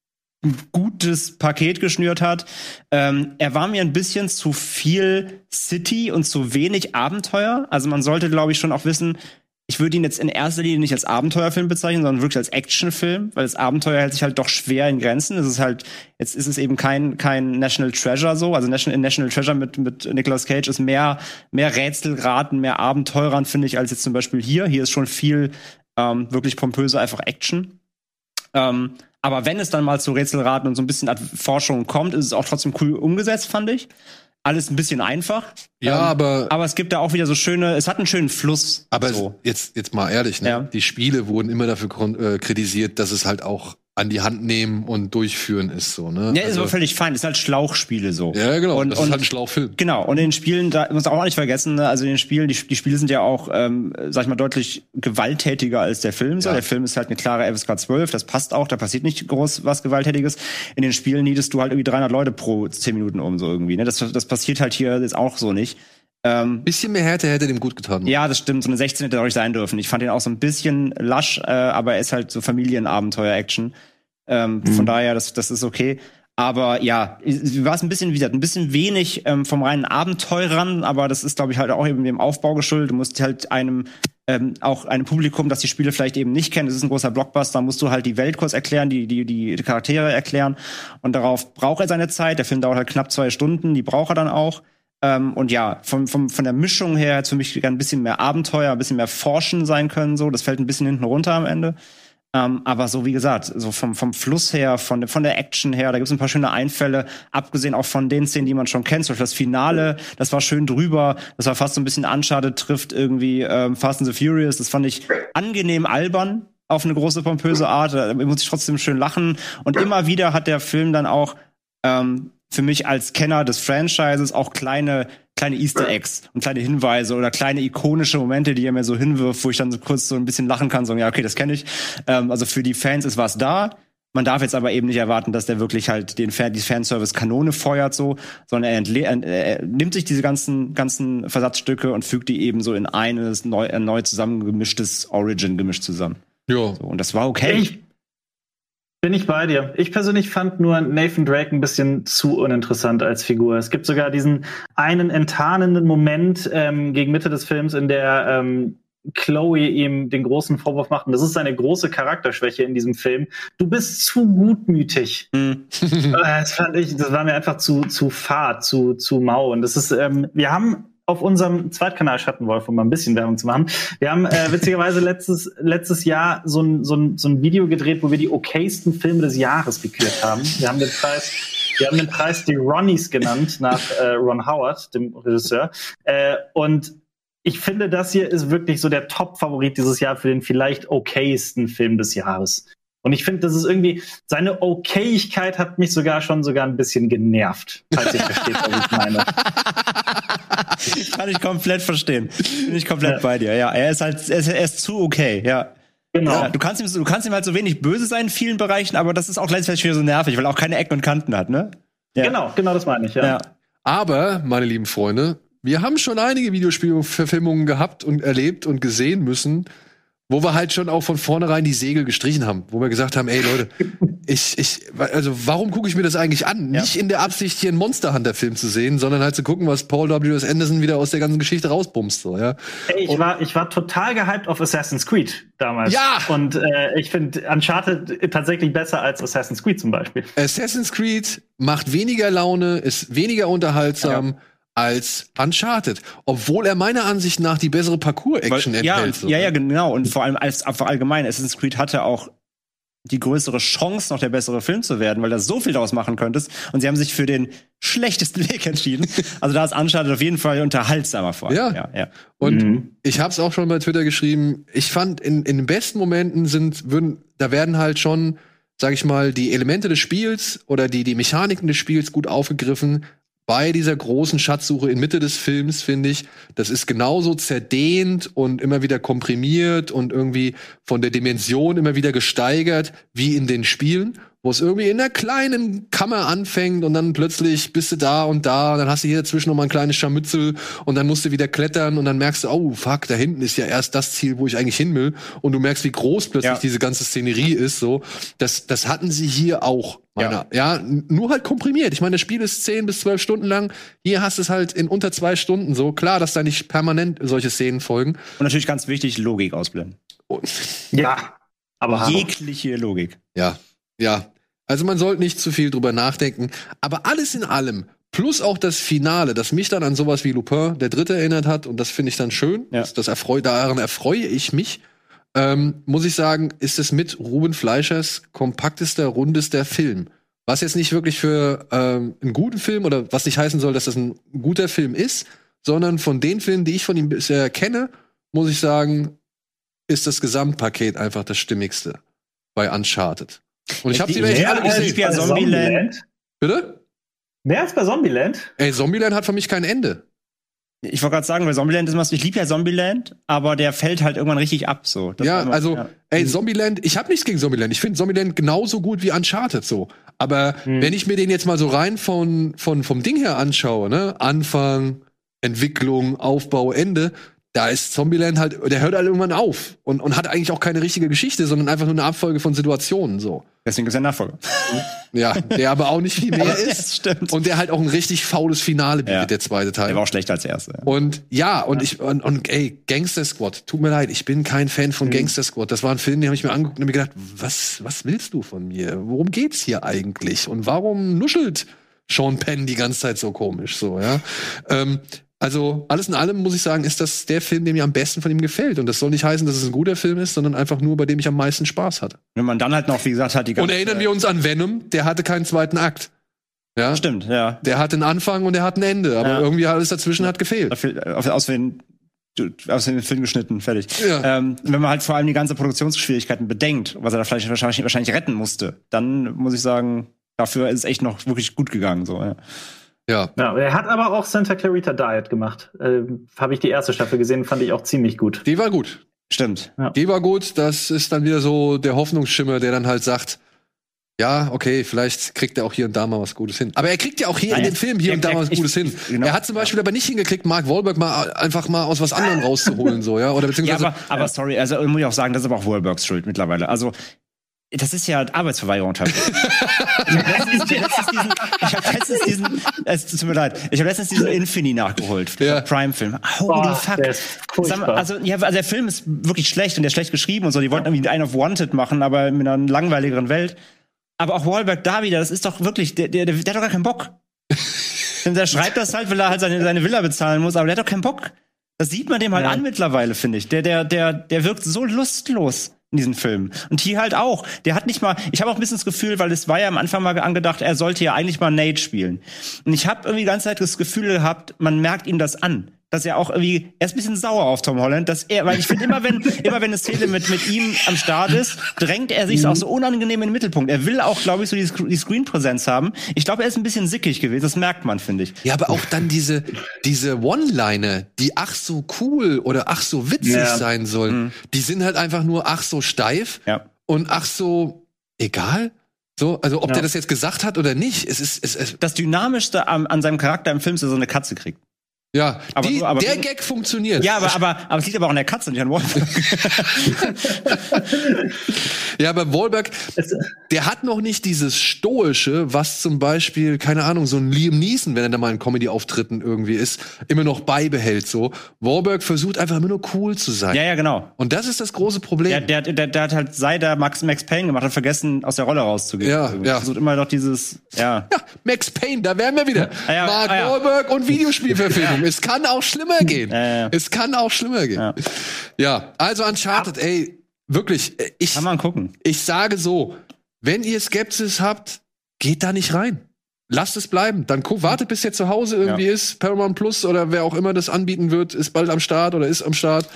gutes Paket geschnürt hat. Ähm, er war mir ein bisschen zu viel City und zu wenig Abenteuer. Also man sollte, glaube ich, schon auch wissen, ich würde ihn jetzt in erster Linie nicht als Abenteuerfilm bezeichnen, sondern wirklich als Actionfilm, weil das Abenteuer hält sich halt doch schwer in Grenzen. Es ist halt, jetzt ist es eben kein, kein National Treasure so. Also National, National Treasure mit, mit Nicolas Cage ist mehr, mehr Rätselraten, mehr Abenteurern, finde ich, als jetzt zum Beispiel hier. Hier ist schon viel ähm, wirklich pompöse, einfach Action. Ähm, aber wenn es dann mal zu Rätselraten und so ein bisschen Forschung kommt, ist es auch trotzdem cool umgesetzt, fand ich. Alles ein bisschen einfach. Ja, Ähm, aber, Aber es gibt da auch wieder so schöne, es hat einen schönen Fluss. aber so. jetzt, jetzt mal ehrlich, ne? Ja. Die Spiele wurden immer dafür äh, kritisiert, dass es halt auch an die Hand nehmen und durchführen ist, so, ne? Ja, ist Also- aber völlig fein. Ist halt Schlauchspiele so. ja, genau. Und, das und ist halt ein Schlauchfilm. Genau, und in den Spielen, da muss man auch nicht vergessen, ne, also in den Spielen, die, die Spiele sind ja auch, ähm, sag ich mal, deutlich gewalttätiger als der Film. So. Ja. Der Film ist halt eine klare FSK 12, das passt auch, da passiert nicht groß was Gewalttätiges. In den Spielen niedest du halt irgendwie 300 Leute pro 10 Minuten um, so irgendwie. Ne? Das, das passiert halt hier jetzt auch so nicht. Ähm, Bisschen mehr Härte hätte dem gut getan. ja, das stimmt, so eine 16 hätte auch nicht sein dürfen. Ich fand ihn auch so ein bisschen lasch, äh, aber er ist halt so Familienabenteuer-Action. Ähm, Von daher, das, das ist okay. Aber ja, es war es ein bisschen, wie gesagt, ein bisschen wenig ähm, vom reinen Abenteurern, aber das ist, glaube ich, halt auch eben dem Aufbau geschuldet. Du musst halt einem ähm, auch einem Publikum, das die Spiele vielleicht eben nicht kennt, das ist ein großer Blockbuster, musst du halt die Welt kurz erklären, die, die, die Charaktere erklären. Und darauf braucht er seine Zeit. Der Film dauert halt knapp zwei Stunden, die braucht er dann auch. Ähm, und ja, vom, vom, von der Mischung her hat für mich ein bisschen mehr Abenteuer, ein bisschen mehr Forschen sein können. So, das fällt ein bisschen hinten runter am Ende. Ähm, aber so wie gesagt, so vom, vom Fluss her, von, von der Action her, da gibt's ein paar schöne Einfälle, abgesehen auch von den Szenen, die man schon kennt. Zum Beispiel das Finale, das war schön drüber, das war fast so ein bisschen Uncharted trifft irgendwie ähm, Fast and the Furious. Das fand ich angenehm albern auf eine große pompöse Art. Da muss ich trotzdem schön lachen. Und immer wieder hat der Film dann auch ähm, für mich als Kenner des Franchises auch kleine kleine Easter Eggs und kleine Hinweise oder kleine ikonische Momente, die er mir so hinwirft, wo ich dann so kurz so ein bisschen lachen kann, so ja okay, das kenne ich. Ähm, also für die Fans ist was da. Man darf jetzt aber eben nicht erwarten, dass der wirklich halt den Fan, die Fanservice Kanone feuert so, sondern er, er, nimmt sich diese ganzen ganzen Versatzstücke und fügt die eben so in eines neu, neu zusammengemischtes Origin gemischt zusammen. Ja. So, und das war okay. Ich bin ich bei dir. Ich persönlich fand nur Nathan Drake ein bisschen zu uninteressant als Figur. Es gibt sogar diesen einen enttarnenden Moment ähm, gegen Mitte des Films, in der ähm, Chloe ihm den großen Vorwurf macht. Und das ist seine große Charakterschwäche in diesem Film. Du bist zu gutmütig. Hm. Äh, das fand ich, das war mir einfach zu, zu fad, zu, zu mau. Und das ist, ähm, wir haben auf unserem Zweitkanal Schattenwolf, um mal ein bisschen Werbung zu machen. Wir haben äh, witzigerweise letztes, letztes Jahr so ein, so, ein, so ein Video gedreht, wo wir die okaysten Filme des Jahres gekürt haben. Wir haben den Preis, wir haben den Preis die Ronnies genannt, nach äh, Ron Howard, dem Regisseur. Äh, und ich finde, das hier ist wirklich so der Top-Favorit dieses Jahr für den vielleicht okaysten Film des Jahres. Und ich finde, das ist irgendwie, seine Okayigkeit hat mich sogar schon sogar ein bisschen genervt, falls ich versteht, was ich meine. Kann ich komplett verstehen. Bin ich komplett bei dir. Ja, er ist halt, er ist, er ist zu okay. Ja. Genau. Ja, du kannst ihm, du kannst ihm halt so wenig böse sein in vielen Bereichen, aber das ist auch gleichzeitig wieder so nervig, weil er auch keine Ecken und Kanten hat, ne? Ja. Genau, genau das meine ich, ja. Ja. Aber, meine lieben Freunde, wir haben schon einige Videospielverfilmungen gehabt und erlebt und gesehen müssen, wo wir halt schon auch von vornherein die Segel gestrichen haben, wo wir gesagt haben, ey Leute, ich, ich, also warum gucke ich mir das eigentlich an? Ja. Nicht in der Absicht, hier einen Monster Hunter Film zu sehen, sondern halt zu gucken, was Paul W. S. Anderson wieder aus der ganzen Geschichte rausbumst, so, ja. Ey, ich, war, ich war total gehypt auf Assassin's Creed damals. Ja! Und äh, ich finde Uncharted tatsächlich besser als Assassin's Creed zum Beispiel. Assassin's Creed macht weniger Laune, ist weniger unterhaltsam als Uncharted, obwohl er meiner Ansicht nach die bessere Parcours-Action ja, enthält. so. ja, ja, genau. Und vor allem als vor allgemein, Assassin's Creed hatte auch die größere Chance, noch der bessere Film zu werden, weil du so viel daraus machen könntest. Und sie haben sich für den schlechtesten Weg entschieden. Also da ist Uncharted auf jeden Fall unterhaltsamer vor. Ja. ja, ja. Und Mhm. ich habe es auch schon bei Twitter geschrieben. Ich fand, in, in den besten Momenten sind, würden, da werden halt schon, sag ich mal, die Elemente des Spiels oder die, die Mechaniken des Spiels gut aufgegriffen. Bei dieser großen Schatzsuche in Mitte des Films, finde ich, das ist genauso zerdehnt und immer wieder komprimiert und irgendwie von der Dimension immer wieder gesteigert wie in den Spielen, wo es irgendwie in einer kleinen Kammer anfängt und dann plötzlich bist du da und da und dann hast du hier dazwischen noch mal ein kleines Scharmützel und dann musst du wieder klettern und dann merkst du, oh fuck, da hinten ist ja erst das Ziel, wo ich eigentlich hin will und du merkst, wie groß plötzlich Ja. diese ganze Szenerie ist, so. Das, das hatten sie hier auch. Meiner, ja. n- nur halt komprimiert. Ich meine, das Spiel ist 10 bis 12 Stunden lang. Hier hast du es halt in unter zwei Stunden so. Klar, dass da nicht permanent solche Szenen folgen. Und natürlich ganz wichtig, Logik ausblenden. Und, Ja. Aber. Jegliche Logik. Ja, ja. Also man sollte nicht zu viel drüber nachdenken. Aber alles in allem, plus auch das Finale, das mich dann an sowas wie Lupin, der Dritte, erinnert hat, und das finde ich dann schön, Ja. das, das erfreut, daran erfreue ich mich, ähm, muss ich sagen, ist es mit Ruben Fleischers kompaktester, rundester Film. Was jetzt nicht wirklich für ähm, einen guten Film oder was nicht heißen soll, dass das ein guter Film ist, sondern von den Filmen, die ich von ihm bisher kenne, muss ich sagen, ist das Gesamtpaket einfach das stimmigste bei Uncharted. Und ich habe sie echt Mehr alle als gesehen. ja bei Zombieland. Bitte? Mehr als bei Zombieland? Ey, Zombieland hat für mich kein Ende. Ich wollte gerade sagen, bei Zombieland ist was, ich liebe ja Zombieland, aber der fällt halt irgendwann richtig ab, so. Das ja, immer- also, ja. ey, Zombieland, ich habe nichts gegen Zombieland. Ich finde Zombieland genauso gut wie Uncharted so. Aber Hm. wenn ich mir den jetzt mal so rein von, von, vom Ding her anschaue, ne, Anfang, Entwicklung, Aufbau, Ende, da ist Zombieland halt, der hört halt irgendwann auf und, und hat eigentlich auch keine richtige Geschichte, sondern einfach nur eine Abfolge von Situationen so. Deswegen ist er Nachfolger. Ja, der aber auch nicht viel mehr ist. Das stimmt. Und der halt auch ein richtig faules Finale bietet, Ja. der zweite Teil. Der war auch schlechter als der erste. Und ja, und ich, und, und ey, Gangster Squad, tut mir leid, ich bin kein Fan Mhm. von Gangster Squad. Das war ein Film, den habe ich mir angeguckt und hab mir gedacht, was, was willst du von mir? Worum geht's hier eigentlich? Und warum nuschelt Sean Penn die ganze Zeit so komisch, so, ja? Ähm, also, alles in allem muss ich sagen, ist das der Film, der mir am besten von ihm gefällt. Und das soll nicht heißen, dass es ein guter Film ist, sondern einfach nur, bei dem ich am meisten Spaß hatte. Wenn man dann halt noch, wie gesagt, hat die Und erinnern wir uns an Venom, der hatte keinen zweiten Akt. Ja? Stimmt, ja. Der hat einen Anfang und der hat ein Ende, aber Ja. irgendwie alles dazwischen hat gefehlt. Aus den aus dem Film geschnitten, fertig. Ja. Ähm, wenn man halt vor allem die ganze Produktionsschwierigkeiten bedenkt, was er da vielleicht wahrscheinlich, wahrscheinlich retten musste, dann muss ich sagen, dafür ist es echt noch wirklich gut gegangen. So, ja. Ja. Ja, er hat aber auch Santa Clarita Diet gemacht. Ähm, Habe ich die erste Staffel gesehen, fand ich auch ziemlich gut. Die war gut. Stimmt. Die war gut. Das ist dann wieder so der Hoffnungsschimmer, der dann halt sagt, ja, okay, vielleicht kriegt er auch hier und da mal was Gutes hin. Aber er kriegt ja auch hier in Nein, dem Film hier er- und da er- mal was ich- Gutes hin. genau. Er hat zum Beispiel aber nicht hingekriegt, Mark Wahlberg mal einfach mal aus was anderem rauszuholen, so, ja, oder Ja, beziehungsweise. aber, aber sorry, also muss ich auch sagen, das ist aber auch Wahlbergs Schuld mittlerweile. Also das ist ja Arbeitsverweigerung teilweise. ich habe letztens, ich hab letztens diesen, ich hab letztens diesen, es tut mir leid, ich habe letztens diesen Infini nachgeholt, Ja. Prime-Film. Holy Boah, fuck. der ist Sag mal, also, ja, also der Film ist wirklich schlecht und der ist schlecht geschrieben und so. Die wollten irgendwie einen of Wanted machen, aber in einer langweiligeren Welt. Aber auch Wahlberg da wieder, das ist doch wirklich, der, der, der, der hat doch gar keinen Bock. Denn der schreibt das halt, weil er halt seine, seine Villa bezahlen muss, aber der hat doch keinen Bock. Das sieht man dem halt Ja. an mittlerweile, finde ich. Der, der, der, der wirkt so lustlos in diesen Filmen. Und hier halt auch. Der hat nicht mal, ich habe auch ein bisschen das Gefühl, weil es war ja am Anfang mal angedacht, er sollte ja eigentlich mal Nate spielen. Und ich habe irgendwie die ganze Zeit das Gefühl gehabt, man merkt ihm das an. Dass er auch irgendwie, er ist ein bisschen sauer auf Tom Holland, dass er, weil ich finde immer, wenn, immer wenn eine Szene mit, mit ihm am Start ist, drängt er sich auch so unangenehm in den Mittelpunkt. Er will auch, glaube ich, so die, Sc- die Screen-Präsenz haben. Ich glaube, er ist ein bisschen sickig gewesen, das merkt man, finde ich. Ja, aber auch dann diese, diese One-Liner, die ach so cool oder ach so witzig Ja. sein sollen, die sind halt einfach nur ach so steif Ja. und ach so egal. So, also ob Ja. der das jetzt gesagt hat oder nicht, es ist, es, es Das Dynamischste an, an seinem Charakter im Film ist, dass er so eine Katze kriegt. Ja, Aber die, aber- der Gag funktioniert. Ja, aber, aber, aber es liegt aber auch an der Katze, nicht an Wahlberg. Ja, aber Wahlberg, der hat noch nicht dieses Stoische, was zum Beispiel, keine Ahnung, so ein Liam Neeson, wenn er da mal in Comedy-Auftritten irgendwie ist, immer noch beibehält so. Wahlberg versucht einfach immer nur cool zu sein. ja, ja, genau. Und das ist das große Problem. Der, der, der, der hat halt seit er Max, Max Payne gemacht hat, vergessen, aus der Rolle rauszugehen. Ja, Irgendwie. ja. Versucht immer noch dieses, ja. Ja, Max Payne, da wären wir wieder. Ah ja, Mark ah ja. Wahlberg und Videospielverfilmung. Es kann auch schlimmer gehen. Ja, ja. Es kann auch schlimmer gehen. Ja, Ja. also Uncharted, ey, wirklich, äh, ich, Kann man gucken. ich sage so, wenn ihr Skepsis habt, geht da nicht rein. Lasst es bleiben. Dann guck, wartet, bis er zu Hause irgendwie ist. Paramount Plus oder wer auch immer das anbieten wird, ist bald am Start oder ist am Start.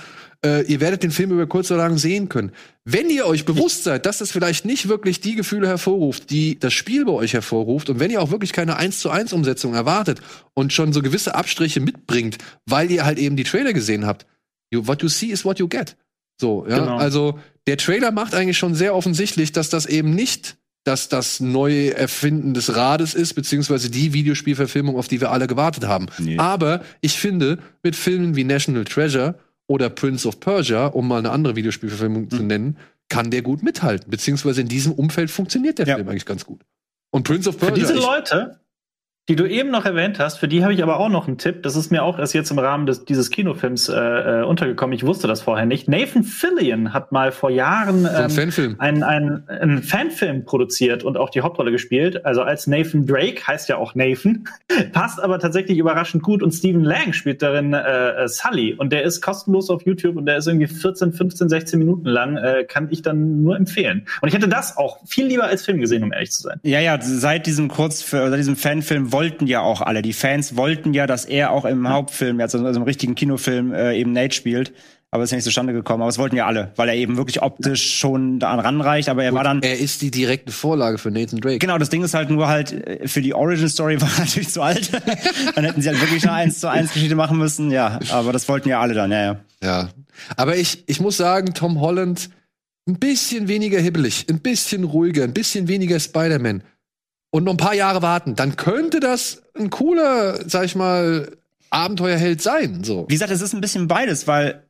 Äh, ihr werdet den Film über kurz oder lang sehen können. Wenn ihr euch bewusst seid, dass das vielleicht nicht wirklich die Gefühle hervorruft, die das Spiel bei euch hervorruft, und wenn ihr auch wirklich keine 1 zu 1 Umsetzung erwartet und schon so gewisse Abstriche mitbringt, weil ihr halt eben die Trailer gesehen habt, you, what you see is what you get. So, ja. Genau. Also der Trailer macht eigentlich schon sehr offensichtlich, dass das eben nicht dass das neue Erfinden des Rades ist, beziehungsweise die Videospielverfilmung, auf die wir alle gewartet haben. Nee. Aber ich finde, mit Filmen wie National Treasure oder Prince of Persia, um mal eine andere Videospielverfilmung zu nennen, kann der gut mithalten. Beziehungsweise in diesem Umfeld funktioniert der Ja. Film eigentlich ganz gut. Und Prince of Für Persia. diese ich- Leute, die du eben noch erwähnt hast, für die habe ich aber auch noch einen Tipp. Das ist mir auch erst jetzt im Rahmen des, dieses Kinofilms äh, äh, untergekommen. Ich wusste das vorher nicht. Nathan Fillion hat mal vor Jahren ähm, Fanfilm. einen, einen, einen Fanfilm produziert und auch die Hauptrolle gespielt. Also als Nathan Drake, heißt ja auch Nathan, passt aber tatsächlich überraschend gut und Stephen Lang spielt darin äh, äh, Sully und der ist kostenlos auf YouTube und der ist irgendwie 14, 15, 16 Minuten lang, äh, kann ich dann nur empfehlen. Und ich hätte das auch viel lieber als Film gesehen, um ehrlich zu sein. Ja, ja, seit diesem Kurz seit diesem Fanfilm wollten ja auch alle. Die Fans wollten ja, dass er auch im Hauptfilm, also, im richtigen Kinofilm, äh, eben Nate spielt. Aber es ist ja nicht zustande gekommen. Aber es wollten ja alle, weil er eben wirklich optisch schon daran ranreicht. Aber er war dann. er ist die direkte Vorlage für Nathan Drake. Genau, das Ding ist halt nur halt, äh, für die Origin Story war er natürlich zu alt. dann hätten sie halt wirklich eine 1 zu 1 Geschichte machen müssen. Ja, aber das wollten ja alle dann, ja, ja. Ja. Aber ich, ich muss sagen, Tom Holland ein bisschen weniger hibbelig, ein bisschen ruhiger, ein bisschen weniger Spider-Man und noch ein paar Jahre warten, dann könnte das ein cooler, sag ich mal, Abenteuerheld sein. So. Wie gesagt, es ist ein bisschen beides, weil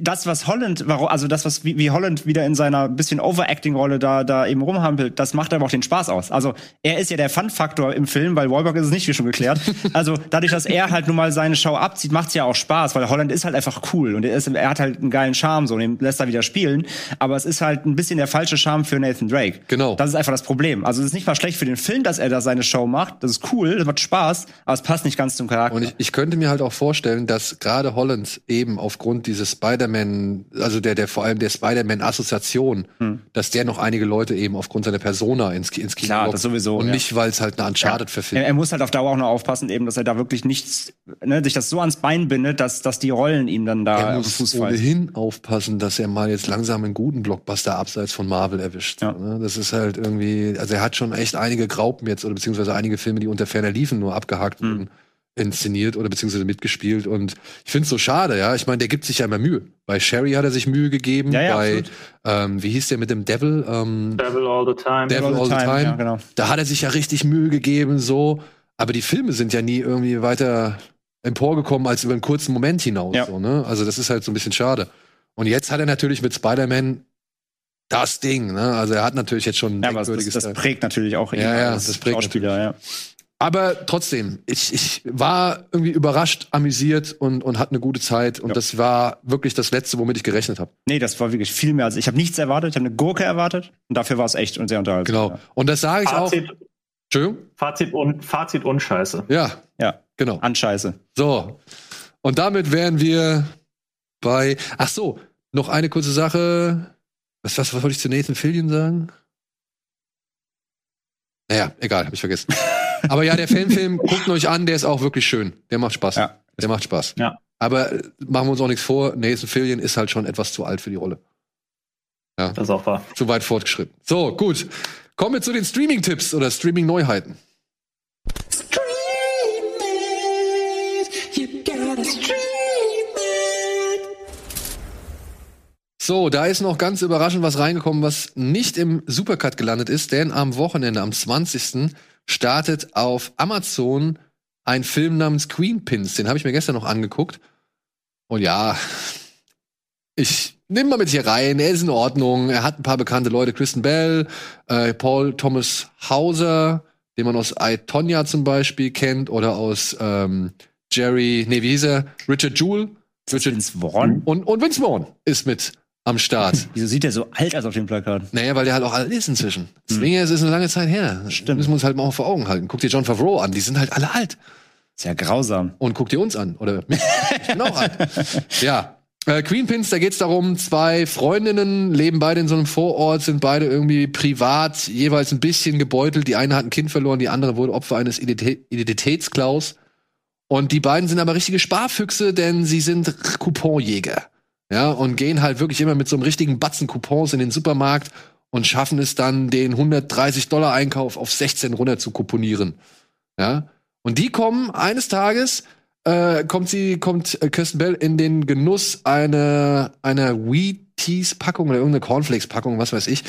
das, was Holland, also das, was wie, Holland wieder in seiner bisschen Overacting-Rolle da, da eben rumhampelt, das macht aber auch den Spaß aus. Also er ist ja der Fun-Faktor im Film, weil Wahlberg ist es nicht, wie schon geklärt. Also dadurch, dass er halt nun mal seine Show abzieht, macht's ja auch Spaß, weil Holland ist halt einfach cool und er, ist, er hat halt einen geilen Charme, so und den lässt er wieder spielen. Aber es ist halt ein bisschen der falsche Charme für Nathan Drake. Genau. Das ist einfach das Problem. Also es ist nicht mal schlecht für den Film, dass er da seine Show macht. Das ist cool, das macht Spaß, aber es passt nicht ganz zum Charakter. Und ich, ich könnte mir halt auch vorstellen, dass gerade Holland eben aufgrund dieses Spider-Man, also der, der vor allem der Spider-Man-Assoziation, dass der noch einige Leute eben aufgrund seiner Persona ins, ins Kino Klar, das sowieso, Und ja. nicht, weil es halt eine Uncharted-Verfilmung Er, er muss halt auf Dauer auch noch aufpassen, eben, dass er da wirklich nichts, ne, sich das so ans Bein bindet, dass, dass die Rollen ihm dann da Er muss Fuß fallen. ohnehin aufpassen, dass er mal jetzt langsam einen guten Blockbuster abseits von Marvel erwischt. Ja. Ne? Das ist halt irgendwie, also er hat schon echt einige Graupen jetzt oder beziehungsweise einige Filme, die unter ferner liefen, nur abgehakt Hm. wurden, inszeniert oder beziehungsweise mitgespielt. Und ich finde es so schade, ja. Ich meine, der gibt sich ja immer Mühe. Bei Sherry hat er sich Mühe gegeben. Ja, ja, bei, ähm, wie hieß der mit dem Devil? Ähm, Devil all the time. Devil All the Time. Ja, genau. Da hat er sich ja richtig Mühe gegeben, so. Aber die Filme sind ja nie irgendwie weiter emporgekommen als über einen kurzen Moment hinaus. Ja. So, ne? Also das ist halt so ein bisschen schade. Und jetzt hat er natürlich mit Spider-Man das Ding. Ne? Also er hat natürlich jetzt schon ein Ja, aber das, merkwürdiges das, prägt natürlich auch ihn Ja, ja, als das prägt Schauspieler, ja. Aber trotzdem, ich, ich war irgendwie überrascht, amüsiert und, und hatte eine gute Zeit. Und Ja. das war wirklich das Letzte, womit ich gerechnet habe. Nee, das war wirklich viel mehr als ich habe nichts erwartet, ich habe eine Gurke erwartet und dafür war es echt und sehr unterhaltsam. Genau. Und das sage ich auch. Fazit, Entschuldigung? Fazit, un, Fazit unscheiße. Ja, Ja, genau. Anscheiße. So. Und damit wären wir bei. Ach so, noch eine kurze Sache. Was, was, was wollte ich zu Nathan Fillion sagen? Naja, egal, hab ich vergessen. Aber ja, der Fanfilm, guckt euch an, der ist auch wirklich schön. Der macht Spaß. Ja. Der macht Spaß. Ja. Aber äh, machen wir uns auch nichts vor, Nathan Fillion ist halt schon etwas zu alt für die Rolle. Das ist auch wahr. Zu weit fortgeschritten. So, gut. Kommen wir zu den Streaming-Tipps oder Streaming-Neuheiten. So, da ist noch ganz überraschend was reingekommen, was nicht im Supercut gelandet ist, denn am Wochenende, am 20. startet auf Amazon ein Film namens Queen Pins. Den habe ich mir gestern noch angeguckt. Und ja, ich nehme mal mit hier rein. Er ist in Ordnung. Er hat ein paar bekannte Leute. Kristen Bell, äh, Paul Thomas Hauser, den man aus I, Tonya zum Beispiel kennt, oder aus ähm, Jerry, nee, wie hieß er? Richard Jewell. Richard Vince Vaughn? und, und Vince Vaughn ist mit am Start. Wieso sieht er so alt aus auf dem Plakat? naja, weil der halt auch alt ist inzwischen. Deswegen es ist eine lange Zeit her. Stimmt. Müssen wir uns halt mal vor Augen halten. Guck dir John Favreau an. Die sind halt alle alt. Ist ja grausam. Und guck dir uns an. Oder ich bin auch alt. Ja. Äh, Queen Pins, da geht's darum, zwei Freundinnen leben beide in so einem Vorort, sind beide irgendwie privat, jeweils ein bisschen gebeutelt. Die eine hat ein Kind verloren, die andere wurde Opfer eines Identitä Identitätsklaus. Und die beiden sind aber richtige Sparfüchse, denn sie sind Couponjäger. Ja, und gehen halt wirklich immer mit so einem richtigen Batzen Coupons in den Supermarkt und schaffen es dann, den 130 Dollar Einkauf auf 16 runter zu couponieren. Ja, und die kommen eines Tages äh, kommt sie, kommt äh, Kirsten Bell in den Genuss einer, einer Wheaties-Packung oder irgendeine Cornflakes-Packung, was weiß ich.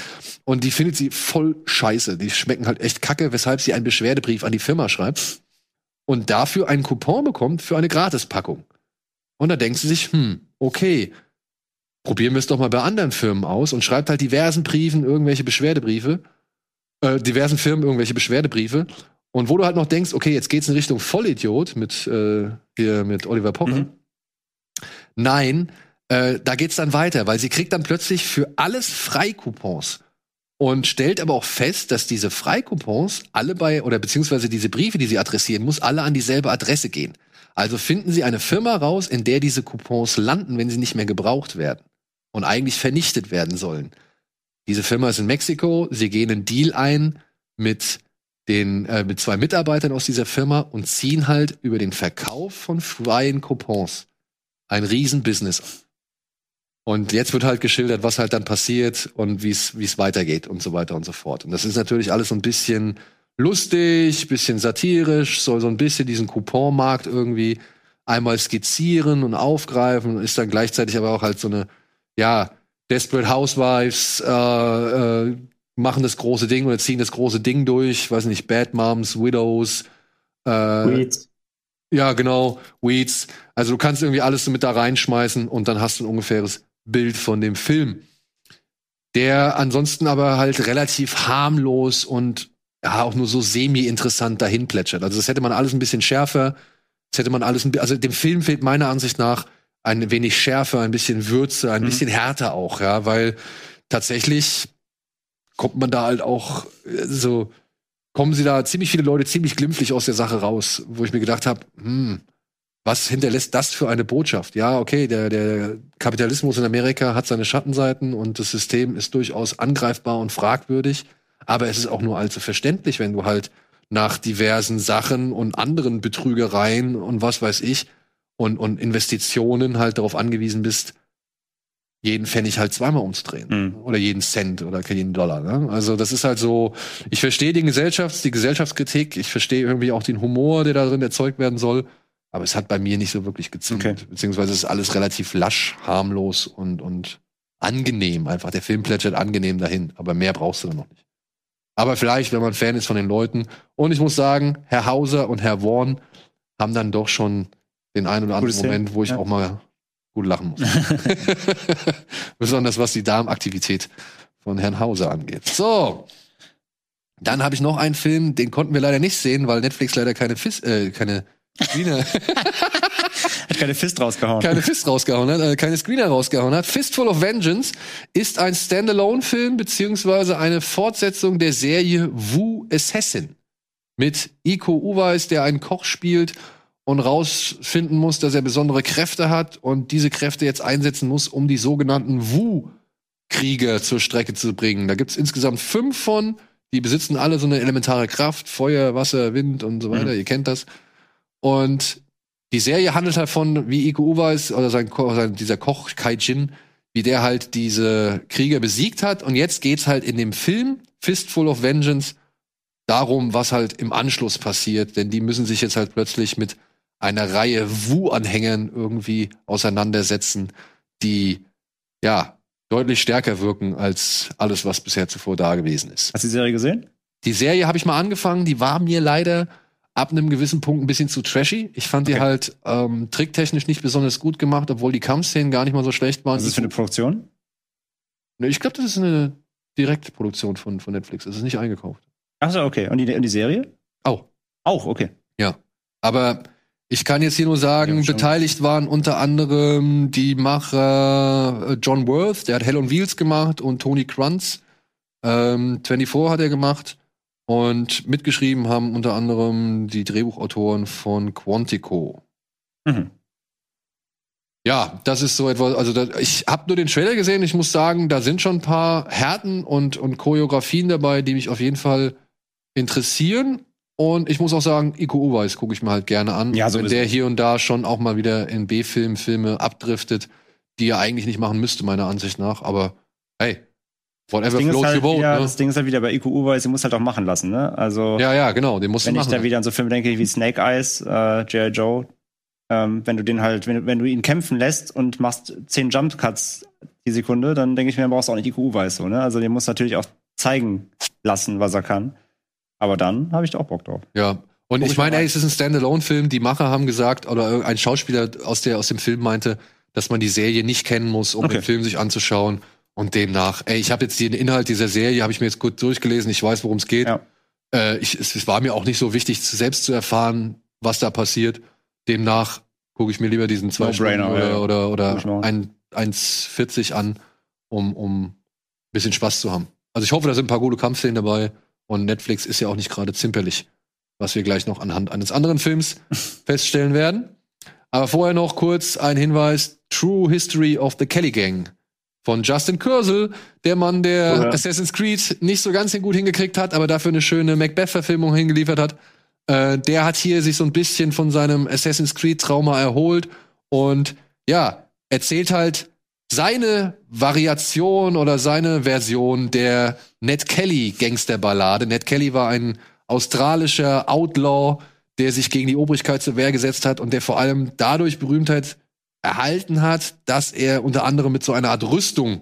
Und die findet sie voll scheiße. Die schmecken halt echt kacke, weshalb sie einen Beschwerdebrief an die Firma schreibt und dafür einen Coupon bekommt für eine Gratispackung. Und da denkt sie sich, hm, okay, probieren wir es doch mal bei anderen Firmen aus und schreibt halt diversen Briefen irgendwelche Beschwerdebriefe, äh, diversen Firmen irgendwelche Beschwerdebriefe und wo du halt noch denkst, okay, jetzt geht's in Richtung Vollidiot mit, äh, hier mit Oliver Pocher. Mhm. Nein, äh, da geht's dann weiter, weil sie kriegt dann plötzlich für alles Freikupons und stellt aber auch fest, dass diese Freikupons alle bei, oder beziehungsweise diese Briefe, die sie adressieren muss, alle an dieselbe Adresse gehen. Also finden sie eine Firma raus, in der diese Coupons landen, wenn sie nicht mehr gebraucht werden und eigentlich vernichtet werden sollen. Diese Firma ist in Mexiko, sie gehen einen Deal ein mit den, äh, mit zwei Mitarbeitern aus dieser Firma und ziehen halt über den Verkauf von freien Coupons ein Riesenbusiness. Und jetzt wird halt geschildert, was halt dann passiert und wie es wie es weitergeht und so weiter und so fort. Und das ist natürlich alles so ein bisschen lustig, bisschen satirisch, soll so ein bisschen diesen Couponmarkt irgendwie einmal skizzieren und aufgreifen und ist dann gleichzeitig aber auch halt so eine, ja, Desperate Housewives äh, äh, machen das große Ding oder ziehen das große Ding durch, weiß nicht, Bad Moms, Widows, äh, Weeds. Ja, genau, Weeds. Also du kannst irgendwie alles so mit da reinschmeißen und dann hast du ein ungefähres Bild von dem Film. Der ansonsten aber halt relativ harmlos und ja, auch nur so semi-interessant dahin plätschert. Also das hätte man alles ein bisschen schärfer, das hätte man alles, ein, also dem Film fehlt meiner Ansicht nach ein wenig schärfer, ein bisschen Würze, ein mhm. bisschen härter auch, ja, weil tatsächlich kommt man da halt auch äh, so, kommen sie da ziemlich viele Leute ziemlich glimpflich aus der Sache raus, wo ich mir gedacht habe, hm, was hinterlässt das für eine Botschaft? Ja, okay, der, der Kapitalismus in Amerika hat seine Schattenseiten und das System ist durchaus angreifbar und fragwürdig, aber es ist auch nur allzu verständlich, wenn du halt nach diversen Sachen und anderen Betrügereien und was weiß ich und, und Investitionen halt darauf angewiesen bist, jeden Pfennig halt zweimal umzudrehen. Mhm. Oder jeden Cent oder jeden Dollar. Ne? Also das ist halt so, ich verstehe die Gesellschafts-, die Gesellschaftskritik, ich verstehe irgendwie auch den Humor, der darin erzeugt werden soll, aber es hat bei mir nicht so wirklich gezündet. Okay. Beziehungsweise es ist alles relativ lasch, harmlos und, und angenehm. Einfach der Film plätschert angenehm dahin, aber mehr brauchst du dann noch nicht. Aber vielleicht, wenn man Fan ist von den Leuten. Und ich muss sagen, Herr Hauser und Herr Warren haben dann doch schon den einen oder anderen Gutes Moment, wo ich ja. auch mal gut lachen muss. Besonders was die Darmaktivität von Herrn Hauser angeht. So. Dann habe ich noch einen Film, den konnten wir leider nicht sehen, weil Netflix leider keine Fis äh, keine Screener hat keine Fist rausgehauen. Keine Fist rausgehauen hat, äh, keine Screener rausgehauen hat. Fistful of Vengeance ist ein Standalone-Film beziehungsweise eine Fortsetzung der Serie Wu Assassin mit Iko Uweis, der einen Koch spielt und rausfinden muss, dass er besondere Kräfte hat und diese Kräfte jetzt einsetzen muss, um die sogenannten Wu-Krieger zur Strecke zu bringen. Da gibt's insgesamt fünf von, die besitzen alle so eine elementare Kraft, Feuer, Wasser, Wind und so weiter, mhm. ihr kennt das. Und die Serie handelt davon, wie Iko Uweis oder sein, sein dieser Koch Kai Jin, wie der halt diese Krieger besiegt hat. Und jetzt geht's halt in dem Film Fistful of Vengeance darum, was halt im Anschluss passiert. Denn die müssen sich jetzt halt plötzlich mit einer Reihe Wu-Anhängern irgendwie auseinandersetzen, die ja deutlich stärker wirken als alles, was bisher zuvor da gewesen ist. Hast du die Serie gesehen? Die Serie habe ich mal angefangen, die war mir leider ab einem gewissen Punkt ein bisschen zu trashy. Ich fand okay. die halt ähm, tricktechnisch nicht besonders gut gemacht, obwohl die Kampfszenen gar nicht mal so schlecht waren. Was ist das für eine Produktion? Ich glaube, das ist eine Direktproduktion von, von Netflix. Es ist nicht eingekauft. Ach so, okay. Und die, und die Serie? Auch. Auch, okay. Ja. Aber ich kann jetzt hier nur sagen, ja, beteiligt waren unter anderem die Macher äh, John Worth, der hat Hell on Wheels gemacht und Tony Krantz. Ähm, 24 hat er gemacht. Und mitgeschrieben haben unter anderem die Drehbuchautoren von Quantico. Mhm. ja, das ist so etwas, also da, ich habe nur den Trailer gesehen, ich muss sagen, da sind schon ein paar Härten und, und Choreografien dabei, die mich auf jeden Fall interessieren. Und ich muss auch sagen, Iko Uweis gucke ich mir halt gerne an. Ja, Wenn sowieso. der hier und da schon auch mal wieder in B-Film, Filme abdriftet, die er eigentlich nicht machen müsste, meiner Ansicht nach. Aber hey, whatever floats halt your boat. wieder, ne? das Ding ist halt wieder bei IQ Uweis, sie muss halt auch machen lassen, ne? Also, Ja, ja, genau, den musst wenn ich machen. da wieder an so Filme denke wie Snake Eyes, äh, J.I. Joe, ähm, wenn du den halt, wenn, wenn du ihn kämpfen lässt und machst zehn Jump Cuts die Sekunde, dann denke ich mir, dann brauchst du auch nicht IQ Uweis, so, ne? Also, den muss natürlich auch zeigen lassen, was er kann. Aber dann habe ich da auch Bock drauf. Ja. Und Guck ich meine, ey, es ist ein Standalone-Film. Die Macher haben gesagt, oder ein Schauspieler aus, der, aus dem Film meinte, dass man die Serie nicht kennen muss, um Okay. den Film sich anzuschauen. Und demnach, ey, ich habe jetzt den Inhalt dieser Serie, habe ich mir jetzt gut durchgelesen, ich weiß, worum es geht. Ja. Äh, ich, es, es war mir auch nicht so wichtig, selbst zu erfahren, was da passiert. Demnach gucke ich mir lieber diesen zwei Stunden No-brainer, oder, ja, oder, oder mal. ein, 1,40 an, um, um ein bisschen Spaß zu haben. Also ich hoffe, da sind ein paar gute Kampfszenen dabei. Und Netflix ist ja auch nicht gerade zimperlich, was wir gleich noch anhand eines anderen Films feststellen werden. Aber vorher noch kurz ein Hinweis: True History of the Kelly Gang von Justin Kursel, der Mann, der Oh ja. Assassin's Creed nicht so ganz gut hingekriegt hat, aber dafür eine schöne Macbeth-Verfilmung hingeliefert hat. Äh, der hat hier sich so ein bisschen von seinem Assassin's Creed-Trauma erholt und ja, erzählt halt seine Variation oder seine Version der Ned Kelly Gangsterballade. Ned Kelly war ein australischer Outlaw, der sich gegen die Obrigkeit zur Wehr gesetzt hat und der vor allem dadurch Berühmtheit erhalten hat, dass er unter anderem mit so einer Art Rüstung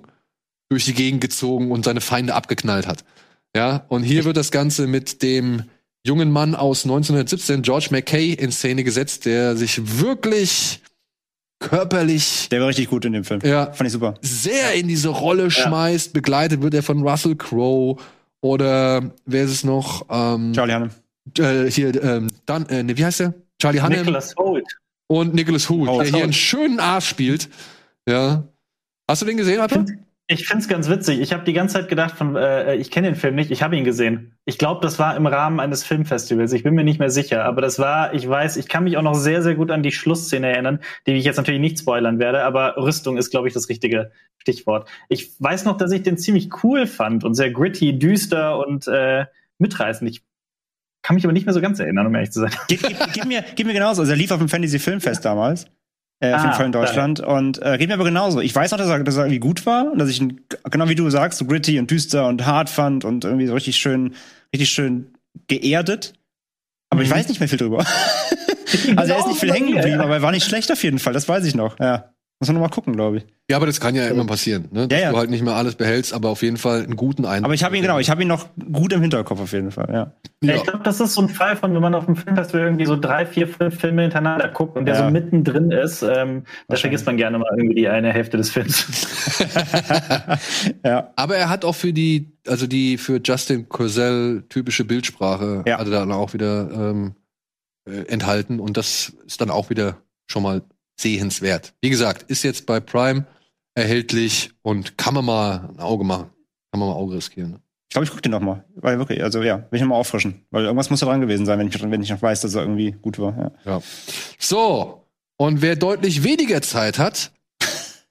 durch die Gegend gezogen und seine Feinde abgeknallt hat. Ja, und hier wird das Ganze mit dem jungen Mann aus 1917, George McKay, in Szene gesetzt, der sich wirklich körperlich Der war richtig gut in dem Film. ja, Fand ich super. sehr in diese Rolle schmeißt. Begleitet wird er von Russell Crowe oder wer ist es noch? Ähm, Charlie Hannem. äh, hier, ähm, dann, äh, ne, wie heißt der? Charlie Hannem Nicholas Holt. und Nicholas Hoult, Hoult. der hier einen schönen Arsch spielt. Ja. Hast du den gesehen, Alper? Ich find's ganz witzig. Ich habe die ganze Zeit gedacht, von, äh, ich kenne den Film nicht, ich habe ihn gesehen. Ich glaube, das war im Rahmen eines Filmfestivals. Ich bin mir nicht mehr sicher, aber das war, ich weiß, ich kann mich auch noch sehr, sehr gut an die Schlussszene erinnern, die ich jetzt natürlich nicht spoilern werde, aber Rüstung ist, glaube ich, das richtige Stichwort. Ich weiß noch, dass ich den ziemlich cool fand und sehr gritty, düster und äh, mitreißend. Ich kann mich aber nicht mehr so ganz erinnern, um ehrlich zu sein. Gib, gib, gib, mir, gib mir genauso. Also er lief auf dem Fantasy Filmfest damals. Äh, auf Ah, jeden Fall in. Deutschland. Und äh, geht mir aber genauso. Ich weiß noch, dass er, dass er irgendwie gut war und dass ich ihn, genau wie du sagst, so gritty und düster und hart fand und irgendwie so richtig schön, richtig schön geerdet. Aber ich Mhm. weiß nicht mehr viel drüber. also er ist nicht viel hängen geblieben, aber er war nicht schlecht auf jeden Fall. Das weiß ich noch. Ja. Muss man noch mal gucken, glaube ich. Ja, aber das kann ja immer passieren, ne? Dass Ja, ja. du halt nicht mehr alles behältst, aber auf jeden Fall einen guten Eindruck. Aber ich habe ihn, genau, ich habe ihn noch gut im Hinterkopf auf jeden Fall, ja. Ja. Ja. Ich glaube, das ist so ein Fall von, wenn man auf dem Filmfestival irgendwie so drei, vier, fünf Filme hintereinander guckt und der Ja. so mittendrin ist, ähm, da vergisst man gerne mal irgendwie die eine Hälfte des Films. ja. Aber er hat auch für die, also die für Justin Cosell typische Bildsprache, Ja. hatte dann auch wieder ähm, äh, enthalten und das ist dann auch wieder schon mal sehenswert. Wie gesagt, ist jetzt bei Prime erhältlich und kann man mal ein Auge machen. Kann man mal ein Auge riskieren. Ne? Ich glaube, ich gucke den noch mal. Weil wirklich, also ja, will ich noch mal auffrischen. Weil irgendwas muss da dran gewesen sein, wenn ich, wenn ich noch weiß, dass er irgendwie gut war. Ja. So, und wer deutlich weniger Zeit hat,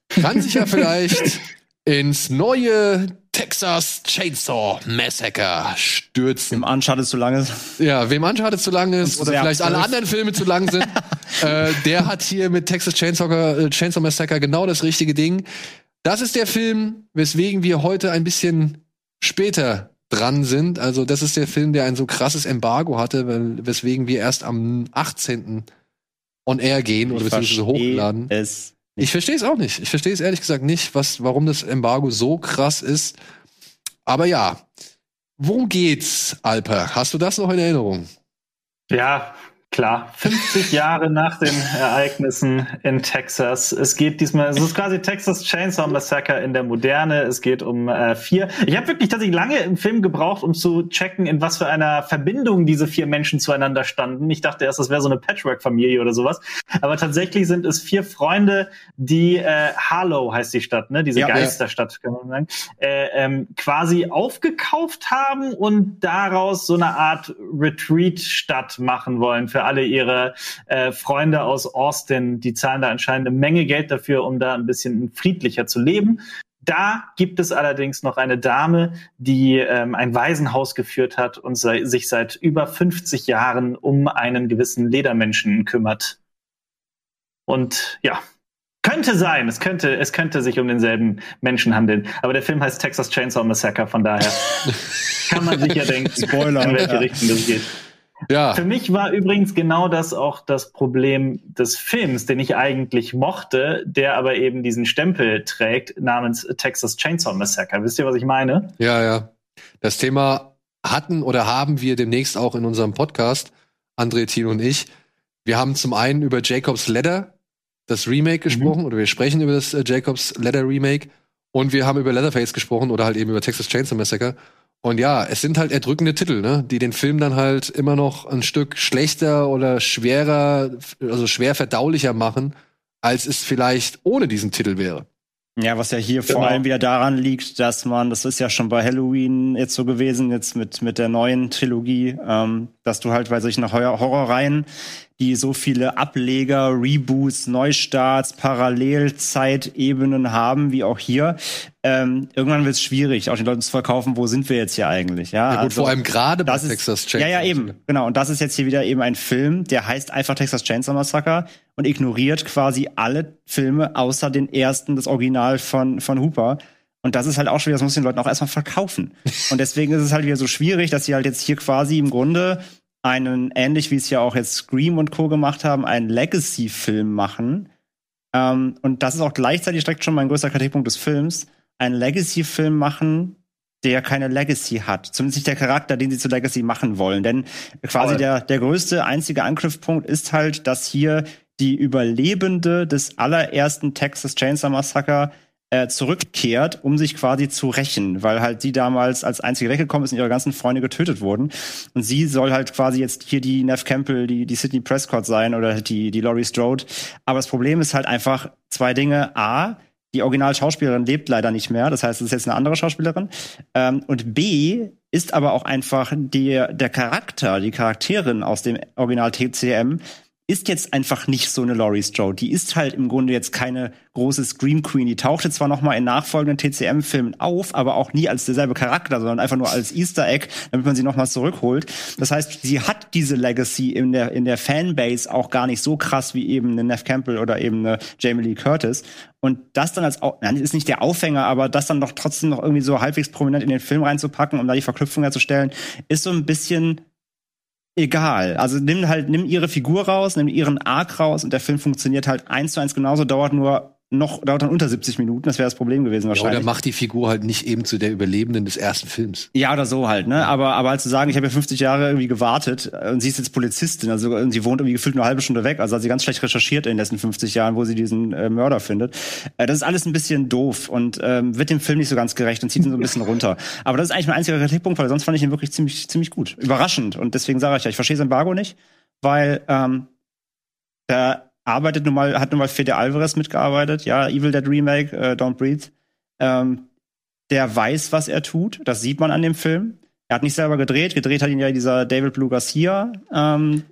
kann sich ja vielleicht ins neue Texas Chainsaw Massacre stürzen. Im Uncharted zu lange. Ja, wem Uncharted zu lang ist oder vielleicht alle anderen Filme zu lang sind, äh, der hat hier mit Texas Chainsaw, äh, Chainsaw Massacre genau das richtige Ding. Das ist der Film, weswegen wir heute ein bisschen später dran sind. Also das ist der Film, der ein so krasses Embargo hatte, weswegen wir erst am 18. on air gehen oder beziehungsweise hochladen. Es Ich verstehe es auch nicht. Ich verstehe es ehrlich gesagt nicht, was, warum das Embargo so krass ist. Aber ja, worum geht's, Alper? Hast du das noch in Erinnerung? Ja, klar. 50 Jahre nach den Ereignissen in Texas. Es geht diesmal, es ist quasi Texas Chainsaw Massacre in der Moderne. Es geht um äh, vier. Ich habe wirklich tatsächlich lange im Film gebraucht, um zu checken, in was für einer Verbindung diese vier Menschen zueinander standen. Ich dachte erst, das wäre so eine Patchwork-Familie oder sowas. Aber tatsächlich sind es vier Freunde, die äh, Harlow heißt die Stadt, ne? Diese Ja. Geisterstadt, kann man sagen, äh, ähm, quasi aufgekauft haben und daraus so eine Art Retreat-Stadt machen wollen für alle ihre äh, Freunde aus Austin. Die zahlen da anscheinend eine Menge Geld dafür, um da ein bisschen friedlicher zu leben. Da gibt es allerdings noch eine Dame, die ähm, ein Waisenhaus geführt hat und sei, sich seit über 50 Jahren um einen gewissen Ledermenschen kümmert. Und ja, könnte sein, es könnte, es könnte sich um denselben Menschen handeln. Aber der Film heißt Texas Chainsaw Massacre, von daher kann man sich ja denken, Spoiler, in welche ja. Richtung das geht. Ja, Für mich war übrigens genau das auch das Problem des Films, den ich eigentlich mochte, der aber eben diesen Stempel trägt namens Texas Chainsaw Massacre. Wisst ihr, was ich meine? ja, ja. Das Thema hatten oder haben wir demnächst auch in unserem Podcast, André, Tino und ich. Wir haben zum einen über Jacobs Ladder, das Remake gesprochen, oder wir sprechen über das äh, Jacobs Ladder Remake. Und wir haben über Leatherface gesprochen oder halt eben über Texas Chainsaw Massacre. Und ja, es sind halt erdrückende Titel, ne, die den Film dann halt immer noch ein Stück schlechter oder schwerer, also schwer verdaulicher machen, als es vielleicht ohne diesen Titel wäre. Ja, was ja hier Genau. vor allem wieder daran liegt, dass man, das ist ja schon bei Halloween jetzt so gewesen, jetzt mit, mit der neuen Trilogie, ähm, dass du halt bei solchen Horror Horrorreihen, die so viele Ableger, Reboots, Neustarts, Parallelzeitebenen haben, wie auch hier, ähm, irgendwann wird es schwierig, auch den Leuten zu verkaufen, wo sind wir jetzt hier eigentlich, ja? Ja, gut, Also- vor allem gerade bei ist, Texas Ja, ja, Chainsaw. eben. Genau. Und das ist jetzt hier wieder eben ein Film, der heißt einfach Texas Chainsaw Massacre und ignoriert quasi alle Filme außer den ersten, das Original von, von Hooper. Und das ist halt auch schon wieder, das muss den Leuten auch erstmal verkaufen. Und deswegen ist es halt wieder so schwierig, dass sie halt jetzt hier quasi im Grunde einen, ähnlich wie es ja auch jetzt Scream und Co. gemacht haben, einen Legacy-Film machen. Ähm, und das ist auch gleichzeitig direkt schon mein größter Kritikpunkt des Films, einen Legacy-Film machen, der keine Legacy hat. Zumindest nicht der Charakter, den sie zu Legacy machen wollen. Denn quasi der, der größte, einzige Anknüpfpunkt ist halt, dass hier die Überlebende des allerersten Texas Chainsaw Massacre äh, zurückkehrt, um sich quasi zu rächen, weil halt sie damals als einzige weggekommen ist und ihre ganzen Freunde getötet wurden. Und sie soll halt quasi jetzt hier die Neff Campbell, die, die Sidney Prescott sein oder die, die Laurie Strode. Aber das Problem ist halt einfach zwei Dinge. A, die Originalschauspielerin lebt leider nicht mehr. Das heißt, es ist jetzt eine andere Schauspielerin. Ähm, und B ist aber auch einfach der, der Charakter, die Charakterin aus dem Original TCM ist jetzt einfach nicht so eine Laurie Strode. Die ist halt im Grunde jetzt keine große Scream Queen. Die tauchte zwar noch mal in nachfolgenden TCM-Filmen auf, aber auch nie als derselbe Charakter, sondern einfach nur als Easter Egg, damit man sie noch mal zurückholt. Das heißt, sie hat diese Legacy in der in der Fanbase auch gar nicht so krass wie eben eine Neff Campbell oder eben eine Jamie Lee Curtis. Und das dann als, nein, ist nicht der Aufhänger, aber das dann doch trotzdem noch irgendwie so halbwegs prominent in den Film reinzupacken, um da die Verknüpfung herzustellen, ist so ein bisschen egal. Also nimm halt, nimm ihre Figur raus, nimm ihren Arc raus und der Film funktioniert halt eins zu eins genauso, dauert nur noch, dauert dann unter 70 Minuten, das wäre das Problem gewesen Ja, wahrscheinlich. oder macht die Figur halt nicht eben zu der Überlebenden des ersten Films. Ja, oder so halt, ne? Aber, aber halt zu sagen, ich habe ja 50 Jahre irgendwie gewartet äh, und sie ist jetzt Polizistin, also und sie wohnt irgendwie gefühlt nur eine halbe Stunde weg, also hat sie ganz schlecht recherchiert in den letzten 50 Jahren, wo sie diesen äh, Mörder findet. Äh, das ist alles ein bisschen doof und ähm, wird dem Film nicht so ganz gerecht und zieht ihn so ein bisschen runter. Aber das ist eigentlich mein einziger Kritikpunkt, weil sonst fand ich ihn wirklich ziemlich, ziemlich gut. Überraschend. Und deswegen sage ich ja, ich verstehe das Embargo nicht, weil ähm, da arbeitet nun mal, hat nun mal Fede Alvarez mitgearbeitet, ja, Evil Dead Remake, äh, Don't Breathe. Ähm, der weiß, was er tut. Das sieht man an dem Film. Er hat nicht selber gedreht. Gedreht hat ihn ja dieser David Blue Garcia, ähm,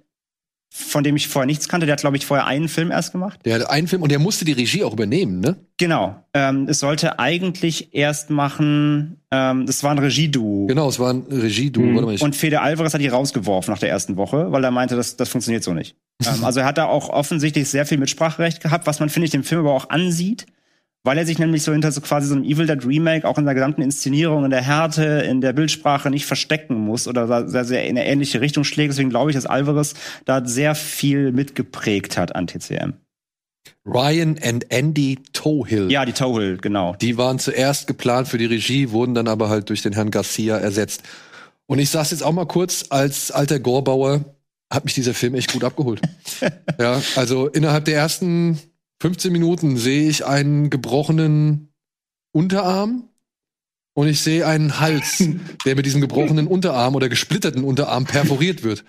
von dem ich vorher nichts kannte. Der hat, glaube ich, vorher einen Film erst gemacht. Der hat einen Film und der musste die Regie auch übernehmen, ne? Genau. Ähm, es sollte eigentlich erst machen, ähm, das war ein Regieduo. Genau, es war ein Regie-Duo. Mhm. Und Fede Alvarez hat die rausgeworfen nach der ersten Woche, weil er meinte, das, das funktioniert so nicht. Ähm, also er hat da auch offensichtlich sehr viel Mitspracherecht gehabt, was man, finde ich, dem Film aber auch ansieht, weil er sich nämlich so hinter so quasi so einem Evil Dead Remake auch in der gesamten Inszenierung, in der Härte, in der Bildsprache nicht verstecken muss oder sehr, sehr in eine ähnliche Richtung schlägt. Deswegen glaube ich, dass Alvarez da sehr viel mitgeprägt hat an TCM. Ryan and Andy Tohill. Ja, die Tohill, genau. Die waren zuerst geplant für die Regie, wurden dann aber halt durch den Herrn Garcia ersetzt. Und ich sag's jetzt auch mal kurz, als alter Gorbauer hat mich dieser Film echt gut abgeholt. ja, also innerhalb der ersten 15 Minuten sehe ich einen gebrochenen Unterarm und ich sehe einen Hals, der mit diesem gebrochenen Unterarm oder gesplitterten Unterarm perforiert wird.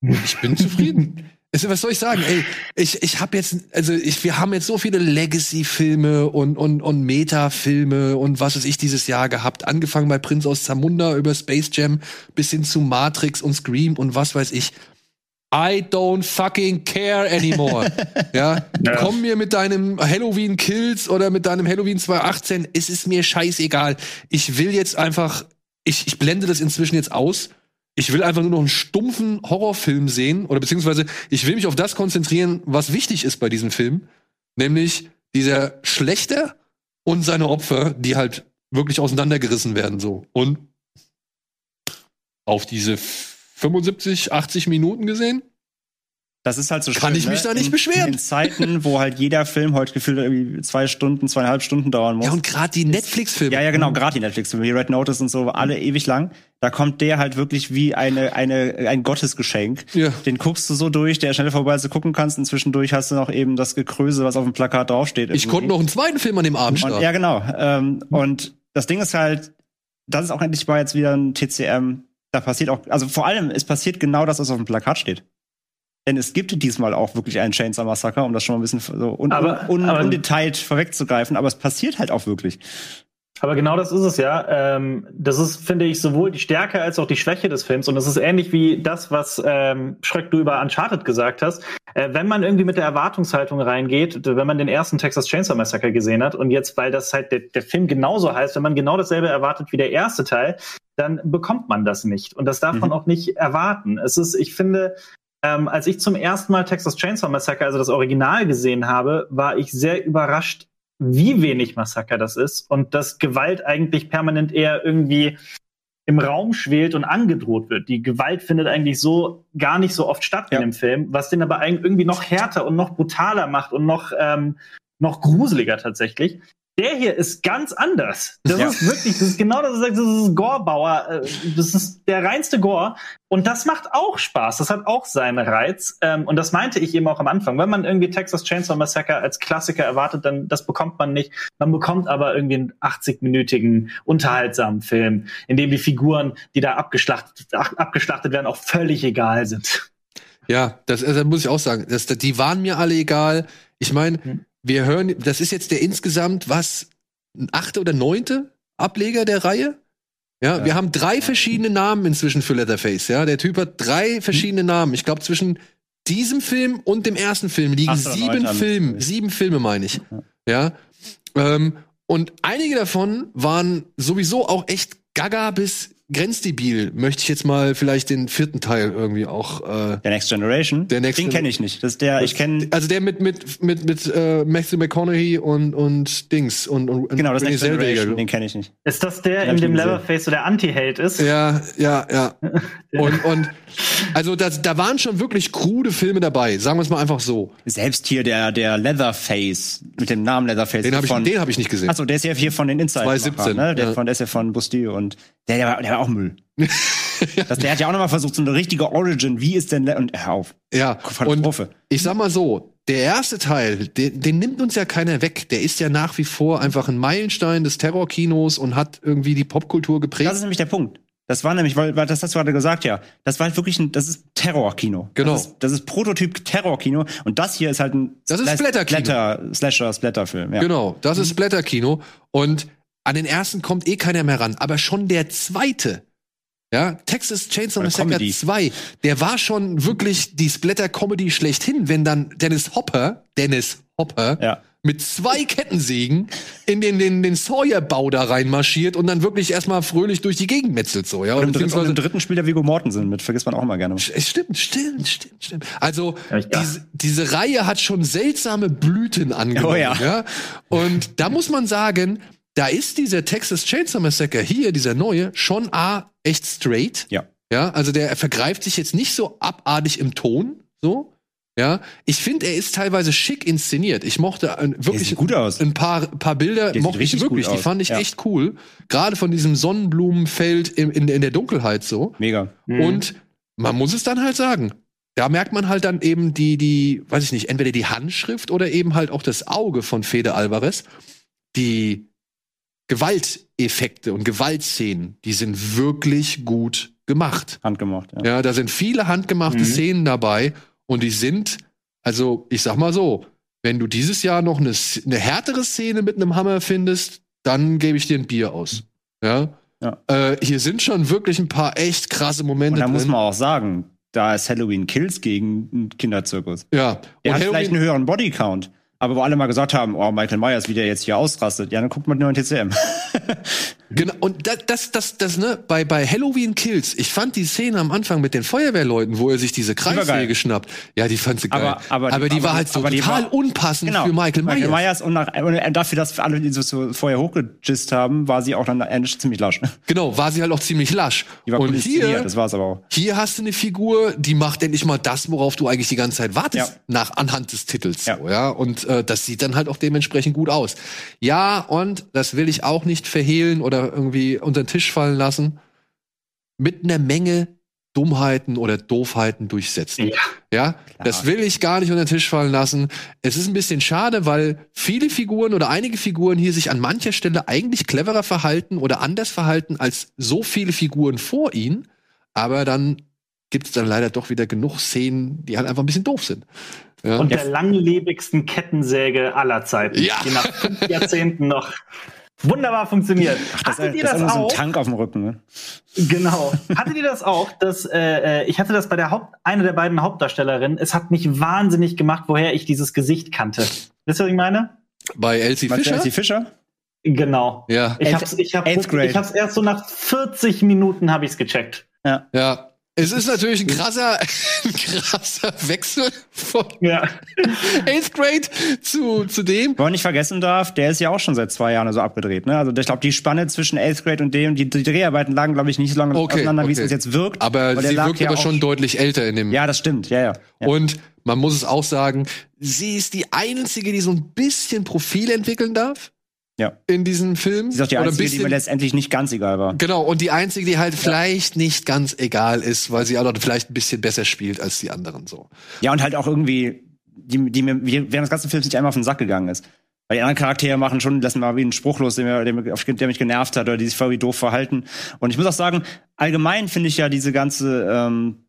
Und ich bin zufrieden. Was soll ich sagen? Ey, ich, ich habe jetzt, also ich, wir haben jetzt so viele Legacy-Filme und, und, und Meta-Filme und was weiß ich dieses Jahr gehabt. Angefangen bei Prinz aus Zamunda über Space Jam bis hin zu Matrix und Scream und was weiß ich. I don't fucking care anymore. ja? Ja. komm mir mit deinem Halloween Kills oder mit deinem Halloween 2018, es ist mir scheißegal. Ich will jetzt einfach, ich, ich blende das inzwischen jetzt aus. Ich will einfach nur noch einen stumpfen Horrorfilm sehen oder beziehungsweise ich will mich auf das konzentrieren, was wichtig ist bei diesem Film, nämlich dieser Schlechter und seine Opfer, die halt wirklich auseinandergerissen werden so. Und auf diese 75, 80 Minuten gesehen, Das ist halt so Kann schön, ich mich ne? da nicht in, beschweren. In Zeiten, wo halt jeder Film heute gefühlt irgendwie zwei Stunden, zweieinhalb Stunden dauern muss. ja und gerade die Netflix-Filme. Ja, ja, genau, gerade die Netflix-Filme, wie Red Notice und so, alle ewig lang. Da kommt der halt wirklich wie eine, eine, ein Gottesgeschenk. Ja. Den guckst du so durch, der schnell vorbei, du gucken kannst. Und zwischendurch hast du noch eben das Gekröse, was auf dem Plakat draufsteht. Ich konnte noch einen zweiten Film an dem Abend und, starten. Ja, genau. Ähm, und das Ding ist halt, das ist auch endlich mal jetzt wieder ein TCM. Da passiert auch, also vor allem, es passiert genau das, was auf dem Plakat steht. Denn es gibt diesmal auch wirklich einen Chainsaw Massacre, um das schon mal ein bisschen so un Aber- un aber- undetailliert vorwegzugreifen, aber es passiert halt auch wirklich. Aber genau das ist es ja. Ähm, das ist, finde ich, sowohl die Stärke als auch die Schwäche des Films. Und das ist ähnlich wie das, was ähm, Schröck du über Uncharted gesagt hast. Äh, wenn man irgendwie mit der Erwartungshaltung reingeht, wenn man den ersten Texas Chainsaw Massacre gesehen hat und jetzt, weil das halt der, der Film genauso heißt, wenn man genau dasselbe erwartet wie der erste Teil, dann bekommt man das nicht. Und das darf man auch nicht erwarten. Es ist, ich finde, ähm, als ich zum ersten Mal Texas Chainsaw Massacre, also das Original gesehen habe, war ich sehr überrascht, wie wenig Massaker das ist und dass Gewalt eigentlich permanent eher irgendwie im Raum schwelt und angedroht wird. Die Gewalt findet eigentlich so gar nicht so oft statt Ja. in dem Film, was den aber eigentlich irgendwie noch härter und noch brutaler macht und noch, ähm, noch gruseliger tatsächlich. Der hier ist ganz anders. Das Ja. ist wirklich, das ist genau das, was du sagst, das ist Gore-Bauer. äh, Das ist der reinste Gore. Und das macht auch Spaß. Das hat auch seinen Reiz. Ähm, Und das meinte ich eben auch am Anfang. Wenn man irgendwie Texas Chainsaw Massacre als Klassiker erwartet, dann das bekommt man nicht. Man bekommt aber irgendwie einen 80-minütigen, unterhaltsamen Film, in dem die Figuren, die da abgeschlachtet, ach- abgeschlachtet werden, auch völlig egal sind. Ja, das, also, muss ich auch sagen. Das, die waren mir alle egal. Ich meine, Hm. Wir hören, das ist jetzt der insgesamt was, achte oder neunte Ableger der Reihe? Ja, wir haben drei verschiedene Namen inzwischen für Leatherface. Ja, der Typ hat drei verschiedene Namen. Ich glaube, zwischen diesem Film und dem ersten Film liegen sieben Filme. Sieben Filme, meine ich. Ja. Ähm, und einige davon waren sowieso auch echt gaga bis grenzdebil. Möchte ich jetzt mal vielleicht den vierten Teil irgendwie auch äh, Der Next Generation. Der Next Den kenne ich nicht. Das ist der, ich kenne also der mit mit mit mit äh, Matthew McConaughey und und Dings und, und genau das Next Zellweger. Generation. Den kenne ich nicht. Ist das der, hab in dem. Leatherface so der Anti-Held ist? Ja, ja, ja. Und und also das, da waren schon wirklich krude Filme dabei. Sagen wir es mal einfach so. Selbst hier der der Leatherface mit dem Namen Leatherface. Den habe ich von, den habe ich nicht gesehen. Achso, der ist ja hier von den Inside. 2017, ne? Der, ja. von, der ist ja von Busti und der, der, war, der war auch Müll. das, der hat ja auch nochmal versucht, so eine richtige Origin. Wie ist denn und hör auf. Ja, und Katastrophe. ich sag mal so, der erste Teil, den, den nimmt uns ja keiner weg. Der ist ja nach wie vor einfach ein Meilenstein des Terrorkinos und hat irgendwie die Popkultur geprägt. Das ist nämlich der Punkt. Das war nämlich, weil, weil das hast du gerade gesagt, ja. Das war halt wirklich ein, das ist Terrorkino. Genau. Das ist, das ist Prototyp Terrorkino und das hier ist halt ein Das ist Splash- Splatterkino. Splatter, Slasher, Splatterfilm, ja. Genau, das Mhm. ist Blätterkino. Und an den ersten kommt eh keiner mehr ran. Aber schon der zweite, ja, Texas Chainsaw Massacre Comedy. 2, der war schon wirklich die Splatter-Comedy schlechthin, wenn dann Dennis Hopper, Dennis Hopper, Ja. mit zwei Kettensägen in den, den, den Sawyer-Bau da reinmarschiert und dann wirklich erstmal fröhlich durch die Gegend metzelt, so, ja. Und im, dritten, und im dritten spielt der Vigo Mortensen mit, vergisst man auch immer gerne. es stimmt, stimmt, stimmt, stimmt. Also Ja, diese, diese Reihe hat schon seltsame Blüten angenommen. Oh ja. ja. Und da muss man sagen, da ist dieser Texas Chainsaw Massacre hier, dieser neue, schon A, echt straight. Ja. Ja, also der vergreift sich jetzt nicht so abartig im Ton, so. Ja, ich finde, er ist teilweise schick inszeniert. Ich mochte ein, wirklich sieht gut aus. ein paar, paar Bilder, Der mochte ich richtig wirklich. Die fand ich Ja. echt cool. Gerade von diesem Sonnenblumenfeld in, in, in der Dunkelheit so. Mega. Mhm. Und man muss es dann halt sagen. Da merkt man halt dann eben die, die, weiß ich nicht, entweder die Handschrift oder eben halt auch das Auge von Fede Alvarez. Die Gewalteffekte und Gewaltszenen, die sind wirklich gut gemacht. Handgemacht, ja. Ja, da sind viele handgemachte Mhm. Szenen dabei und die sind, also ich sag mal so, wenn du dieses Jahr noch eine, eine härtere Szene mit einem Hammer findest, dann gebe ich dir ein Bier aus. Ja. Ja. Äh, hier sind schon wirklich ein paar echt krasse Momente Und da drin. muss man auch sagen, da ist Halloween Kills gegen einen Kinderzirkus. Ja. Der Und hat vielleicht Halloween, einen höheren Bodycount. Aber wo alle mal gesagt haben, oh, Michael Myers, wie der jetzt hier ausrastet, ja, dann guckt man nur in TCM. genau, und das, das, das, das, ne, bei, bei Halloween Kills, ich fand die Szene am Anfang mit den Feuerwehrleuten, wo er sich diese Kreissäge geil. geschnappt, ja, die fand sie geil. Aber- aber die- aber die aber war die- halt so die total war- unpassend Genau. für Michael Myers. Michael Myers und, nach, und dafür, dass alle die so, so vorher hochgegist haben, war sie auch dann endlich ziemlich lasch. Genau, war sie halt auch ziemlich lasch. Die war und hier, das war's aber auch. hier hast du eine Figur, die macht endlich mal das, worauf du eigentlich die ganze Zeit wartest, Ja. nach anhand des Titels. Ja. So, ja. Und äh, das sieht dann halt auch dementsprechend gut aus. Ja, und das will ich auch nicht verhehlen oder irgendwie unter den Tisch fallen lassen. Mit einer Menge Dummheiten oder Doofheiten durchsetzen. Ja. Ja, das will ich gar nicht unter den Tisch fallen lassen. Es ist ein bisschen schade, weil viele Figuren oder einige Figuren hier sich an mancher Stelle eigentlich cleverer verhalten oder anders verhalten als so viele Figuren vor ihnen. Aber dann gibt es dann leider doch wieder genug Szenen, die halt einfach ein bisschen doof sind. Ja. Und der langlebigsten Kettensäge aller Zeiten, Ja. die nach fünf Jahrzehnten noch wunderbar funktioniert. Hattet ihr das das, ist immer so auch? ein Tank auf dem Rücken. Ne? Genau. Hattet ihr das auch? Dass, äh, äh, ich hatte das bei der Haupt, einer der beiden Hauptdarstellerinnen. Es hat mich wahnsinnig gemacht, woher ich dieses Gesicht kannte. Wisst ihr, was ich meine? Bei Elsie Fischer? Elsie Fischer? Genau. Ja, Ich hab's, ich hab, Eighth Grade. ich hab's erst so nach 40 Minuten habe ich's gecheckt. ja. Es ist natürlich ein krasser, ein krasser Wechsel von Ja. Eighth Grade zu, zu dem. Wenn man nicht vergessen darf, der ist ja auch schon seit zwei Jahren so abgedreht. Ne? Also ich glaube, die Spanne zwischen Eighth Grade und dem, die, die Dreharbeiten lagen, glaube ich, nicht so lange Okay, auseinander, wie es okay. uns jetzt wirkt. Aber sie wirkt ja aber auch- schon deutlich älter in dem. Ja, das stimmt. Ja, ja. ja. Und man muss es auch sagen, sie ist die einzige, die so ein bisschen Profil entwickeln darf. Ja. In diesem Film. Sie ist auch die einzige, die mir letztendlich nicht ganz egal war. genau, und die einzige, die halt vielleicht nicht ganz egal ist, weil sie auch noch vielleicht ein bisschen besser spielt als die anderen so. Ja, und halt auch irgendwie, die, die mir während des ganzen Films nicht einmal auf den Sack gegangen ist. Weil die anderen Charaktere machen schon, lassen mal wie einen Spruch los, der, der mich genervt hat oder die sich voll wie doof verhalten. Und ich muss auch sagen, allgemein finde ich ja diese ganze ähm,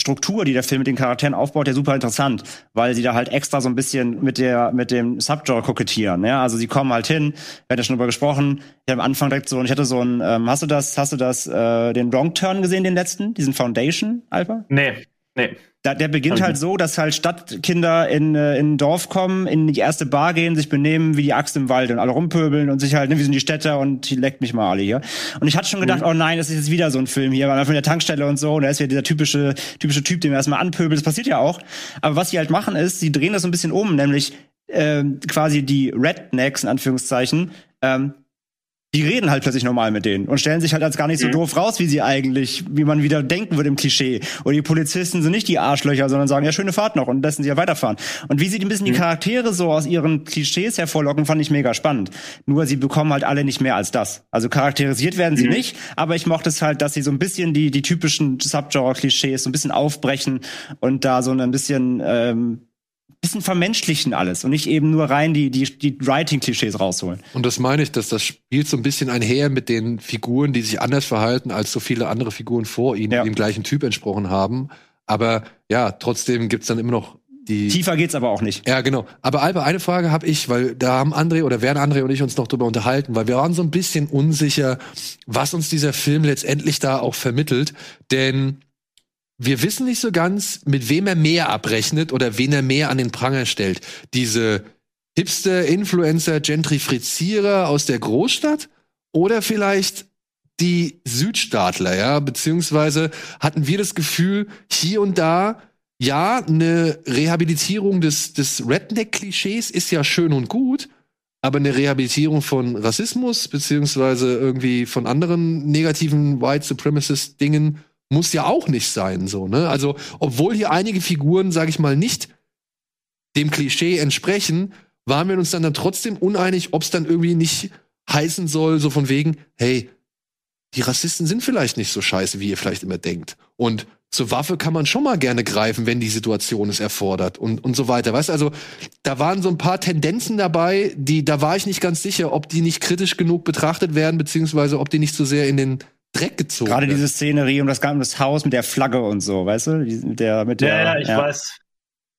Struktur, die der Film mit den Charakteren aufbaut, ja super interessant, weil sie da halt extra so ein bisschen mit der mit dem Subgenre kokettieren. Ja, also sie kommen halt hin, wir hatten ja schon drüber gesprochen. Ich habe am Anfang direkt so, und ich hatte so ein, ähm, hast du das, hast du das, äh, den Wrong Turn gesehen, den letzten, diesen Foundation, Alpha? Nee, nee. Da, der beginnt halt so, dass halt Stadtkinder in, äh, in ein Dorf kommen, in die erste Bar gehen, sich benehmen wie die Axt im Wald und alle rumpöbeln und sich halt, ne, wir sind die Städter und die leckt mich mal alle hier. Und ich hatte schon gedacht, oh nein, das ist jetzt wieder so ein Film hier, weil von der Tankstelle und so, und da ist wieder dieser typische, typische Typ, den wir erstmal anpöbelt, das passiert ja auch. Aber was sie halt machen ist, sie drehen das so ein bisschen um, nämlich ähm, quasi die Rednecks, in Anführungszeichen, ähm, die reden halt plötzlich normal mit denen und stellen sich halt als gar nicht so doof raus, wie sie eigentlich, wie man wieder denken würde im Klischee. Und die Polizisten sind nicht die Arschlöcher, sondern sagen, ja, schöne Fahrt noch und lassen sie ja weiterfahren. Und wie sie ein bisschen die Charaktere so aus ihren Klischees hervorlocken, fand ich mega spannend. Nur sie bekommen halt alle nicht mehr als das. Also charakterisiert werden sie nicht, aber ich mochte es halt, dass sie so ein bisschen die, die typischen Subgenre-Klischees so ein bisschen aufbrechen und da so ein bisschen, ähm, bisschen vermenschlichen alles und nicht eben nur rein die, die, die Writing-Klischees rausholen. Und das meine ich, dass das spielt so ein bisschen einher mit den Figuren, die sich anders verhalten als so viele andere Figuren vor ihnen, Ja. die dem gleichen Typ entsprochen haben. Aber ja, trotzdem gibt's dann immer noch die. Tiefer geht's aber auch nicht. Ja, genau. Aber Alba, eine Frage habe ich, weil da haben André oder werden André und ich uns noch drüber unterhalten, weil wir waren so ein bisschen unsicher, was uns dieser Film letztendlich da auch vermittelt. Denn wir wissen nicht so ganz, mit wem er mehr abrechnet oder wen er mehr an den Pranger stellt. Diese Hipster, Influencer, Gentrifizierer aus der Großstadt oder vielleicht die Südstaatler, ja, beziehungsweise hatten wir das Gefühl, hier und da, ja, eine Rehabilitierung des, des Redneck-Klischees ist ja schön und gut, aber eine Rehabilitierung von Rassismus, beziehungsweise irgendwie von anderen negativen White Supremacist-Dingen muss ja auch nicht sein, so, ne? Also, obwohl hier einige Figuren, sag ich mal, nicht dem Klischee entsprechen, waren wir uns dann, dann trotzdem uneinig, ob es dann irgendwie nicht heißen soll, so von wegen, hey, die Rassisten sind vielleicht nicht so scheiße, wie ihr vielleicht immer denkt. Und zur Waffe kann man schon mal gerne greifen, wenn die Situation es erfordert und, und so weiter. Weißt also da waren so ein paar Tendenzen dabei, die, da war ich nicht ganz sicher, ob die nicht kritisch genug betrachtet werden, beziehungsweise ob die nicht so sehr in den Dreck gezogen Gerade diese Szenerie um das ganze Haus mit der Flagge und so, weißt du? Mit der, mit der, Ja, ja, ich weiß.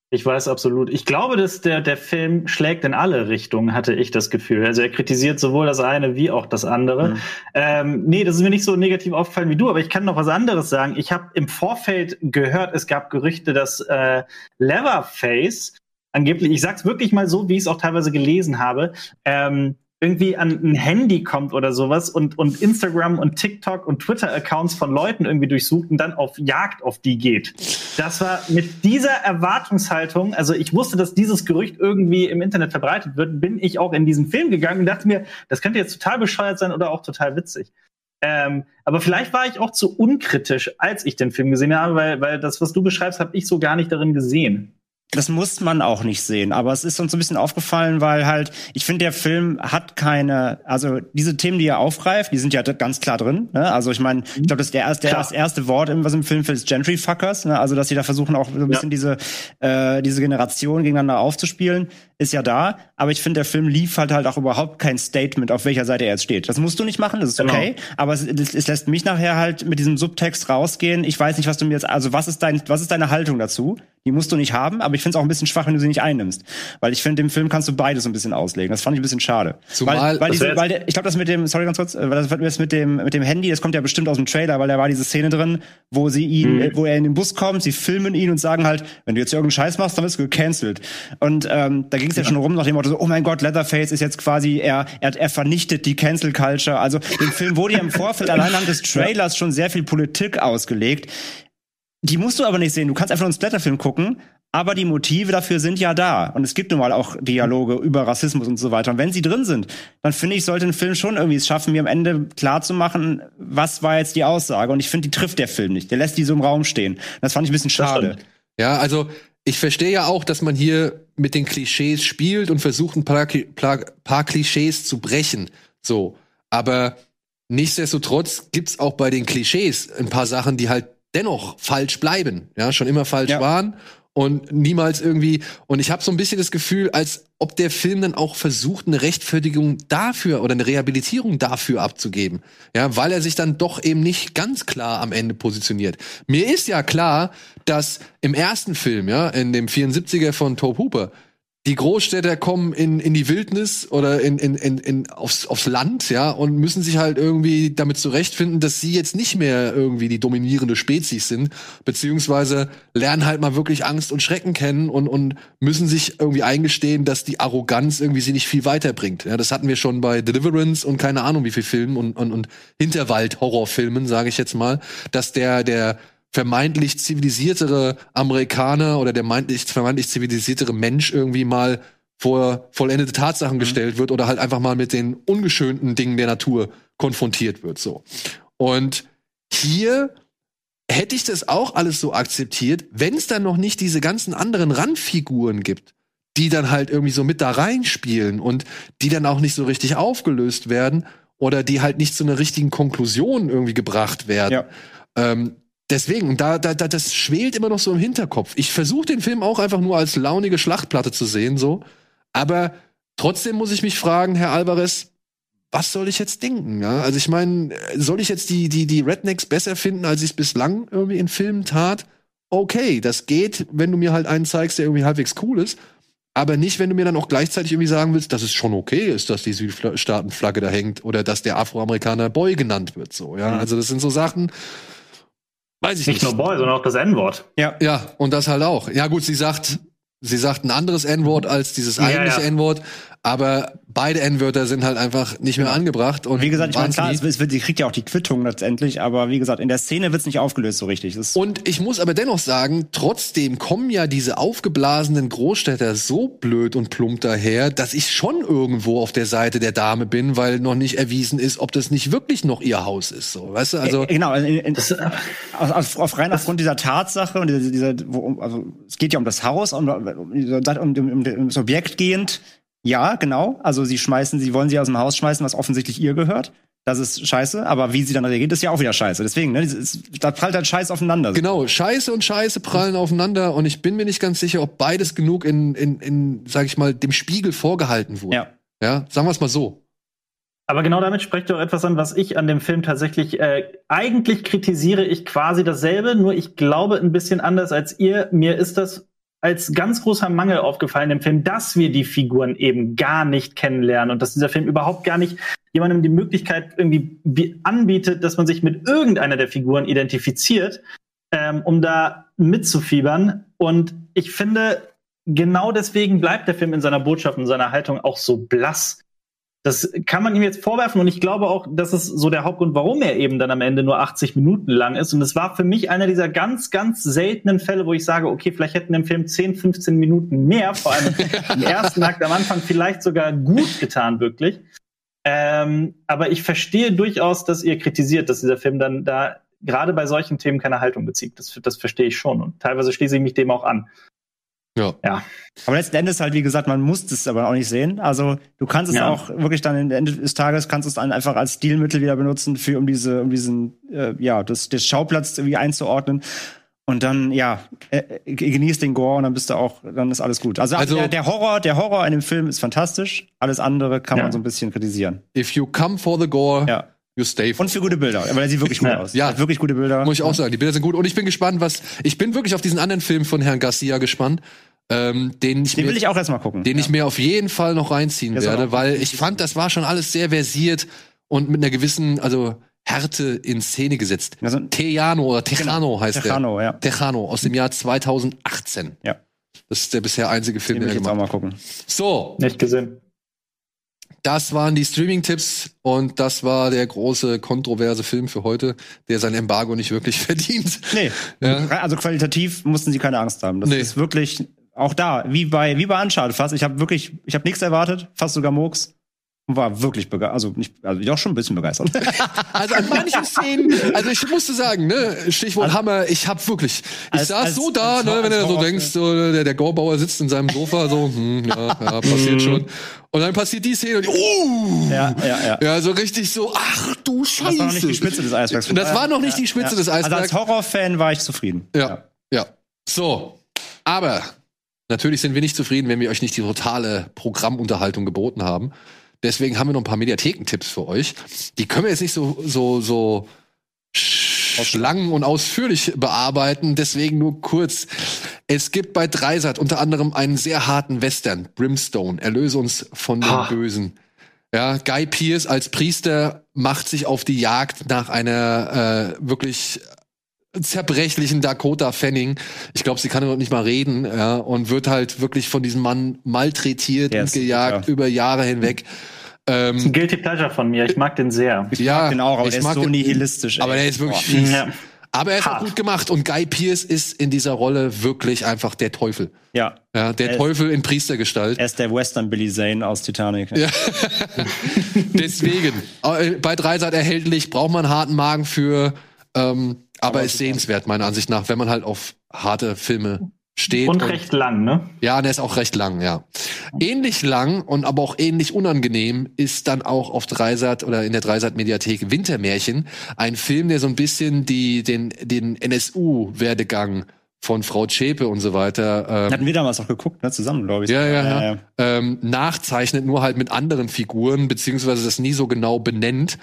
Ich weiß absolut. Ich glaube, dass der, der Film schlägt in alle Richtungen, hatte ich das Gefühl. Also er kritisiert sowohl das eine wie auch das andere. Mhm. Ähm, nee, das ist mir nicht so negativ aufgefallen wie du, aber ich kann noch was anderes sagen. Ich habe im Vorfeld gehört, es gab Gerüchte, dass äh, Leatherface angeblich, ich sag's wirklich mal so, wie ich es auch teilweise gelesen habe, ähm, irgendwie an ein Handy kommt oder sowas und, und Instagram und TikTok und Twitter-Accounts von Leuten irgendwie durchsucht und dann auf Jagd auf die geht. Das war mit dieser Erwartungshaltung, also ich wusste, dass dieses Gerücht irgendwie im Internet verbreitet wird, bin ich auch in diesen Film gegangen und dachte mir, das könnte jetzt total bescheuert sein oder auch total witzig. Ähm, aber vielleicht war ich auch zu unkritisch, als ich den Film gesehen habe, weil, weil das, was du beschreibst, habe ich so gar nicht darin gesehen. Das muss man auch nicht sehen, aber es ist uns ein bisschen aufgefallen, weil halt, ich finde, der Film hat keine, also diese Themen, die er aufgreift, die sind ja ganz klar drin. Ne? Also ich meine, ich glaube, das, der erste, das erste Wort, was im Film fällt, ist Gentry-Fuckers. Ne? Also dass sie da versuchen, auch so ein bisschen ja. diese, äh, diese Generation gegeneinander aufzuspielen, ist ja da. Aber ich finde, der Film liefert halt auch überhaupt kein Statement, auf welcher Seite er jetzt steht. Das musst du nicht machen, das ist genau. okay. Genau. Aber es, es, es lässt mich nachher halt mit diesem Subtext rausgehen. Ich weiß nicht, was du mir jetzt, also was ist dein, was ist deine Haltung dazu? Die musst du nicht haben, aber ich finde es auch ein bisschen schwach, wenn du sie nicht einnimmst. Weil ich finde, im Film kannst du beides ein bisschen auslegen. Das fand ich ein bisschen schade. Zumal, weil, weil, diese, weil der, ich glaube, das mit dem, sorry ganz kurz, weil das mit dem, mit dem Handy, das kommt ja bestimmt aus dem Trailer, weil da war diese Szene drin, wo sie ihn, mhm. wo er in den Bus kommt, sie filmen ihn und sagen halt, wenn du jetzt irgendeinen Scheiß machst, dann wirst du gecancelt. Und ähm, da ging es ja. ja schon rum nach dem Motto, so, oh mein Gott, Leatherface ist jetzt quasi, er, er, er vernichtet die Cancel Culture. Also dem Film wurde ja im Vorfeld allein anhand des Trailers schon sehr viel Politik ausgelegt. Die musst du aber nicht sehen. Du kannst einfach nur einen Splatterfilm gucken, aber die Motive dafür sind ja da. Und es gibt nun mal auch Dialoge über Rassismus und so weiter. Und wenn sie drin sind, dann finde ich, sollte ein Film schon irgendwie es schaffen, mir am Ende klar zu machen, was war jetzt die Aussage. Und ich finde, die trifft der Film nicht. Der lässt die so im Raum stehen. Das fand ich ein bisschen schade. Ja, also ich verstehe ja auch, dass man hier mit den Klischees spielt und versucht, ein paar, paar Klischees zu brechen. So. Aber nichtsdestotrotz gibt's auch bei den Klischees ein paar Sachen, die halt dennoch falsch bleiben, ja, schon immer falsch ja. waren und niemals irgendwie. Und ich habe so ein bisschen das Gefühl, als ob der Film dann auch versucht, eine Rechtfertigung dafür oder eine Rehabilitierung dafür abzugeben. Ja, weil er sich dann doch eben nicht ganz klar am Ende positioniert. Mir ist ja klar, dass im ersten Film, ja, in dem 74er von Tobe Hooper, die Großstädter kommen in, in die Wildnis oder in, in, in, in aufs, aufs Land, ja, und müssen sich halt irgendwie damit zurechtfinden, dass sie jetzt nicht mehr irgendwie die dominierende Spezies sind, beziehungsweise lernen halt mal wirklich Angst und Schrecken kennen und, und müssen sich irgendwie eingestehen, dass die Arroganz irgendwie sie nicht viel weiterbringt. Ja, das hatten wir schon bei Deliverance und keine Ahnung wie viel Filmen und, und, und Hinterwald-Horrorfilmen, sage ich jetzt mal, dass der, der vermeintlich zivilisiertere Amerikaner oder der vermeintlich, vermeintlich zivilisiertere Mensch irgendwie mal vor vollendete Tatsachen mhm. gestellt wird oder halt einfach mal mit den ungeschönten Dingen der Natur konfrontiert wird, so. Und hier hätte ich das auch alles so akzeptiert, wenn es dann noch nicht diese ganzen anderen Randfiguren gibt, die dann halt irgendwie so mit da reinspielen und die dann auch nicht so richtig aufgelöst werden oder die halt nicht zu einer richtigen Konklusion irgendwie gebracht werden. Ja. Ähm, Deswegen, da, da, da, das schwelt immer noch so im Hinterkopf. Ich versuche den Film auch einfach nur als launige Schlachtplatte zu sehen, so. Aber trotzdem muss ich mich fragen, Herr Alvarez, was soll ich jetzt denken? Ja? Also ich meine, soll ich jetzt die, die, die Rednecks besser finden, als ich es bislang irgendwie in Filmen tat? Okay, das geht, wenn du mir halt einen zeigst, der irgendwie halbwegs cool ist. Aber nicht, wenn du mir dann auch gleichzeitig irgendwie sagen willst, dass es schon okay ist, dass die Südstaatenflagge da hängt oder dass der Afroamerikaner Boy genannt wird. So, ja. Mhm. Also das sind so Sachen, Weiß ich nicht. Nicht nur Boy, sondern auch das N-Wort. Ja. Ja, und das halt auch. Ja, gut, sie sagt, sie sagt ein anderes N-Wort als dieses eigentliche ja, ja. N-Wort, aber beide N-Wörter sind halt einfach nicht mehr angebracht. Und wie gesagt, ich meine, klar, es wird, sie kriegt ja auch die Quittung letztendlich, aber wie gesagt, in der Szene wird's nicht aufgelöst so richtig. Das und ich muss aber dennoch sagen, trotzdem kommen ja diese aufgeblasenen Großstädter so blöd und plump daher, dass ich schon irgendwo auf der Seite der Dame bin, weil noch nicht erwiesen ist, ob das nicht wirklich noch ihr Haus ist. So, weißt du? Also äh, genau, in, in, das, auf, auf, auf rein aufgrund dieser Tatsache und dieser, dieser wo, also es geht ja um das Haus und um, um, um, das Objekt gehend ja, genau. Also sie schmeißen, sie wollen sie aus dem Haus schmeißen, was offensichtlich ihr gehört. Das ist scheiße, aber wie sie dann reagiert, ist ja auch wieder scheiße. Deswegen, ne, da prallt halt Scheiß aufeinander. Genau, Scheiße und Scheiße prallen aufeinander und ich bin mir nicht ganz sicher, ob beides genug in, in, in sag ich mal, dem Spiegel vorgehalten wurde. Ja. Ja, sagen wir es mal so. Aber genau damit spricht doch etwas an, was ich an dem Film tatsächlich, äh, eigentlich kritisiere ich quasi dasselbe, nur ich glaube ein bisschen anders als ihr. Mir ist das als ganz großer Mangel aufgefallen im Film, dass wir die Figuren eben gar nicht kennenlernen und dass dieser Film überhaupt gar nicht jemandem die Möglichkeit irgendwie bi- anbietet, dass man sich mit irgendeiner der Figuren identifiziert, ähm, um da mitzufiebern. Und ich finde, genau deswegen bleibt der Film in seiner Botschaft und seiner Haltung auch so blass. Das kann man ihm jetzt vorwerfen und ich glaube auch, das ist so der Hauptgrund, warum er eben dann am Ende nur 80 Minuten lang ist. Und es war für mich einer dieser ganz, ganz seltenen Fälle, wo ich sage, okay, vielleicht hätten im Film 10, 15 Minuten mehr, vor allem im ersten Akt am Anfang vielleicht sogar gut getan, wirklich. Ähm, aber ich verstehe durchaus, dass ihr kritisiert, dass dieser Film dann da gerade bei solchen Themen keine Haltung bezieht. Das, das verstehe ich schon. Und teilweise schließe ich mich dem auch an. Ja. Ja. Aber letzten Endes halt, wie gesagt, man muss es aber auch nicht sehen. Also du kannst es Ja. auch wirklich dann am Ende des Tages kannst du es dann einfach als Stilmittel wieder benutzen, für um diese, um diesen, äh, ja, das, das Schauplatz irgendwie einzuordnen. Und dann, ja, äh, äh, genießt den Gore und dann bist du auch, dann ist alles gut. Also, Also- der, der Horror, der Horror in dem Film ist fantastisch. Alles andere kann Ja. man so ein bisschen kritisieren. If you come for the gore, Ja. you stay for Und für gute Bilder, weil er sieht wirklich gut aus. Ja. Hat wirklich gute Bilder. Muss ich auch sagen, die Bilder sind gut. Und ich bin gespannt, was. Ich bin wirklich auf diesen anderen Film von Herrn Garcia gespannt, ähm, den ich Den mir, will ich auch erstmal gucken. den ich mir auf jeden Fall noch reinziehen Der soll werde, weil ich fand, das war schon alles sehr versiert und mit einer gewissen, also Härte in Szene gesetzt. Also- Tejano oder Tejano heißt Tejano, der. ja. Tejano aus dem Jahr 2018. Ja. Das ist der bisher einzige Film, Den den ich er jetzt auch mal gucken. So, Nicht gesehen. das waren die Streaming-Tipps und das war der große kontroverse Film für heute, der sein Embargo nicht wirklich verdient. Nee, Ja. also qualitativ mussten sie keine Angst haben. Das Nee. ist wirklich auch da, wie bei wie bei Uncharted fast. Ich habe wirklich, ich habe nichts erwartet, fast sogar Murks und war wirklich begeistert. Also nicht, also doch schon ein bisschen begeistert. Also an manchen Szenen, also ich musste sagen, ne, Stichwort Hammer, ich hab wirklich, ich Als- saß als- so da, als- ne, wenn du so denkst, so, der, der Gorbauer sitzt in seinem Sofa, so, hm, ja, ja, passiert schon. Und dann passiert die Szene und, uh, ja, ja, ja. ja, so richtig so, ach du Scheiße. Das war noch nicht die Spitze des Eisbergs. Das war noch nicht die Spitze des Also als Eisbergs. Horrorfan war ich zufrieden. Ja, ja. So, aber natürlich sind wir nicht zufrieden, wenn wir euch nicht die totale Programmunterhaltung geboten haben. Deswegen haben wir noch ein paar Mediathekentipps für euch. Die können wir jetzt nicht so so so schlangen und ausführlich bearbeiten, deswegen nur kurz. Es gibt bei Dreisat unter anderem einen sehr harten Western, Brimstone, Erlöse uns von den Ah. Bösen. Ja, Guy Pierce als Priester macht sich auf die Jagd nach einer äh, wirklich zerbrechlichen Dakota Fanning. Ich glaube, sie kann noch nicht mal reden ja, und wird halt wirklich von diesem Mann malträtiert Der und ist gejagt super. über Jahre hinweg. Das ist Ähm, ein Guilty Pleasure von mir. Ich mag den sehr. ja, Den auch, aber ich der ist mag so den- nihilistisch. ey. Aber der ist wirklich Boah. fies. Ja. Aber er ist auch gut gemacht und Guy Pierce ist in dieser Rolle wirklich einfach der Teufel. Ja, Ja, der Er ist- Teufel in Priestergestalt. er ist der Western Billy Zane aus Titanic. Ja. Deswegen, äh, bei Dreisat erhältlich, braucht man einen harten Magen für, ähm, aber, ist sehenswert, meiner Ansicht nach, wenn man halt auf harte Filme steht. Und recht lang, ne? Ja, der ist auch recht lang, ja. Ähnlich lang und aber auch ähnlich unangenehm ist dann auch auf Dreisat oder in der Dreisat-Mediathek Wintermärchen. Ein Film, der so ein bisschen die, den, den NSU-Werdegang von Frau Zschäpe und so weiter ähm, Hatten wir damals auch geguckt, ne? Zusammen, glaube ich. ja, ja, ja. Ähm, nachzeichnet, nur halt mit anderen Figuren, beziehungsweise das nie so genau benennt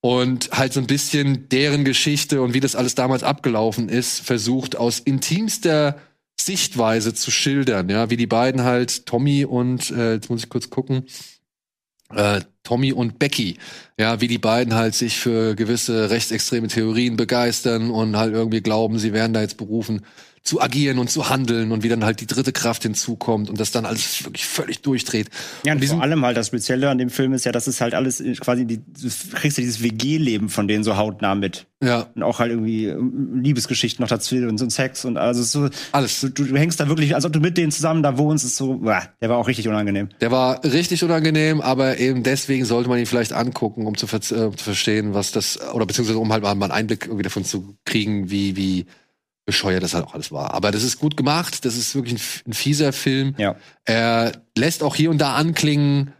und halt so ein bisschen deren Geschichte und wie das alles damals abgelaufen ist, versucht aus intimster Sichtweise zu schildern, ja, wie die beiden halt, Tommy und, äh, jetzt muss ich kurz gucken, äh, Tommy und Becky, ja, wie die beiden halt sich für gewisse rechtsextreme Theorien begeistern und halt irgendwie glauben, sie wären da jetzt berufen zu agieren und zu handeln und wie dann halt die dritte Kraft hinzukommt und das dann alles wirklich völlig durchdreht. Ja, und und vor allem halt das Spezielle an dem Film ist ja, dass es halt alles in- quasi, die, du kriegst ja dieses WG-Leben von denen so hautnah mit. ja, Und auch halt irgendwie ähm, Liebesgeschichten noch dazu und so ein Sex und also so, alles. du, du hängst da wirklich, als ob du mit denen zusammen da wohnst, ist so, der war auch richtig unangenehm. Der war richtig unangenehm, aber eben deswegen sollte man ihn vielleicht angucken, um zu, ver äh, zu verstehen, was das, oder beziehungsweise um halt mal einen Einblick irgendwie davon zu kriegen, wie, wie bescheuert das halt auch alles war. Aber das ist gut gemacht, das ist wirklich ein, ein fieser Film. Ja. Er lässt auch hier und da anklingen,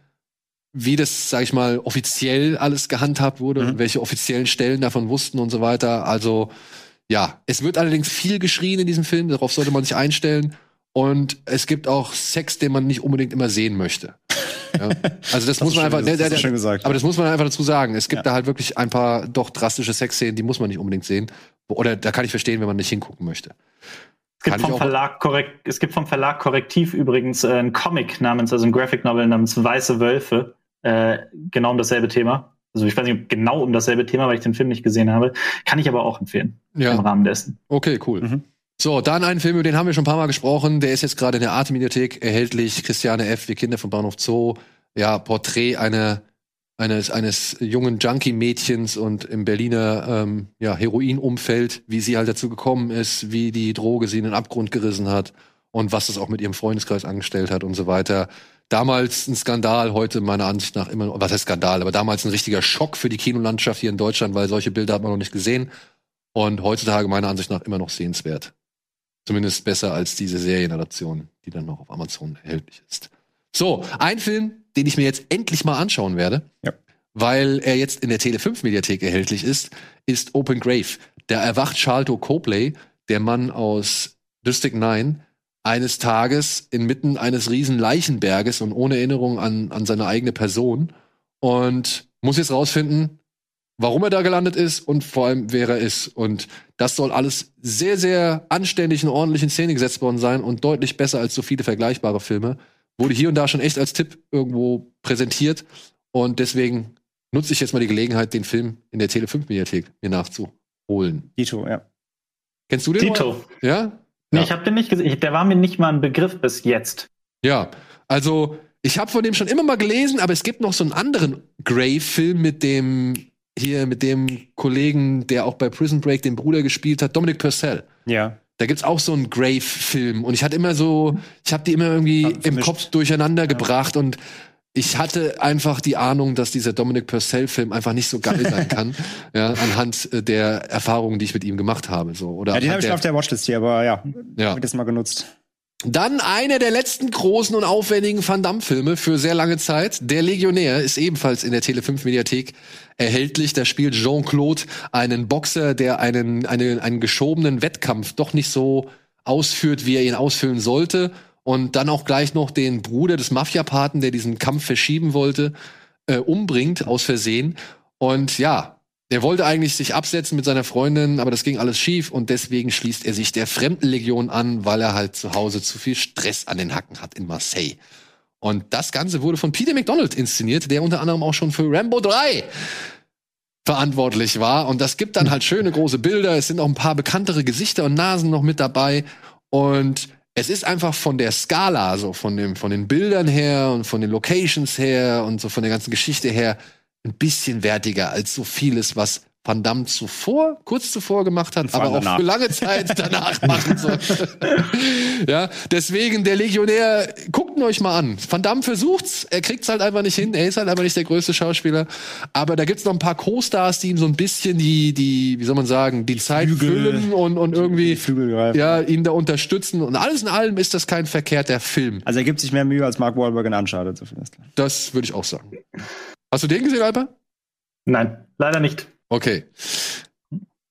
wie das, sag ich mal, offiziell alles gehandhabt wurde Mhm. und welche offiziellen Stellen davon wussten und so weiter. Also, ja, es wird allerdings viel geschrien in diesem Film, darauf sollte man sich einstellen. Und es gibt auch Sex, den man nicht unbedingt immer sehen möchte. Ja. Also das, muss ist man einfach, das hast du schön gesagt. aber das muss man einfach dazu sagen. Es gibt Ja. da halt wirklich ein paar doch drastische Sexszenen, die muss man nicht unbedingt sehen. Oder da kann ich verstehen, wenn man nicht hingucken möchte. Es gibt, Kann ich vom Verlag korrekt, es gibt vom Verlag Korrektiv übrigens äh, ein Comic namens, also ein Graphic Novel namens Weiße Wölfe, äh, genau um dasselbe Thema. Also ich weiß nicht ob genau um dasselbe Thema, weil ich den Film nicht gesehen habe. Kann ich aber auch empfehlen im Ja, Rahmen dessen. okay, cool. Mhm. So, dann ein Film, über den haben wir schon ein paar Mal gesprochen. Der ist jetzt gerade in der Arte-Mediathek erhältlich. Christiane F., Wir Kinder vom Bahnhof Zoo. Ja, Porträt einer, eines, eines jungen Junkie-Mädchens und im Berliner ähm, ja, Heroin-Umfeld, wie sie halt dazu gekommen ist, wie die Droge sie in den Abgrund gerissen hat und was das auch mit ihrem Freundeskreis angestellt hat und so weiter. Damals ein Skandal, heute meiner Ansicht nach immer noch, was heißt Skandal, aber damals ein richtiger Schock für die Kinolandschaft hier in Deutschland, weil solche Bilder hat man noch nicht gesehen. Und heutzutage meiner Ansicht nach immer noch sehenswert. Zumindest besser als diese Serienadaption, die dann noch auf Amazon erhältlich ist. So, ein Film, den ich mir jetzt endlich mal anschauen werde, Ja. weil er jetzt in der Tele5 Mediathek erhältlich ist, ist Open Grave. Da erwacht Charlton Copley, der Mann aus District 9, eines Tages inmitten eines riesen Leichenberges und ohne Erinnerung an, an seine eigene Person und muss jetzt rausfinden, warum er da gelandet ist und vor allem, wer er ist. Und das soll alles sehr, sehr anständig und ordentlich in Szene gesetzt worden sein und deutlich besser als so viele vergleichbare Filme. Wurde hier und da schon echt als Tipp irgendwo präsentiert. Und deswegen nutze ich jetzt mal die Gelegenheit, den Film in der Tele5-Mediathek mir nachzuholen. Dito, ja. Kennst du den? Dito. Ja? Nee, Ja. ich habe den nicht gesehen. Der war mir nicht mal ein Begriff bis jetzt. Ja, also ich habe von dem schon immer mal gelesen, aber es gibt noch so einen anderen Grey-Film mit dem hier mit dem Kollegen, der auch bei Prison Break den Bruder gespielt hat, Dominic Purcell. Ja. Da gibt's auch so einen Grave-Film und ich hatte immer so, ich habe die immer irgendwie Ja, im. Kopf durcheinander gebracht und ich hatte einfach die Ahnung, dass dieser Dominic Purcell-Film einfach nicht so geil sein kann, ja, anhand äh, der Erfahrungen, die ich mit ihm gemacht habe, so oder ja den habe ich auf der Watchlist hier, aber ja, Ja. wird jetzt mal genutzt. Dann einer der letzten großen und aufwendigen Van Damme-Filme für sehr lange Zeit. Der Legionär ist ebenfalls in der Tele5-Mediathek erhältlich. Da spielt Jean-Claude einen Boxer, der einen, einen, einen geschobenen Wettkampf doch nicht so ausführt, wie er ihn ausfüllen sollte. Und dann auch gleich noch den Bruder des Mafia-Paten, der diesen Kampf verschieben wollte, äh, umbringt aus Versehen. Und ja, der wollte eigentlich sich absetzen mit seiner Freundin, aber das ging alles schief und deswegen schließt er sich der Fremdenlegion an, weil er halt zu Hause zu viel Stress an den Hacken hat in Marseille. Und das Ganze wurde von Peter McDonald inszeniert, der unter anderem auch schon für Rambo 3 verantwortlich war. Und das gibt dann halt schöne große Bilder. Es sind auch ein paar bekanntere Gesichter und Nasen noch mit dabei. Und es ist einfach von der Skala, so von, dem, von den Bildern her und von den Locations her und so von der ganzen Geschichte her ein bisschen wertiger als so vieles, was Van Damme zuvor, kurz zuvor gemacht hat, aber allem auch für lange Zeit danach machen sollte. ja, deswegen der Legionär, guckt ihn euch mal an. Van Damme versucht's, er kriegt's halt einfach nicht hin, er ist halt einfach nicht der größte Schauspieler, aber da gibt's noch ein paar Co-Stars, die ihm so ein bisschen die, die, wie soll man sagen, die Zeit Flügel. füllen und, und irgendwie, ja, ihn da unterstützen und alles in allem ist das kein verkehrter Film. Also er gibt sich mehr Mühe als Mark Wahlberg in Uncharted, so viel ist klar. Das würde ich auch sagen. Hast du den gesehen, Alper? Nein, leider nicht. Okay.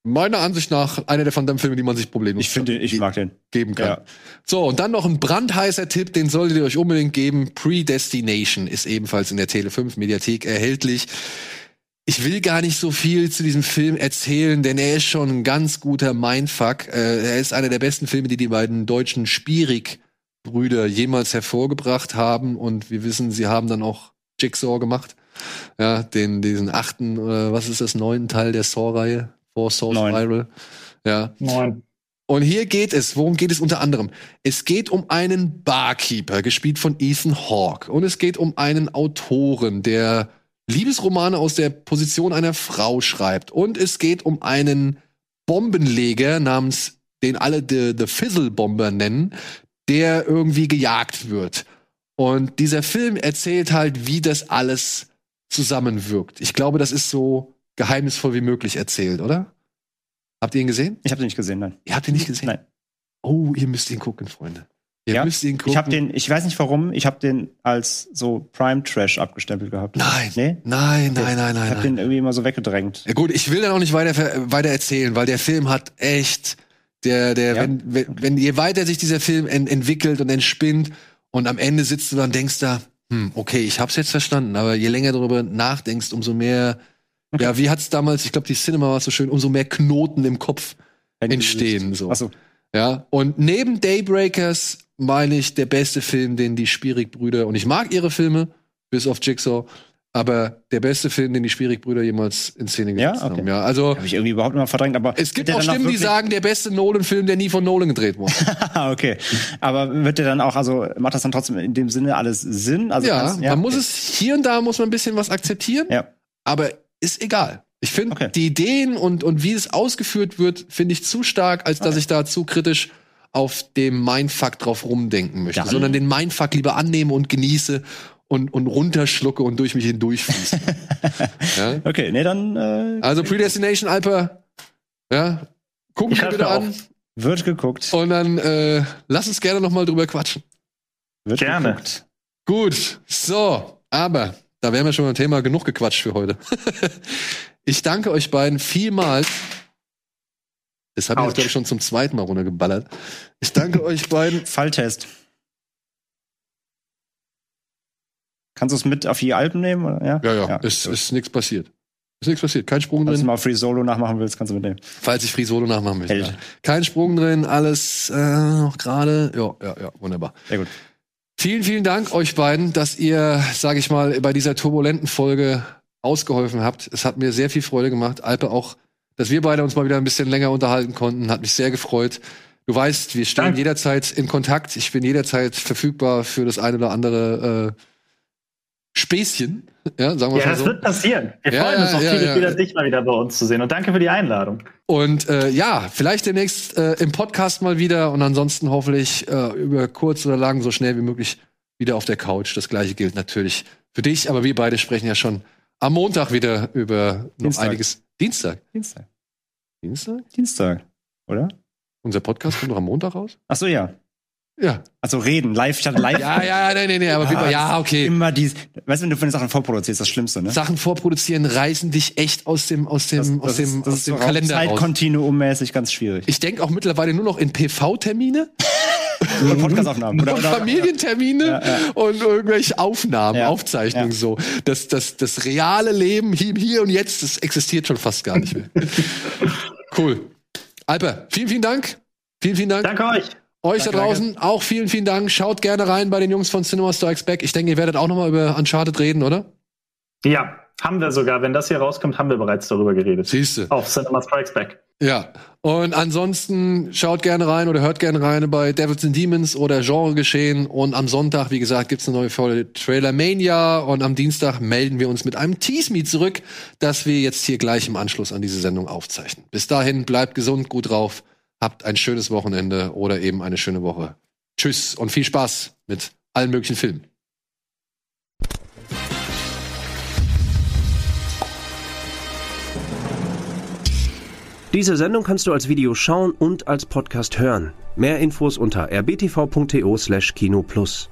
Meiner Ansicht nach einer der Van Damme-Filme, die man sich problemlos Ich finde, ich mag den. geben kann. Ja. So, und dann noch ein brandheißer Tipp, den solltet ihr euch unbedingt geben. Predestination ist ebenfalls in der Tele5 Mediathek erhältlich. Ich will gar nicht so viel zu diesem Film erzählen, denn er ist schon ein ganz guter Mindfuck. Äh, er ist einer der besten Filme, die die beiden deutschen Spierig-Brüder jemals hervorgebracht haben. Und wir wissen, sie haben dann auch Jigsaw gemacht. Ja, den, diesen achten, äh, was ist das, neunten Teil der Saw-Reihe? Four Saw Neun. Spiral. Ja. Nein. Und hier geht es, worum geht es unter anderem? Es geht um einen Barkeeper, gespielt von Ethan Hawke. Und es geht um einen Autoren, der Liebesromane aus der Position einer Frau schreibt. Und es geht um einen Bombenleger namens, den alle The, The Fizzle Bomber nennen, der irgendwie gejagt wird. Und dieser Film erzählt halt, wie das alles zusammenwirkt. Ich glaube, das ist so geheimnisvoll wie möglich erzählt, oder? Habt ihr ihn gesehen? Ich habe den nicht gesehen, nein. Ihr habt ihn nicht gesehen? Nein. Oh, ihr müsst ihn gucken, Freunde. Ihr Ja, müsst ihn gucken. Ich habe den, ich weiß nicht warum, ich habe den als so Prime Trash abgestempelt gehabt. Nein. Nee? Nein, nein, nein, Ich nein, habe nein. den irgendwie immer so weggedrängt. Ja, gut, ich will dann auch nicht weiter, weiter erzählen, weil der Film hat echt, der, der, Ja? wenn, wenn, wenn je weiter sich dieser Film en, entwickelt und entspinnt und am Ende sitzt du dann und denkst da, hm, okay, ich hab's jetzt verstanden, aber je länger darüber nachdenkst, umso mehr, ja, wie hat's damals, ich glaube, die Cinema war so schön, umso mehr Knoten im Kopf entstehen, so. Achso. Ja, und neben Daybreakers meine ich der beste Film, den die Spierig-Brüder, und ich mag ihre Filme, bis auf Jigsaw, aber der beste Film, den die Spierig-Brüder jemals in Szene Ja? gesetzt Okay. haben. Ja, also Habe ich irgendwie überhaupt mal verdrängt, aber es gibt auch Stimmen, die sagen, der beste Nolan-Film, der nie von Nolan gedreht wurde. Ah, okay. Aber wird der dann auch, also macht das dann trotzdem in dem Sinne alles Sinn? Also ja, kannst- man muss okay. es hier und da muss man ein bisschen was akzeptieren, Ja. aber ist egal. Ich finde Okay. die Ideen und und wie es ausgeführt wird, finde ich zu stark, als dass ich da zu kritisch auf dem Mindfuck drauf rumdenken möchte, Dann- sondern den Mindfuck lieber annehme und genieße und und runterschlucke und durch mich hindurchfließe. ja? Okay, nee, dann äh, Also Predestination Alper, ja, gucken Ich wir schreib's wieder mir an wird geguckt. und dann äh, lass uns gerne noch mal drüber quatschen. Wird Gerne. geguckt. Gut, so, aber da wären wir schon beim Thema genug gequatscht für heute. ich danke euch beiden vielmals. Das habe ich glaube ich, schon zum zweiten Mal runtergeballert. Ich danke euch beiden. Falltest. Kannst du es mit auf die Alpen nehmen? Oder? Ja, Ja, ja, ist, gut. ist nichts passiert. Ist nichts passiert. Kein Sprung Falls du drin, mal Free Solo nachmachen willst, kannst du mitnehmen. falls ich Free Solo nachmachen. Held. Ja. Kein Sprung drin, alles äh, noch gerade. Ja, ja, ja, wunderbar. Sehr gut. Vielen, vielen Dank euch beiden, dass ihr, sage ich mal, bei dieser turbulenten Folge ausgeholfen habt. Es hat mir sehr viel Freude gemacht. Alpe auch, dass wir beide uns mal wieder ein bisschen länger unterhalten konnten, hat mich sehr gefreut. Du weißt, wir stehen Danke. jederzeit in Kontakt. Ich bin jederzeit verfügbar für das eine oder andere äh, Späßchen. Ja, sagen wir Ja, mal das so. wird passieren. Wir Ja, freuen uns ja, auch ja, viele ja. wieder, dich mal wieder bei uns zu sehen. Und danke für die Einladung. Und äh, ja, vielleicht demnächst äh, im Podcast mal wieder und ansonsten hoffentlich äh, über kurz oder lang so schnell wie möglich wieder auf der Couch. Das gleiche gilt natürlich für dich, aber wir beide sprechen ja schon am Montag wieder über noch Dienstag. einiges. Dienstag. Dienstag. Dienstag? Dienstag, oder? Unser Podcast kommt doch am Montag raus? Ach so, ja. Ja. Also reden, live, ich hatte live. Ja, ja, nee, nee, nee, aber wir, Ah, ja, okay. Immer dies, weißt du, wenn du von den Sachen vorproduzierst, das Schlimmste, ne? Sachen vorproduzieren reißen dich echt aus dem aus dem aus dem ist, aus dem Kalender raus. Zeitkontinuummäßig ganz schwierig. Ich denke auch mittlerweile nur noch in PV-Termine. Oder Podcastaufnahmen. Oder, und oder, Familientermine Ja, ja. und irgendwelche Aufnahmen, Ja, Aufzeichnungen ja. so. Das, das, das reale Leben hier, hier und jetzt, das existiert schon fast gar nicht mehr. cool. Alper, vielen, vielen Dank. Vielen, vielen Dank. Danke euch. Euch Danke, da draußen auch vielen, vielen Dank. Schaut gerne rein bei den Jungs von Cinema Strikes Back. Ich denke, ihr werdet auch noch mal über Uncharted reden, oder? Ja, haben wir sogar. Wenn das hier rauskommt, haben wir bereits darüber geredet. Siehst du. Auf Cinema Strikes Back. Ja. Und ansonsten schaut gerne rein oder hört gerne rein bei Devils and Demons oder Genre geschehen. Und am Sonntag, wie gesagt, gibt's eine neue Folge Trailer Mania. Und am Dienstag melden wir uns mit einem Tease Me zurück, das wir jetzt hier gleich im Anschluss an diese Sendung aufzeichnen. Bis dahin, bleibt gesund, gut drauf, habt ein schönes Wochenende oder eben eine schöne Woche. Tschüss und viel Spaß mit allen möglichen Filmen. Diese Sendung kannst du als Video schauen und als Podcast hören. Mehr Infos unter rbtv.to/kinoplus.